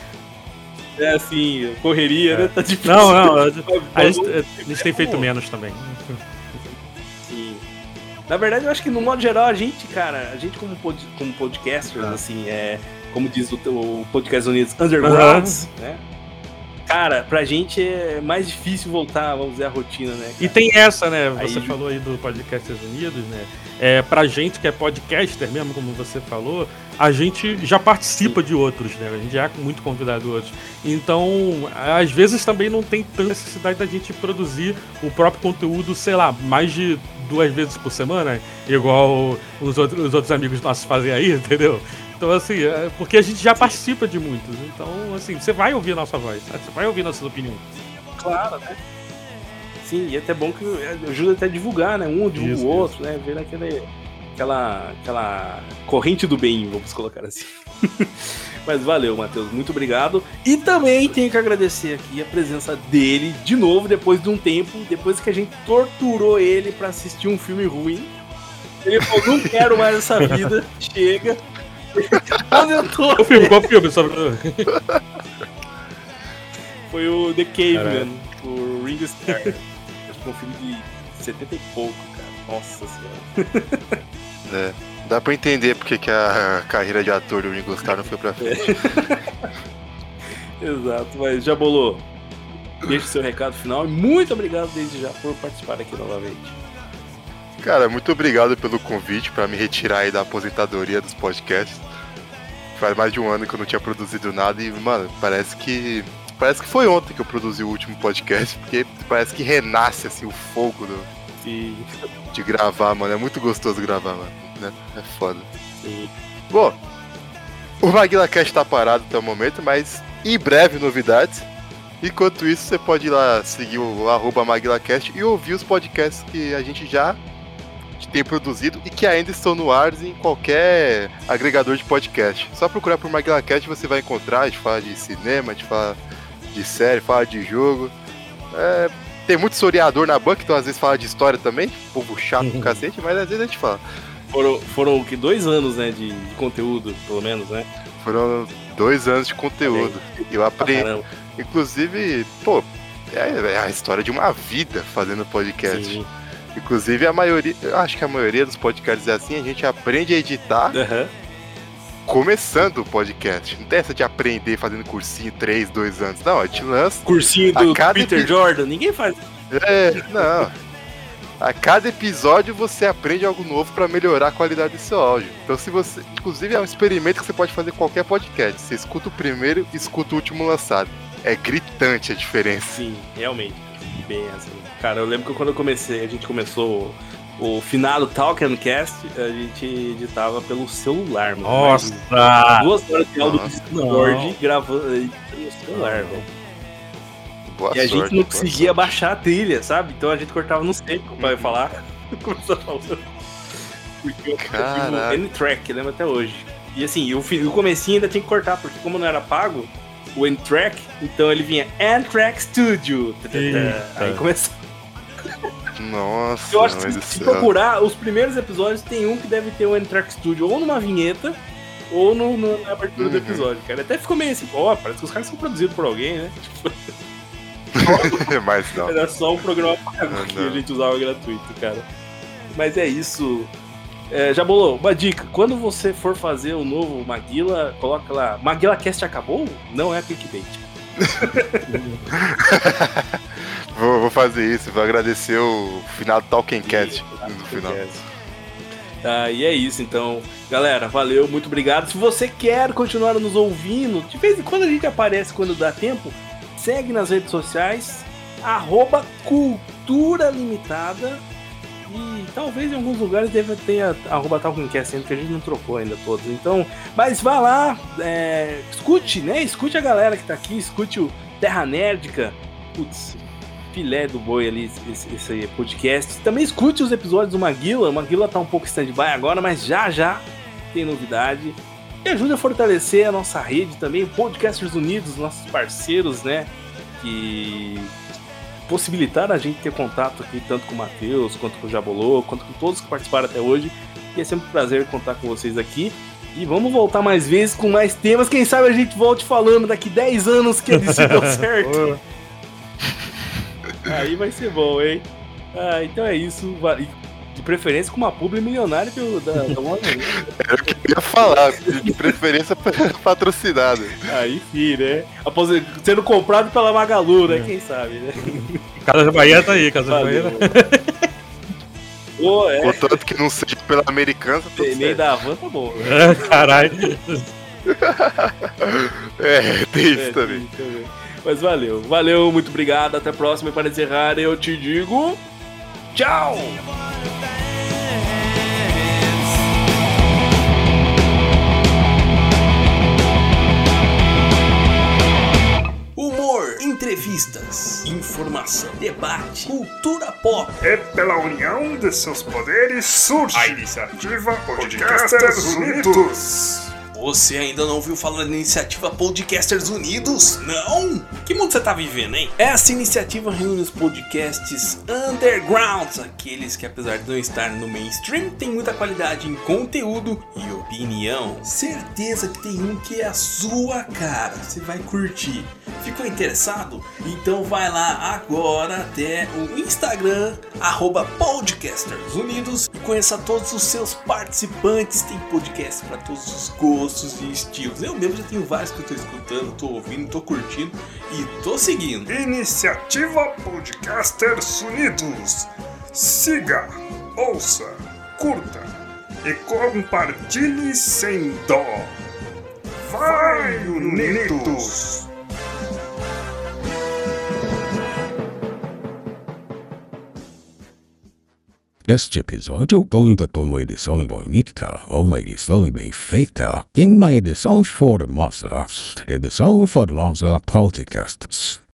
É assim, correria, né? Tá difícil. Não, não, a gente, a gente tem feito menos também. Sim. Na verdade, eu acho que no modo geral, a gente, cara, a gente como, pod, como podcasters, assim, é. Como diz o, o Podcast Unidos Undergrounds, né? Cara, pra gente é mais difícil voltar, vamos dizer, a rotina, né? E tem essa, né? Você Aí- falou aí do Podcasters Unidos, né? É, pra gente que é podcaster mesmo, como você falou, a gente já participa de outros, né? A gente já é muito convidado de outros. Então, às vezes também não tem tanta necessidade da gente produzir o próprio conteúdo, sei lá, mais de duas vezes por semana, igual os outros, os outros amigos nossos fazem aí, entendeu? Então, assim, é porque a gente já participa de muitos. Então, assim, você vai ouvir a nossa voz, você vai ouvir nossas opiniões. Claro, né? Sim, e é até bom que ajuda até a divulgar, né? Um divulga Isso, o outro, né? Ver aquele, aquela, aquela corrente do bem, vamos colocar assim. Mas valeu, Matheus, muito obrigado. E também tenho que agradecer aqui a presença dele de novo, depois de um tempo, depois que a gente torturou ele pra assistir um filme ruim. Ele falou, não quero mais essa vida, chega. Aposentou. Qual filme? Qual filme? Foi o The Caveman, o Ringo Starr. Foi um filme de 70 e pouco, cara. Nossa senhora. É. Dá pra entender porque que a carreira de ator do Ringo Starr não foi pra frente. Exato, mas já bolou. Deixa o seu recado final e muito obrigado desde já por participar aqui novamente. Cara, muito obrigado pelo convite pra me retirar aí da aposentadoria dos podcasts. Faz mais de um ano que eu não tinha produzido nada e, mano, parece que. Parece que foi ontem que eu produzi o último podcast, porque parece que renasce assim o fogo do, E, de gravar, mano. É muito gostoso gravar, mano. Né? É foda. e Bom, o Maguila Cast tá parado até o momento, mas em breve novidades. Enquanto isso, você pode ir lá seguir o arroba MaguilaCast e ouvir os podcasts que a gente já tem produzido e que ainda estão no ar em qualquer agregador de podcast. Só procurar por MaguilaCast você vai encontrar, a gente fala de cinema, a gente fala de série, fala de jogo. É, tem muito historiador na banca, então às vezes fala de história também, povo chato do cacete, mas às vezes a gente fala. foram, foram o que, dois anos, né, de, de conteúdo, pelo menos, né? Foram dois anos de conteúdo. Eu aprendi. Caramba. Inclusive, pô, é, é a história de uma vida fazendo podcast. Sim. Inclusive, a maioria, eu acho que a maioria dos podcasts é assim, a gente aprende a editar Aham. Começando o podcast. Não tem essa de aprender fazendo cursinho 3, 2 anos. Não, a gente lança. Cursinho do Peter epi- Jordan, ninguém faz. É, não. A cada episódio você aprende algo novo pra melhorar a qualidade do seu áudio. Então, se você. Inclusive, é um experimento que você pode fazer em qualquer podcast. Você escuta o primeiro e escuta o último lançado. É gritante a diferença. Sim, realmente. Bem assim. Cara, eu lembro que quando eu comecei, a gente começou o, finado Talkencast, a gente editava pelo celular, mano. Nossa! Imagina, Duas horas de áudio do. Discord gravando pelo celular, velho. Boa E a gente sorte, não boa conseguia sorte. baixar a trilha, sabe? Então a gente cortava no seco pra falar. Começou falando. Porque eu Caraca. tive o N-Track, lembro até hoje. E assim, o, o comecinho ainda tinha que cortar, porque como não era pago, o N-Track, então ele vinha N-Track Studio. Eita. Aí começou. Nossa, Eu acho que se, do se procurar, os primeiros episódios tem um que deve ter o N-Track Studio ou numa vinheta, ou no, no- na abertura do Uhum. episódio, cara. Até ficou meio assim, ó, parece que os caras são produzidos por alguém, né? Tipo, Mas não. Era só um programa pago Ah, que não. a gente usava gratuito, cara. Mas é isso. É, já bolou, uma dica. Quando você for fazer o novo Maguila, coloca lá. Maguila Cast acabou? Não é clickbait. Vou, vou fazer isso, vou agradecer o final do Talking Cat no final. Ah, e é isso, então. Galera, valeu, muito obrigado. Se você quer continuar nos ouvindo, de vez em quando a gente aparece quando dá tempo, segue nas redes sociais, arroba Cultura Limitada. E talvez em alguns lugares deva ter a- arroba Talkincast ainda, que a gente não trocou ainda todos. Então, mas vá lá, é, escute, né? Escute a galera que tá aqui, escute o Terra Nerdica. Putz, filé do boi ali, esse, esse podcast. Também escute os episódios do Maguila. O Maguila tá um pouco stand-by agora, mas já já tem novidade. E ajude a fortalecer a nossa rede também, Podcasters Unidos, nossos parceiros, né? Que possibilitaram a gente ter contato aqui, tanto com o Matheus, quanto com o Jabolô, quanto com todos que participaram até hoje. E é sempre um prazer contar com vocês aqui. E vamos voltar mais vezes com mais temas. Quem sabe a gente volte falando daqui 10 anos que a DC deu certo. Aí vai ser bom, hein? Ah, então é isso. De preferência com uma publi milionária do, da, da Warner. Era o que eu ia falar, de preferência patrocinada. Aí sim, né? Após sendo comprado pela Magalu, né? Quem sabe, né? Casa de Bahia tá aí, Casa de Bahia. Pô, é. Contanto que não seja pela americana, tá Tem nem da van, tá bom. É, caralho. é, tem isso é, também. também. Mas valeu, valeu, muito obrigado. Até a próxima. E para encerrar, eu te digo. Tchau! Humor, entrevistas, informação, debate, cultura pop. É pela união de seus poderes surge a iniciativa Podcasters Unidos. Você ainda não ouviu falar da iniciativa Podcasters Unidos? Não? Que mundo você tá vivendo, hein? Essa iniciativa reúne os podcasts undergrounds, aqueles que apesar de não estar no mainstream, tem muita qualidade em conteúdo e opinião. Certeza que tem um que é a sua cara, você vai curtir. Ficou interessado? Então vai lá agora até o Instagram, arroba Podcasters Unidos e conheça todos os seus participantes. Tem podcast para todos os gostos gostos e estilos. Eu mesmo já tenho vários que eu tô escutando, tô ouvindo, tô curtindo e tô seguindo. Iniciativa Podcasters Unidos. Siga, ouça, curta e compartilhe sem dó. Vai, Unidos! Este episódio conta com edição bonita, uma edição bem feita, em uma edição formosa, edição formosa podcasts.